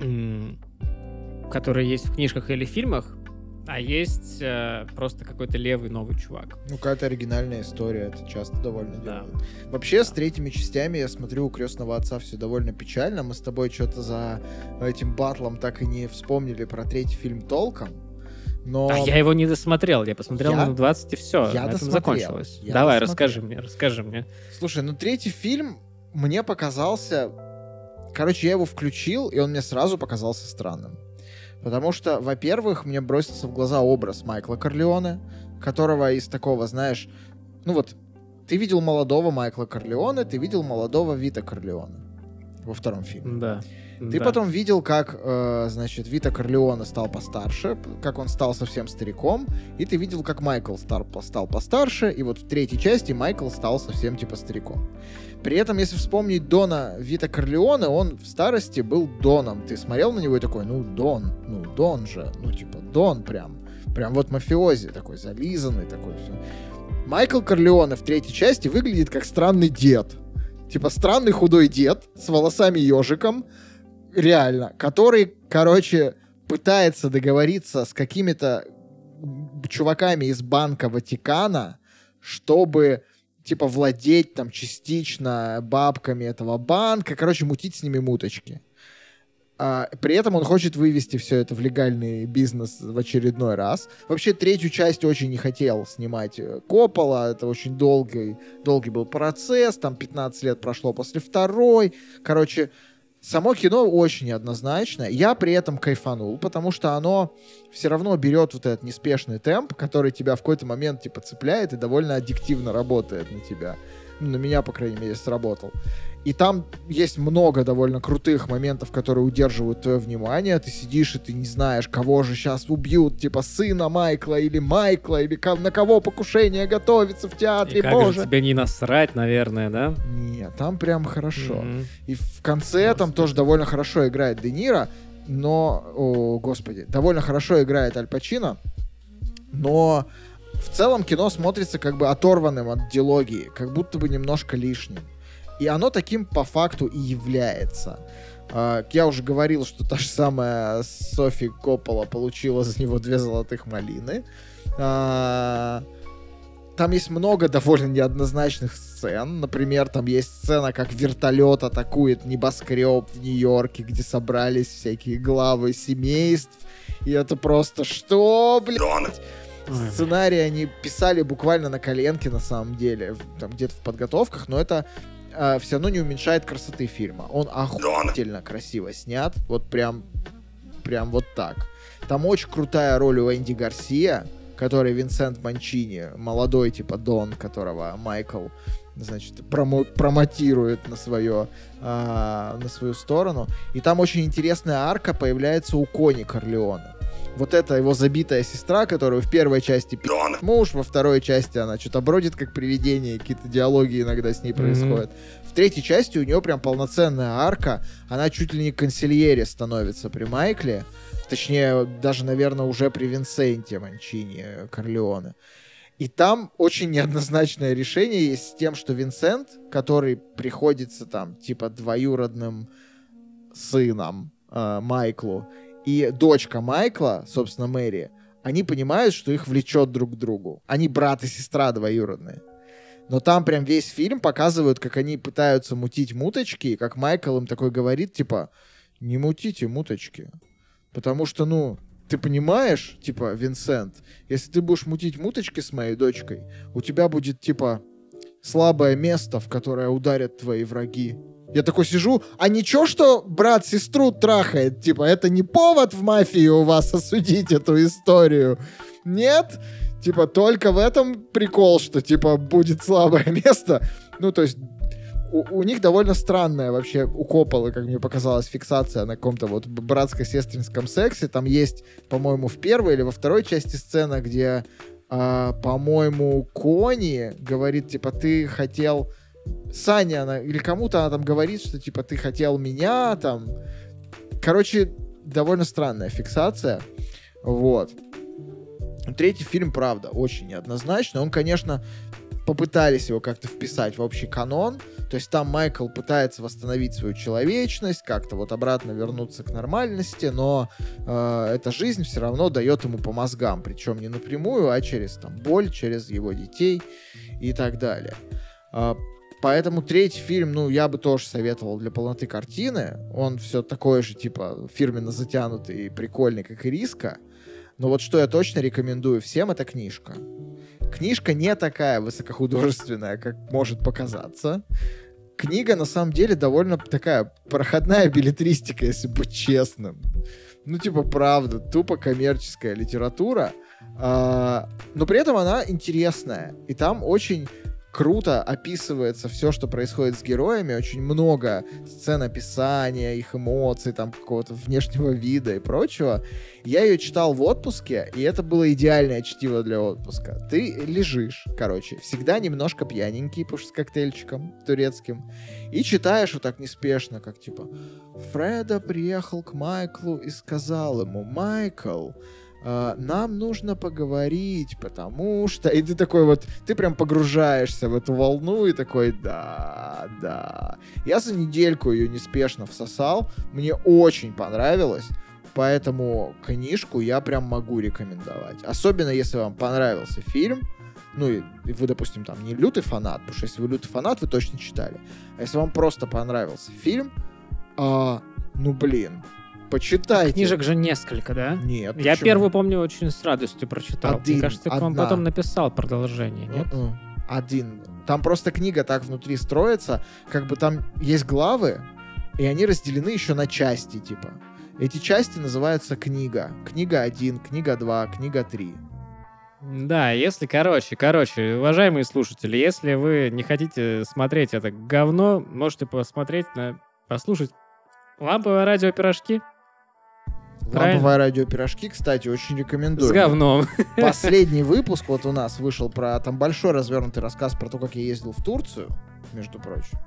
м, которые есть в книжках или фильмах, А есть э, просто какой-то левый новый чувак. Ну, какая-то оригинальная история, это часто довольно Да. делают. Вообще, с третьими частями, я смотрю, у крестного отца все довольно печально. Мы с тобой что-то за этим батлом так и не вспомнили про третий фильм толком. Но А я его не досмотрел, я посмотрел Я- минут 20 и все, я на этом закончилось. Я Давай, досмотрел. расскажи мне, расскажи мне. Слушай, ну третий фильм мне показался... Короче, я его включил, и он мне сразу показался странным. Потому что, во-первых, мне бросился в глаза образ Майкла Корлеоне, которого из такого, знаешь... Ну вот, ты видел молодого Майкла Корлеоне, ты видел молодого Вита Корлеоне во втором фильме. Да. Ты да. потом видел, как, э, значит, Вита Корлеоне стал постарше, как он стал совсем стариком, и ты видел, как Майкл стар, стал постарше, и вот в третьей части Майкл стал совсем типа стариком. При этом, если вспомнить Дона Вита Корлеоне, он в старости был Доном. Ты смотрел на него и такой, ну, Дон, ну, Дон же, ну, типа, Дон прям. Прям вот мафиози такой, зализанный такой, все. Майкл Корлеоне в третьей части выглядит как странный дед. Типа странный худой дед с волосами ежиком, реально, который, короче, пытается договориться с какими-то чуваками из Банка Ватикана, чтобы типа владеть там частично бабками этого банка, короче, мутить с ними муточки. А, при этом он хочет вывести все это в легальный бизнес в очередной раз. Вообще третью часть очень не хотел снимать э, Коппола, это очень долгий, долгий был процесс, там 15 лет прошло после второй. Короче, само кино очень неоднозначно. Я при этом кайфанул, потому что оно все равно берет вот этот неспешный темп, который тебя в какой-то момент типа цепляет и довольно аддиктивно работает на тебя. Ну, на меня, по крайней мере, сработал. И там есть много довольно крутых моментов, которые удерживают твое внимание. Ты сидишь и ты не знаешь, кого же сейчас убьют, типа сына Майкла или Майкла, или на кого покушение готовится в театре, И как боже. же тебе не насрать, наверное, да? Нет, там прям хорошо. Мгм. И в конце там тоже довольно хорошо играет Де Ниро, но, о, господи, довольно хорошо играет Аль Пачино, но в целом кино смотрится как бы оторванным от диалогии, как будто бы немножко лишним. И оно таким по факту и является. А, Я уже говорил, что та же самая Софи Коппола получила за него две золотых малины. А, Там есть много довольно неоднозначных сцен. Например, там есть сцена, как вертолет атакует небоскреб в Нью-Йорке, где собрались всякие главы семейств. И это просто что, блядь? Сценарий они писали буквально на коленке, на самом деле, там где-то в подготовках, но это все равно не уменьшает красоты фильма. Он охуительно красиво снят, вот прям, прям вот так. Там очень крутая роль у Энди Гарсия, который Винсент Манчини, молодой типа Дон, которого Майкл, значит, промо- промотирует на свое, а, на свою сторону. И там очень интересная арка появляется у Кони Корлеона. Вот это его забитая сестра, которую в первой части пи*** муж, во второй части она что-то бродит как привидение, какие-то диалоги иногда с ней Мгм. происходят. В третьей части у нее прям полноценная арка, она чуть ли не консильере становится при Майкле, точнее, даже, наверное, уже при Винсенте Манчини Корлеоне. И там очень неоднозначное решение есть с тем, что Винсент, который приходится там, типа, двоюродным сыном э, Майклу, и дочка Майкла, собственно, Мэри, они понимают, что их влечет друг к другу. Они брат и сестра двоюродные. Но там прям весь фильм показывают, как они пытаются мутить муточки, и как Майкл им такой говорит, типа, не мутите муточки. Потому что, ну, ты понимаешь, типа, Винсент, если ты будешь мутить муточки с моей дочкой, у тебя будет, типа, слабое место, в которое ударят твои враги. Я такой сижу, а ничего, что брат сестру трахает? Типа, это не повод в мафии у вас осудить эту историю? Нет? Типа, только в этом прикол, что, типа, будет слабое место. Ну, то есть, у, них довольно странная вообще у Копполы, как мне показалось, фиксация на каком-то вот братско-сестринском сексе. Там есть, по-моему, в первой или во второй части сцена, где, а, по-моему, Кони говорит, типа, ты хотел... Саня, она, или кому-то она там говорит, что, типа, ты хотел меня, там... Короче, довольно странная фиксация. Вот. Третий фильм, правда, очень неоднозначный. Он, конечно, попытались его как-то вписать в общий канон, То есть там Майкл пытается восстановить свою человечность, как-то вот обратно вернуться к нормальности, но э, эта жизнь все равно дает ему по мозгам, причем не напрямую, а через там боль, через его детей и так далее. Э, Поэтому третий фильм, ну, я бы тоже советовал для полноты картины. Он все такой же, типа, фирменно затянутый и прикольный, как и Риска. Но вот что я точно рекомендую всем, это книжка. Книжка не такая высокохудожественная, как может показаться. Книга, на самом деле, довольно такая проходная билетристика, если быть честным. Ну, типа, правда, тупо коммерческая литература. А, но при этом она интересная. И там очень круто описывается все, что происходит с героями, очень много сцен описания, их эмоций, там какого-то внешнего вида и прочего. Я ее читал в отпуске, и это было идеальное чтиво для отпуска. Ты лежишь, короче, всегда немножко пьяненький, потому что с коктейльчиком турецким, и читаешь вот так неспешно, как типа «Фреда приехал к Майклу и сказал ему, Майкл, нам нужно поговорить, потому что... И ты такой вот, ты прям погружаешься в эту волну и такой, да, да. Я за недельку ее неспешно всосал, мне очень понравилось, поэтому книжку я прям могу рекомендовать. Особенно, если вам понравился фильм, ну, и, и вы, допустим, там не лютый фанат, потому что если вы лютый фанат, вы точно читали. А если вам просто понравился фильм, а, ну, блин, почитайте. Книжек же несколько, да? Нет. Я почему? первую помню очень с радостью прочитал. Один, Мне кажется, он одна. потом написал продолжение, нет? Мгм. Один. Там просто книга так внутри строится, как бы там есть главы, и они разделены еще на части, типа. Эти части называются книга. Книга 1, книга 2, книга 3. Да, если, короче, короче, уважаемые слушатели, если вы не хотите смотреть это говно, можете посмотреть на, послушать ламповое радио пирожки Правильно. Ламповое радио пирожки, кстати, очень рекомендую. с говном. Последний выпуск вот у нас вышел про там большой развернутый рассказ про то, как я ездил в Турцию, между прочим.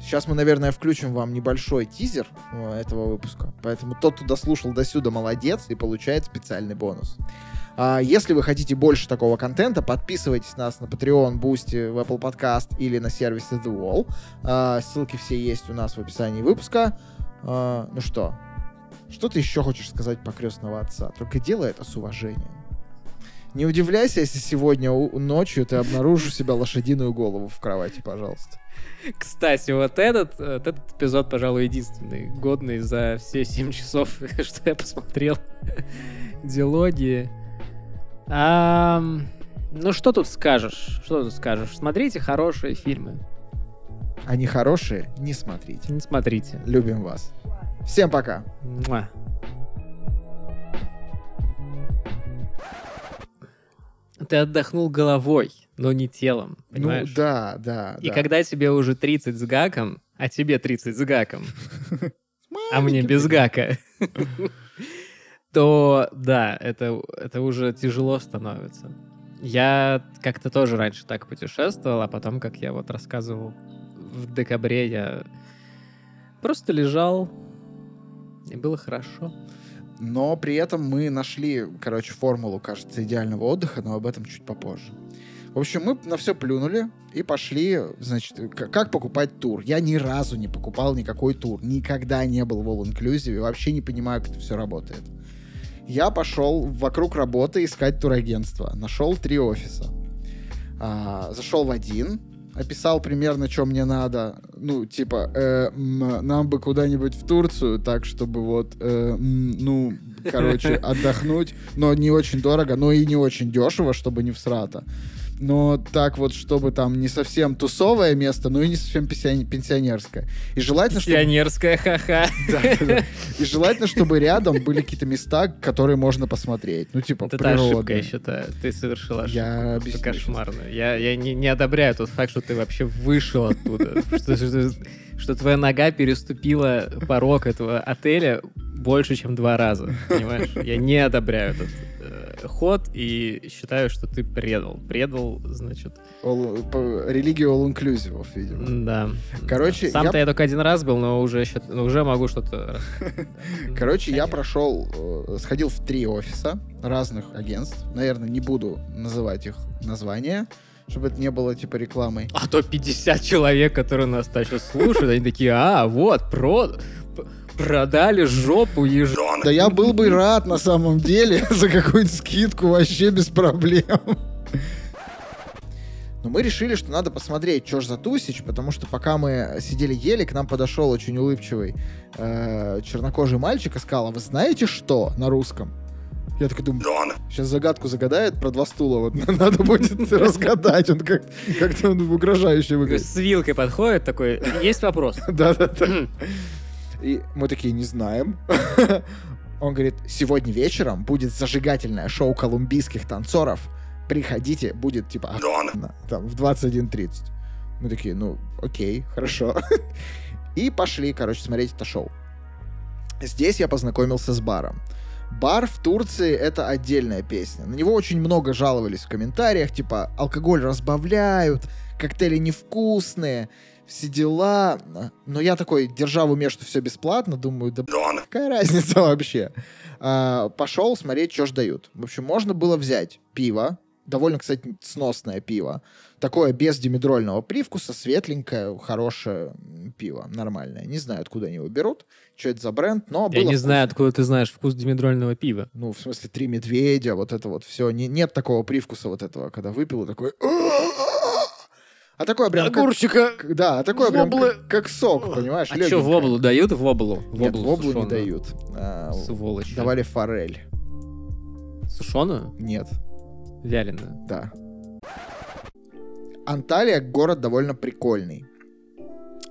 Сейчас мы, наверное, включим вам небольшой тизер э, этого выпуска. Поэтому тот, кто дослушал до сюда, молодец и получает специальный бонус. А, если вы хотите больше такого контента, подписывайтесь на нас на Patreon, Boosty, в Apple Podcast или на сервисе The Wall. А, ссылки все есть у нас в описании выпуска. А, ну что, что ты еще хочешь сказать по крестного отца? Только делай это с уважением. Не удивляйся, если сегодня ночью ты обнаружишь у себя лошадиную голову в кровати, пожалуйста. Кстати, вот этот, вот этот эпизод, пожалуй, единственный годный за все 7 часов, что я посмотрел. Диалоги. Ам, ну, что тут скажешь? Что тут скажешь? Смотрите хорошие фильмы. Они хорошие, не смотрите. Не смотрите. Любим вас. Всем пока. Муа. Ты отдохнул головой, но не телом, понимаешь? Ну да, да. И да. когда тебе уже 30 с гаком, а тебе 30 с гаком, а мне без гака, то да, это, это уже тяжело становится. Я как-то тоже раньше так путешествовал, а потом, как я вот рассказывал, в декабре я просто лежал, и было хорошо. Но при этом мы нашли, короче, формулу, кажется, идеального отдыха, но об этом чуть попозже. В общем, мы на все плюнули и пошли, значит, как покупать тур. Я ни разу не покупал никакой тур, никогда не был в All Inclusive, вообще не понимаю, как это все работает. Я пошел вокруг работы искать турагентство. Нашел три офиса. А, зашел в один, описал примерно, что мне надо. Ну, типа, э, нам бы куда-нибудь в Турцию, так, чтобы вот, э, ну, короче, отдохнуть, но не очень дорого, но и не очень дешево, чтобы не всрато. Но так вот, чтобы там не совсем тусовое место, но и не совсем пенсионерское. пенсионерское. И желательно, чтобы... Пионерская ха-ха. Да, да, да. И желательно, чтобы рядом были какие-то места, которые можно посмотреть. Ну, типа, это ошибка, я считаю. Ты совершил ошибку. Я объясню кошмарную. Я, я не, не одобряю тот факт, что ты вообще вышел оттуда. Что, что- что твоя нога переступила порог этого отеля больше, чем два раза. Понимаешь? Я не одобряю этот ход и считаю, что ты предал. Предал, значит, All- по- религию all inclusive, видимо. да. Короче, Сам-то я- я... только один раз был, но уже, уже могу что-то... Короче, я прошел, э, сходил в три офиса разных агентств. Наверное, не буду называть их названия. чтобы это не было, типа, рекламой. А то 50 человек, которые нас сейчас слушают, они такие, а, вот, про... Продали жопу ежу. Да я был бы рад, на самом деле, за какую-нибудь скидку вообще без проблем. Но мы решили, что надо посмотреть, что ж за Тусич, потому что пока мы сидели ели, к нам подошел очень улыбчивый э, чернокожий мальчик и сказал, а вы знаете что на русском? Я такой думаю, сейчас загадку загадает про два стула, вот надо будет разгадать, он как- как-то он угрожающе выглядит. С вилкой подходит такой, есть вопрос? Да-да-да. И мы такие, не знаем. Он говорит, сегодня вечером будет зажигательное шоу колумбийских танцоров. Приходите, будет типа охуенно, там в 21.30. Мы такие, ну, окей, хорошо. И пошли, короче, смотреть это шоу. Здесь я познакомился с баром. Бар в Турции — это отдельная песня. На него очень много жаловались в комментариях, типа, алкоголь разбавляют, коктейли невкусные, все дела. Но я такой, держа в уме, что все бесплатно, думаю, да какая разница вообще? А, пошел смотреть, что ж дают. В общем, можно было взять пиво, довольно, кстати, сносное пиво. Такое без димедрольного привкуса, светленькое, хорошее пиво, нормальное. Не знаю, откуда они его берут, что это за бренд, но Я было не знаю, вкусно. откуда ты знаешь вкус димедрольного пива. Ну, в смысле, три медведя, вот это вот все. Не, нет такого привкуса вот этого, когда выпил и такой... А такое прям... как- Огурчика. к- да, а такое прям как, как сок, понимаешь? А что, легенькое. воблу дают? Воблу? Нет, Воблу воблу не сушеную. дают. А, Сволочи. давали форель. Сушеную? Нет, Вяленую. да. Анталия город довольно прикольный.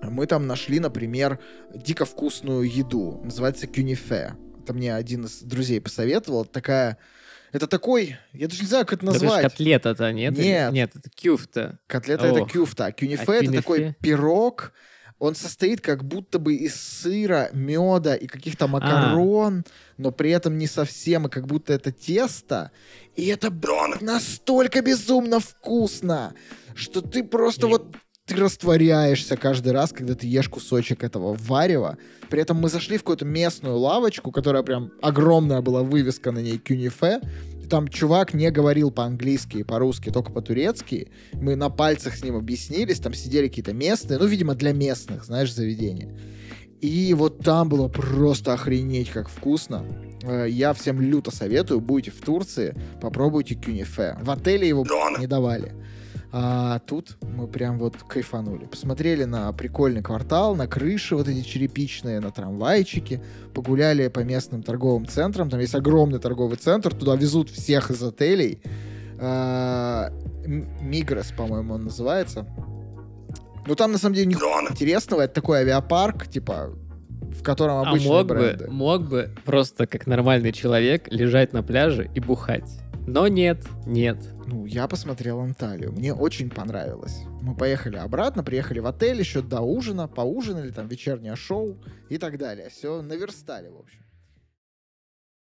Мы там нашли, например, дико вкусную еду. Называется кюнифе. Это мне один из друзей посоветовал. Такая... Это такой... Я даже не знаю, как это Да это назвать. котлета-то, нет? Нет. Нет, это кюфта. Котлета это кюфта. А кюнифе А это кюнифе? такой пирог. Он состоит как будто бы из сыра, меда и каких-то макарон, но при этом не совсем, и как будто это тесто. И это блин, настолько безумно вкусно, что ты просто Не. вот ты растворяешься каждый раз, когда ты ешь кусочек этого варева. При этом мы зашли в какую-то местную лавочку, которая прям огромная была вывеска на ней кюнифе. Там чувак не говорил по-английски и по-русски, только по-турецки. Мы на пальцах с ним объяснились, там сидели какие-то местные, ну, видимо, для местных, знаешь, заведения. И вот там было просто охренеть, как вкусно. Э, Я всем люто советую, будете в Турции, попробуйте кюнифе. В отеле его не давали. А тут мы прям вот кайфанули. Посмотрели на прикольный квартал, на крыши вот эти черепичные, на трамвайчики. Погуляли по местным торговым центрам. Там есть огромный торговый центр. Туда везут всех из отелей. А, Мигрос, по-моему, он называется. Ну там на самом деле нихуя интересного. Это такой авиапарк, типа, в котором А обычные мог бренды. бы, мог бы просто как нормальный человек лежать на пляже и бухать. Но нет, нет. Ну, я посмотрел Анталию. Мне очень понравилось. Мы поехали обратно, приехали в отель еще до ужина, поужинали, там вечернее шоу и так далее. Все наверстали, в общем.